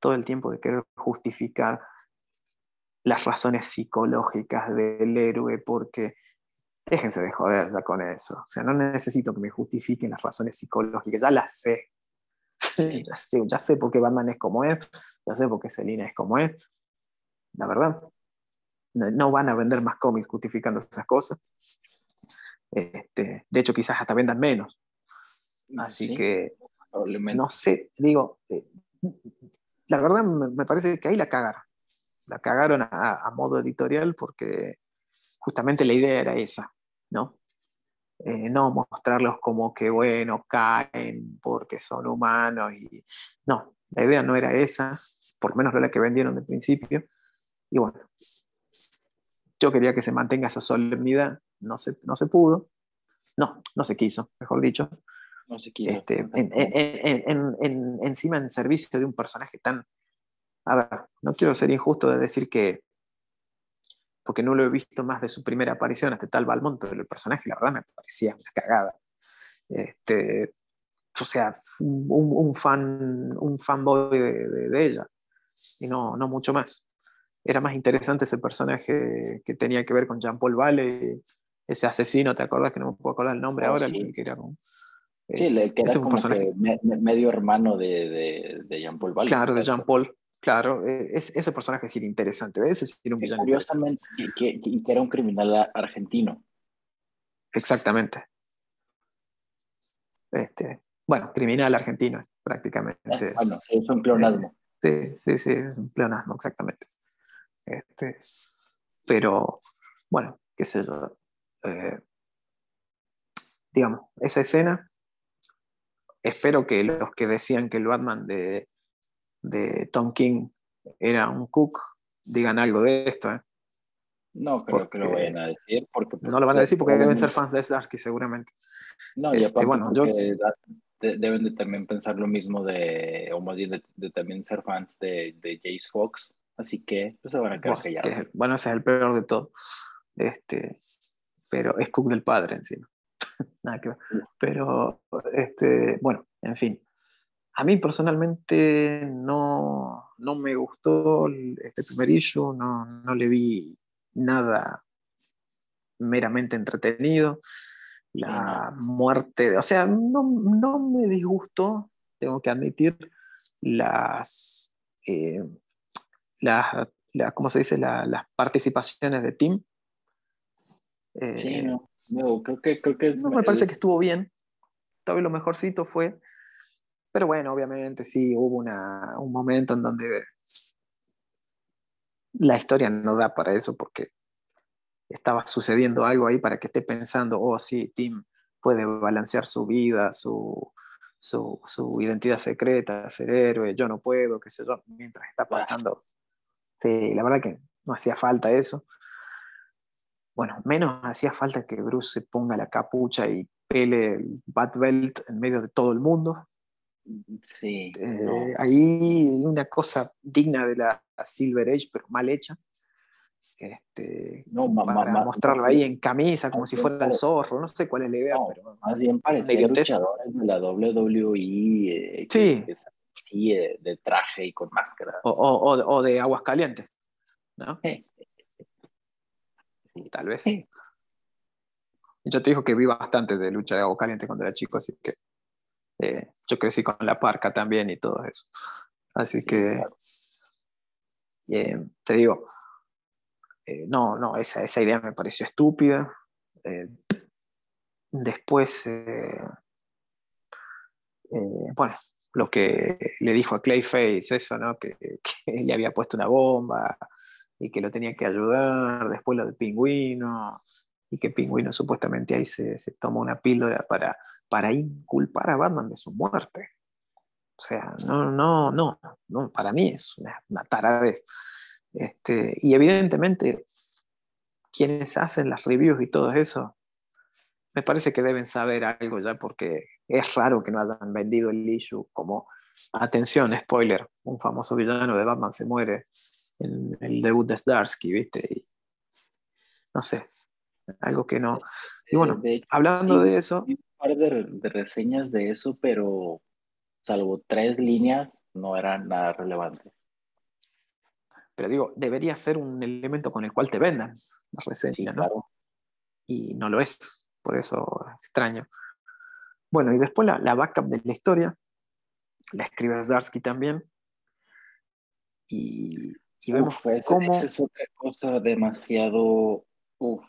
B: todo el tiempo de querer justificar las razones psicológicas del héroe, porque déjense de joder ya con eso. O sea, no necesito que me justifiquen las razones psicológicas, ya las sé. ya, sé ya sé por qué Batman es como es, ya sé por qué Selina es como es. La verdad, no, van a vender más cómics justificando esas cosas. Este, de hecho, quizás hasta vendan menos. Así que, no sé, digo, eh, la verdad me, parece que ahí la cagaron. La cagaron a, modo editorial porque justamente la idea era esa, ¿no? Eh, no mostrarlos como que, bueno, caen porque son humanos y no, la idea no era esa, por lo menos no la que vendieron de principio. Y bueno, yo quería que se mantenga esa solemnidad, no se, no se pudo, no, no se quiso, mejor dicho.
A: No se quiso.
B: Este, encima en servicio de un personaje tan... A ver, no quiero ser injusto de decir que, porque no lo he visto más de su primera aparición hasta tal Balmont, pero el personaje la verdad me parecía una cagada. Este, o sea, un, fan, un fanboy de, ella, y no, no mucho más. Era más interesante ese personaje que tenía que ver con Jean-Paul Vale, ese asesino, ¿te acuerdas que no me puedo acordar el nombre oh, ahora?
A: Sí.
B: Que
A: era sí, eh, que era como que medio hermano de, de, Jean-Paul Vale.
B: Claro, de Jean-Paul. Claro, e, es, ese personaje sí era interesante, ese sí era un villano.
A: Curiosamente, que, que, era un criminal argentino.
B: Exactamente. Este, bueno, criminal argentino, prácticamente.
A: Ah, bueno, es un pleonasmo.
B: Sí, sí, sí, es un pleonasmo, exactamente. Este, pero, bueno, qué sé yo. Eh, digamos, esa escena, espero que los que decían que el Batman de, de Tom King era un Cook digan algo de esto. ¿eh?
A: No creo que lo vayan a decir. Porque,
B: no lo van a decir porque deben ser fans de Starsky seguramente.
A: No, y este, bueno, yo... deben de también pensar lo mismo de, o más bien de, también ser fans de, de Jace Fox, así que pues, se van a quedar callados.
B: bueno, ese es el peor de todo. Este, pero es Cook del padre encima. Nada que ver. Pero, este, bueno, en fin. A mí personalmente no, no me gustó este primer issue, no, no le vi nada meramente entretenido. La muerte, o sea, no, no me disgustó, tengo que admitir, las, eh, las, ¿cómo se dice? las participaciones de Tim.
A: sí, eh, no, creo que, creo que
B: no, me parece que estuvo bien. Todavía lo mejorcito fue. Pero bueno, obviamente sí, hubo una, un momento en donde la historia no da para eso porque estaba sucediendo algo ahí para que esté pensando, oh sí, Tim puede balancear su vida, su, su, su, identidad secreta, ser héroe, yo no puedo, qué sé yo, mientras está pasando. Sí, la verdad que no hacía falta eso. Bueno, menos hacía falta que Bruce se ponga la capucha y pele el Bat Belt en medio de todo el mundo.
A: Sí.
B: Eh, ahí una cosa digna de la Silver Age, pero mal hecha. Este,
A: no,
B: para mostrarlo ahí en camisa, como si fuera el zorro, no sé cuál es la idea, pero
A: más bien parecía luchadores de la WWE, eh,
B: sí.
A: sí, eh, de traje y con máscara.
B: O, o, o de aguas calientes, ¿no? Sí, tal vez. Yo te digo que vi bastante de lucha de agua caliente cuando era chico, así que eh, yo crecí con la parca también y todo eso. Así que, te digo, eh, no, no, esa, esa, idea me pareció estúpida. Eh, después, eh, bueno, lo que le dijo a Clayface, eso, ¿no? Que, que, le había puesto una bomba y que lo tenía que ayudar. Después lo del pingüino y que pingüino supuestamente ahí se, se tomó una píldora para, para inculpar a Batman de su muerte. O sea, no, no, no, no para mí es una, una taradez. Este, y evidentemente, quienes hacen las reviews y todo eso, me parece que deben saber algo ya, porque es raro que no hayan vendido el issue como, atención, spoiler, un famoso villano de Batman se muere en el debut de Starsky, ¿viste? Y, no sé, algo que no. Y bueno, hablando de eso.
A: Par de, de reseñas de eso, pero salvo tres líneas, no eran nada relevantes.
B: pero digo, debería ser un elemento con el cual te vendan la reseña, ¿no? Y no lo es, por eso extraño. Bueno, y después la, la backup de la historia, la escribe Zdarsky también, y, vemos
A: pues,
B: cómo...
A: es otra cosa demasiado... Uf,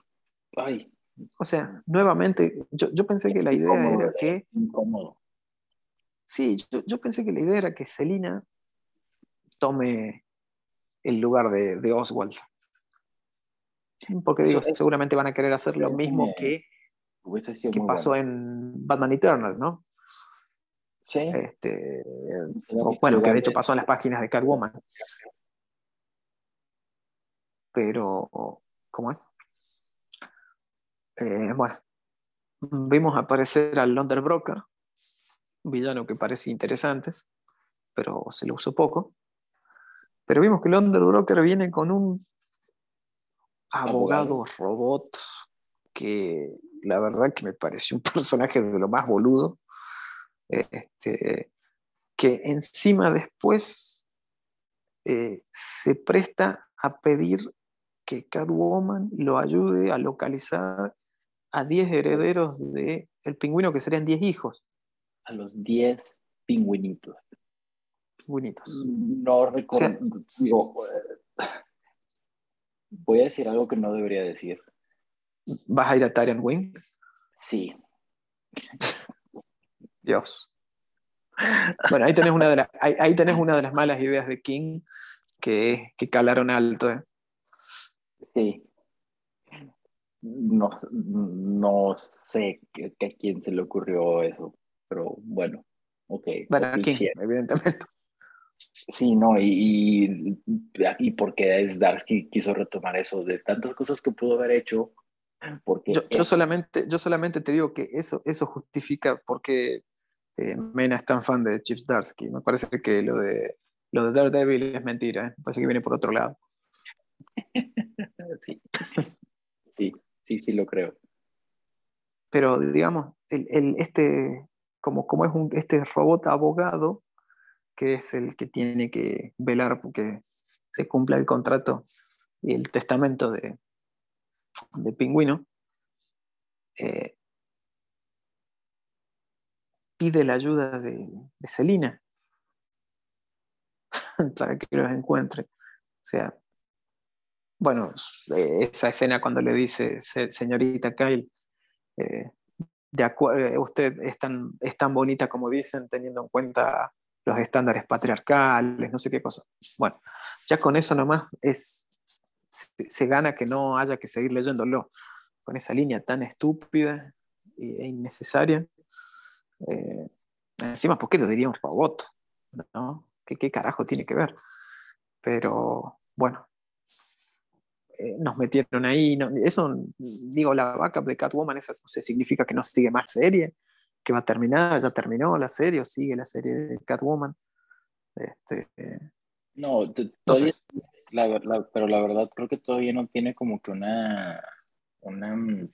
A: ay.
B: O sea, nuevamente, yo, yo pensé que la idea era que...
A: Incómodo.
B: Sí, yo, yo, pensé que la idea era que Selina tome el lugar de, de Oswald. Porque digo, seguramente van a querer hacer lo mismo que, que pasó en Batman Eternal, ¿no?
A: Sí.
B: Este, bueno, que de hecho pasó en las páginas de Catwoman. Pero, ¿cómo es? Eh, bueno, vimos aparecer al London Broker, un villano que parece interesante, pero se lo usó poco. Pero vimos que el Broker viene con un abogado robot que la verdad que me pareció un personaje de lo más boludo. Este, que encima después eh, se presta a pedir que Catwoman lo ayude a localizar a 10 herederos del el pingüino, que serían 10 hijos.
A: A los 10 pingüinitos.
B: Pingüinitos.
A: No recuerdo. Eh, voy a decir algo que no debería decir.
B: ¿Vas a ir a Tarian Wing?
A: Sí.
B: Dios. Bueno, ahí tenés una de las, ahí, tenés una de las malas ideas de King que, que calaron alto. ¿eh?
A: Sí. No, no sé a quién se le ocurrió eso, pero bueno, ok.
B: Bueno, a King, evidentemente.
A: Sí, no, y, y, y porque es Darsky quiso retomar eso de tantas cosas que pudo haber hecho. Porque
B: yo, solamente, yo solamente te digo que eso, eso justifica porque eh, Mena es tan fan de Chips Darsky. Me parece que lo de, lo de Daredevil es mentira, ¿eh? me parece que viene por otro lado.
A: sí. sí, sí, sí lo creo.
B: Pero digamos, el, este, como, como es un, este robot abogado, que es el que tiene que velar porque se cumpla el contrato y el testamento de, de Pingüino, eh, pide la ayuda de, de Celina para que los encuentre. O sea, bueno, eh, esa escena cuando le dice, señorita Kyle, eh, eh, usted es tan, es tan bonita como dicen, teniendo en cuenta los estándares patriarcales, no sé qué cosa. Bueno, ya con eso nomás es, se, gana que no haya que seguir leyéndolo, con esa línea tan estúpida e innecesaria. encima, ¿por qué lo diría un robot? ¿No? ¿Qué, ¿Qué carajo tiene que ver? Pero bueno, eh, nos metieron ahí. eso, digo, la backup de Catwoman, esa no significa que no sigue más serie, que va a terminar, ya terminó la serie o sigue la serie de Catwoman. Este,
A: no, todavía, pero la verdad creo que todavía no tiene como que una, una,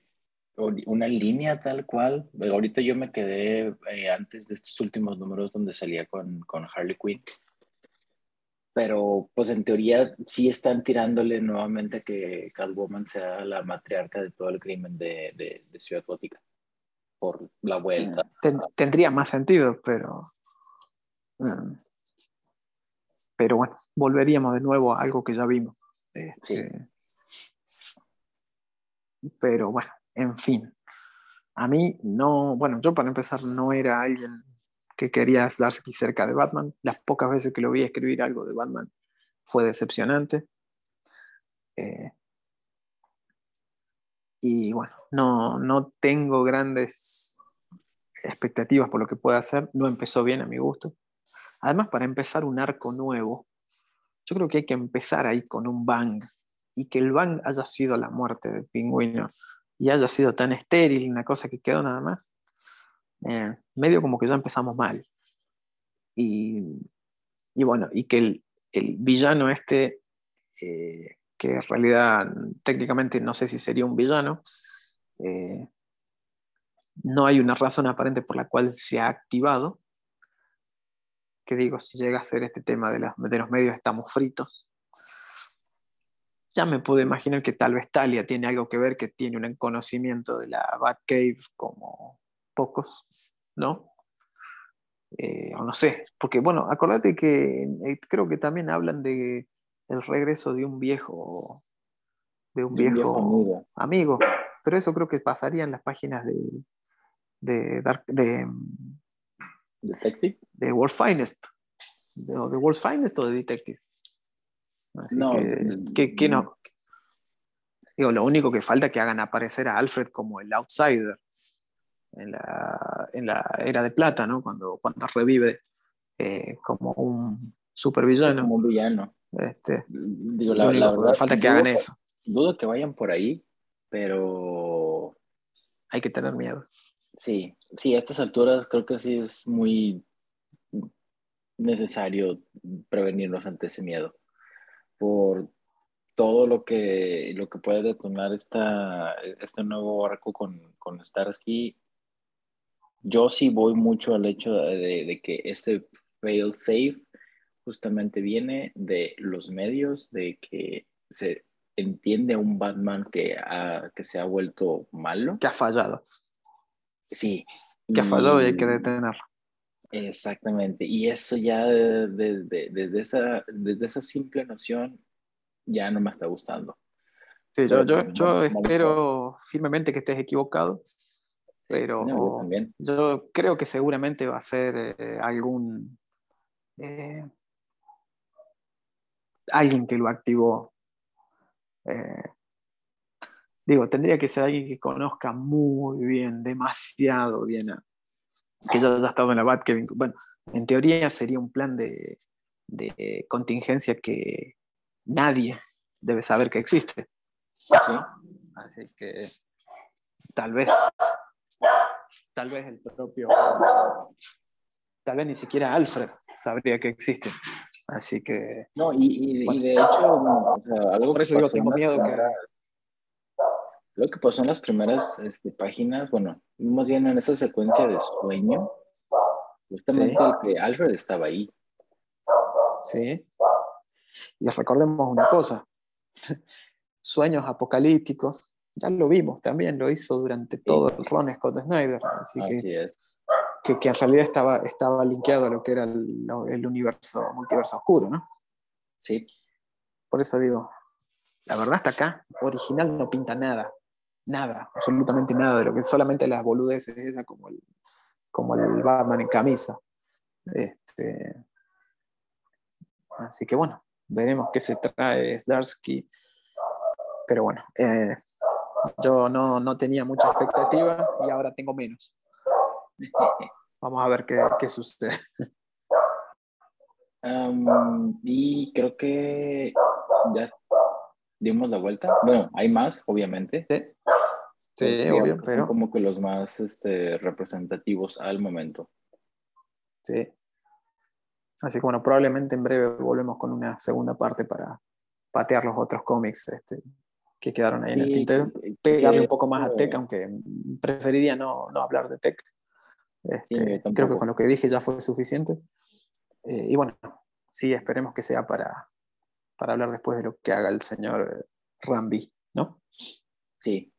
A: una línea tal cual. Ahorita yo me quedé eh, antes de estos últimos números donde salía con, con Harley Quinn pero pues en teoría sí están tirándole nuevamente que Catwoman sea la matriarca de todo el crimen de, de, Ciudad Gótica por la vuelta.
B: tendría más sentido, pero... Mm, pero bueno, volveríamos de nuevo a algo que ya vimos. Este, pero bueno, en fin. A mí no, bueno, yo para empezar no era alguien que quería darse cerca de Batman. Las pocas veces que lo vi escribir algo de Batman fue decepcionante. Eh, y bueno, no, no tengo grandes expectativas por lo que pueda hacer. No empezó bien a mi gusto. Además, para empezar un arco nuevo, yo creo que hay que empezar ahí con un bang. Y que el bang haya sido la muerte del pingüino y haya sido tan estéril, una cosa que quedó nada más. Eh, medio como que ya empezamos mal. Y, bueno, y que el, villano este, eh, que en realidad técnicamente no sé si sería un villano, eh, no hay una razón aparente por la cual se ha activado. Que digo, si llega a ser este tema de, de los medios estamos fritos. ya me puedo imaginar que tal vez Talia tiene algo que ver, que tiene un conocimiento de la Batcave como pocos, ¿no? Eh, o no sé, porque bueno, acordate que eh, creo que también hablan de el regreso de un viejo, de un, viejo, amigo. pero eso creo que pasaría en las páginas de, de, Dark, de,
A: Detective,
B: de World Finest, de, de World Finest o de Detective. no, que, que, no. Digo, lo único que falta es que hagan aparecer a Alfred como el outsider en la, en la era de plata, ¿no? Cuando, cuando revive eh, como un supervillano.
A: Como un villano.
B: Este, Digo, la, verdad, falta que hagan eso.
A: Dudo que vayan por ahí, pero...
B: Hay que tener miedo.
A: Sí, sí, a estas alturas creo que sí es muy necesario prevenirnos ante ese miedo. Por todo lo que, lo que puede detonar esta, este nuevo arco con, con Starsky yo sí voy mucho al hecho de, que este fail safe justamente viene de los medios, de que se entiende a un Batman que, que se ha vuelto malo.
B: Que ha fallado.
A: Sí.
B: Que ha fallado y hay que detenerlo.
A: Exactamente. Y eso ya desde, desde, esa, desde esa simple noción ya no me está gustando.
B: Sí, yo, yo, yo espero firmemente que estés equivocado pero yo, creo que seguramente va a ser eh, algún eh, alguien que lo activó. Eh, digo, tendría que ser alguien que conozca muy bien, demasiado bien, que ya haya estado en la BAT. Que, bueno, en teoría sería un plan de, de contingencia que nadie debe saber que existe. ¿Sí? Así que tal vez tal vez el propio, tal vez ni siquiera Alfred sabría que existe. Así que...
A: No, y, de hecho, algo
B: por eso digo, tengo miedo que...
A: Lo que pasó en las primeras este, páginas, bueno, más bien en esa secuencia de sueño, justamente que Alfred estaba ahí.
B: Sí. Y recordemos una cosa, sueños apocalípticos ya lo vimos también, lo hizo durante todo el run Scott Snyder. Así, que, que, en realidad estaba, estaba linkeado a lo que era el, el, universo, multiverso oscuro, ¿no?
A: Sí.
B: Por eso digo, la verdad hasta acá, original no pinta nada, nada, absolutamente nada de lo que solamente las boludeces esa como el, como el Batman en camisa. Este, así que bueno, veremos qué se trae Darsky. Pero bueno, eh, yo no, no tenía mucha expectativa y ahora tengo menos. Vamos a ver qué, qué sucede.
A: y creo que ya dimos la vuelta. Bueno, hay más, obviamente.
B: Sí, sí obvio, pero...
A: como que los más este, representativos al momento.
B: Sí. Así que bueno, probablemente en breve volvemos con una segunda parte para patear los otros cómics este, que quedaron ahí en el tintero. Pegarle un poco más a Tech, aunque preferiría no, no hablar de Tech. Este, creo que con lo que dije ya fue suficiente. Eh, y bueno, sí, esperemos que sea para, para hablar después de lo que haga el señor Rambi, ¿no?
A: Sí.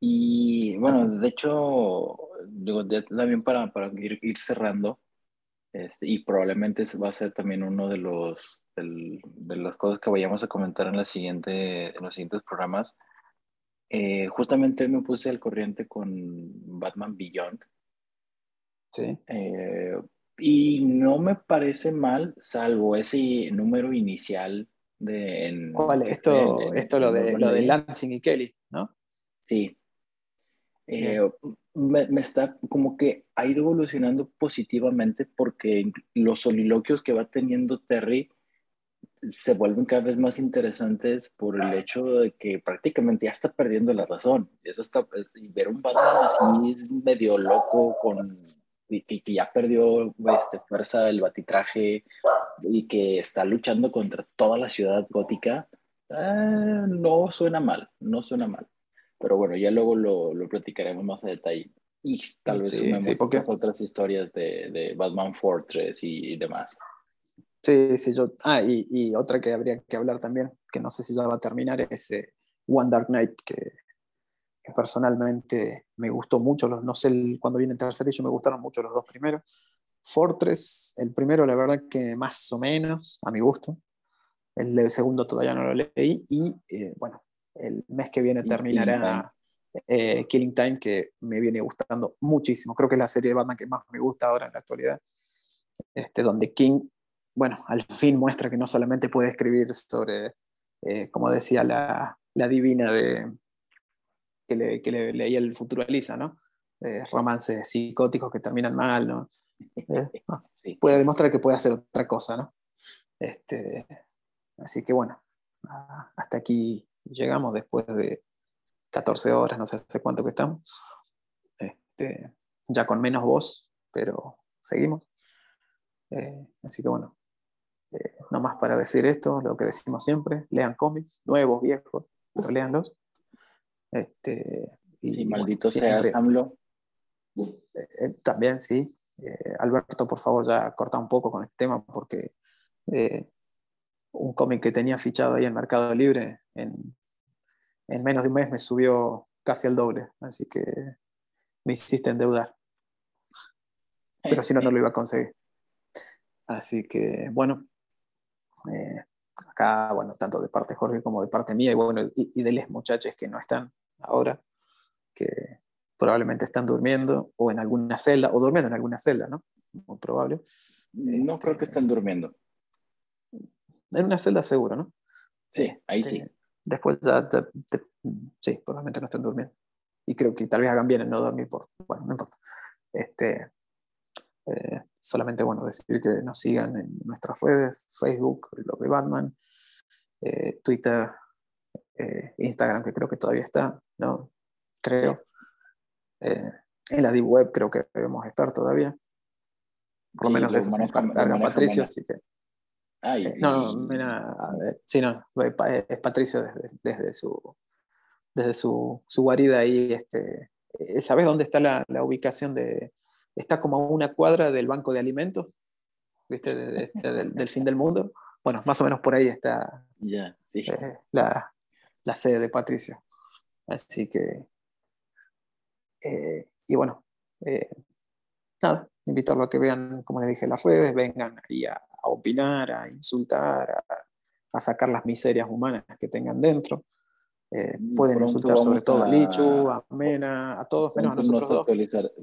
A: Y bueno, de hecho, digo, también para, para ir, ir cerrando, este, y probablemente va a ser también uno de los de las cosas que vayamos a comentar en, la siguiente, en los siguientes programas. Eh, justamente hoy me puse al corriente con Batman Beyond.
B: Sí.
A: Eh, y no me parece mal, salvo ese número inicial de...
B: ¿Cuál? Esto, esto lo, de, lo de Lansing y Kelly, ¿no?
A: Sí. Eh, me, me, está como que ha ido evolucionando positivamente porque los soliloquios que va teniendo Terry se vuelven cada vez más interesantes por el hecho de que prácticamente ya está perdiendo la razón. Eso está, ver un Batman así medio loco con y que, ya perdió este, fuerza el batitraje y que está luchando contra toda la ciudad gótica, ah, no suena mal, no suena mal. Pero bueno, ya luego lo, lo platicaremos más a detalle. Y tal vez sí, sumemos otras historias de, de Batman Fortress y demás.
B: Sí, sí, yo. Ah, y, otra que habría que hablar también, que no sé si ya va a terminar, es eh, One Dark Knight, que, personalmente me gustó mucho. Los, no sé cuándo viene el tercer yo me gustaron mucho los dos primeros. Fortress, el primero, la verdad que más o menos, a mi gusto. El segundo todavía no lo leí. Y eh, bueno, el mes que viene terminará eh, Killing Time, que me viene gustando muchísimo. Creo que es la serie de Batman que más me gusta ahora en la actualidad. Este, donde King, bueno, al fin muestra que no solamente puede escribir sobre, eh, como decía la, la divina de, que, le, que le, leía el Futuraliza, ¿no? Eh, romances psicóticos que terminan mal, ¿no? Puede demostrar que puede hacer otra cosa, ¿no? Este, así que bueno, hasta aquí llegamos después de 14 horas, no sé hace cuánto que estamos. Este, ya con menos voz, pero seguimos. Eh, así que bueno, eh, no más para decir esto, lo que decimos siempre, lean cómics, nuevos, viejos, pero leanlos. Este,
A: y maldito sea Samlo.
B: Eh, también, sí. Alberto, por favor, ya corta un poco con este tema porque un cómic que tenía fichado ahí en Mercado Libre en en menos de un mes me subió casi al doble, así que me hiciste endeudar. Pero si no, no lo iba a conseguir. Así que, bueno, eh, acá, bueno, tanto de parte de Jorge como de parte mía, y bueno, y, de los muchachos que no están ahora, que probablemente están durmiendo o en alguna celda, o durmiendo en alguna celda, ¿no? Muy probable.
A: No creo que estén durmiendo.
B: En una celda seguro, ¿no?
A: Sí, ahí sí.
B: Después ya, sí, probablemente no estén durmiendo. Y creo que tal vez hagan bien en no dormir por, bueno, no importa. Este, eh, solamente, bueno, decir que nos sigan en nuestras redes, Facebook, lo de Batman, eh, Twitter, eh, Instagram, que creo que todavía está, ¿no? Creo. en la Deep Web creo que debemos estar todavía. Por lo menos de eso se Patricio, así que eh, no, mira, sí, no, es Patricio desde, su, desde su, guarida ahí. Este, eh, ¿Sabes dónde está la, ubicación de.? Está como a una cuadra del banco de alimentos, ¿viste? Este, del, fin del mundo. Bueno, más o menos por ahí está eh, la, sede de Patricio. Así que. y bueno, nada, invitarlo a que vean, como les dije, las redes, vengan ahí a, a opinar, a insultar, a, sacar las miserias humanas que tengan dentro. Eh, mm, pueden insultar sobre todo a, Lichu, a Mena, a todos menos a nosotros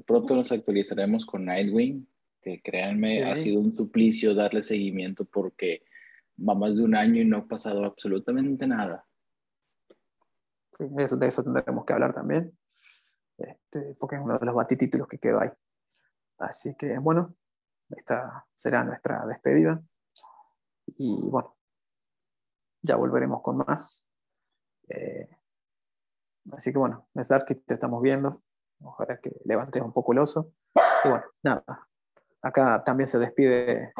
A: Pronto nos actualizaremos con Nightwing, que créanme, ha sido un suplicio darle seguimiento porque va más de un año y no ha pasado absolutamente nada.
B: Sí, de eso tendremos que hablar también, este, porque es uno de los batitítulos que quedó ahí. Así que, bueno, esta será nuestra despedida. Y bueno, ya volveremos con más. Eh, así que bueno, que te estamos viendo. Ojalá que levantes un poco el oso. Y bueno, nada. Acá también se despide eh,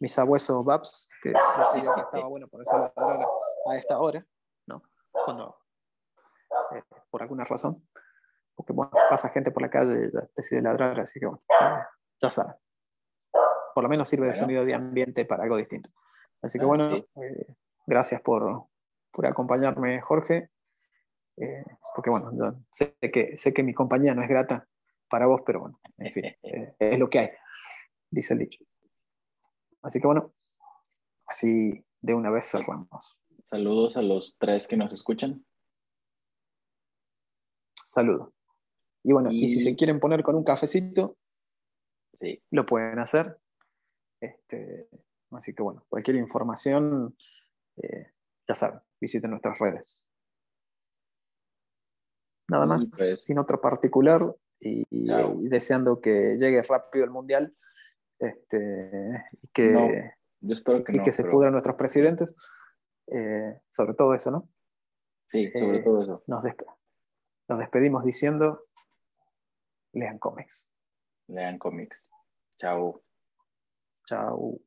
B: mis Babs, que decidió que estaba bueno ponerse a a esta hora, ¿no? Cuando, eh, por alguna razón. Porque bueno, pasa gente por la calle y decide ladrar, así que bueno, ya saben por lo menos sirve de sonido de ambiente para algo distinto. Así que bueno, eh, gracias por, por, acompañarme, Jorge. Eh, porque bueno, sé, que, sé que mi compañía no es grata para vos, pero bueno, en fin, eh, es lo que hay, dice el dicho. Así que bueno, así de una vez cerramos.
A: Saludos a los tres que nos escuchan.
B: Saludos. Y bueno, y, si se quieren poner con un cafecito, sí. lo pueden hacer. Este, así que bueno, cualquier información, eh, ya saben, visiten nuestras redes. Nada más, pues sin otro particular y, deseando que llegue rápido el Mundial este, y que, que, se pudran nuestros presidentes. Eh, sobre todo eso, ¿no?
A: Sí, sobre eh, todo eso.
B: Nos, nos despedimos diciendo, lean cómics.
A: Lean cómics. Chao.
B: Chao.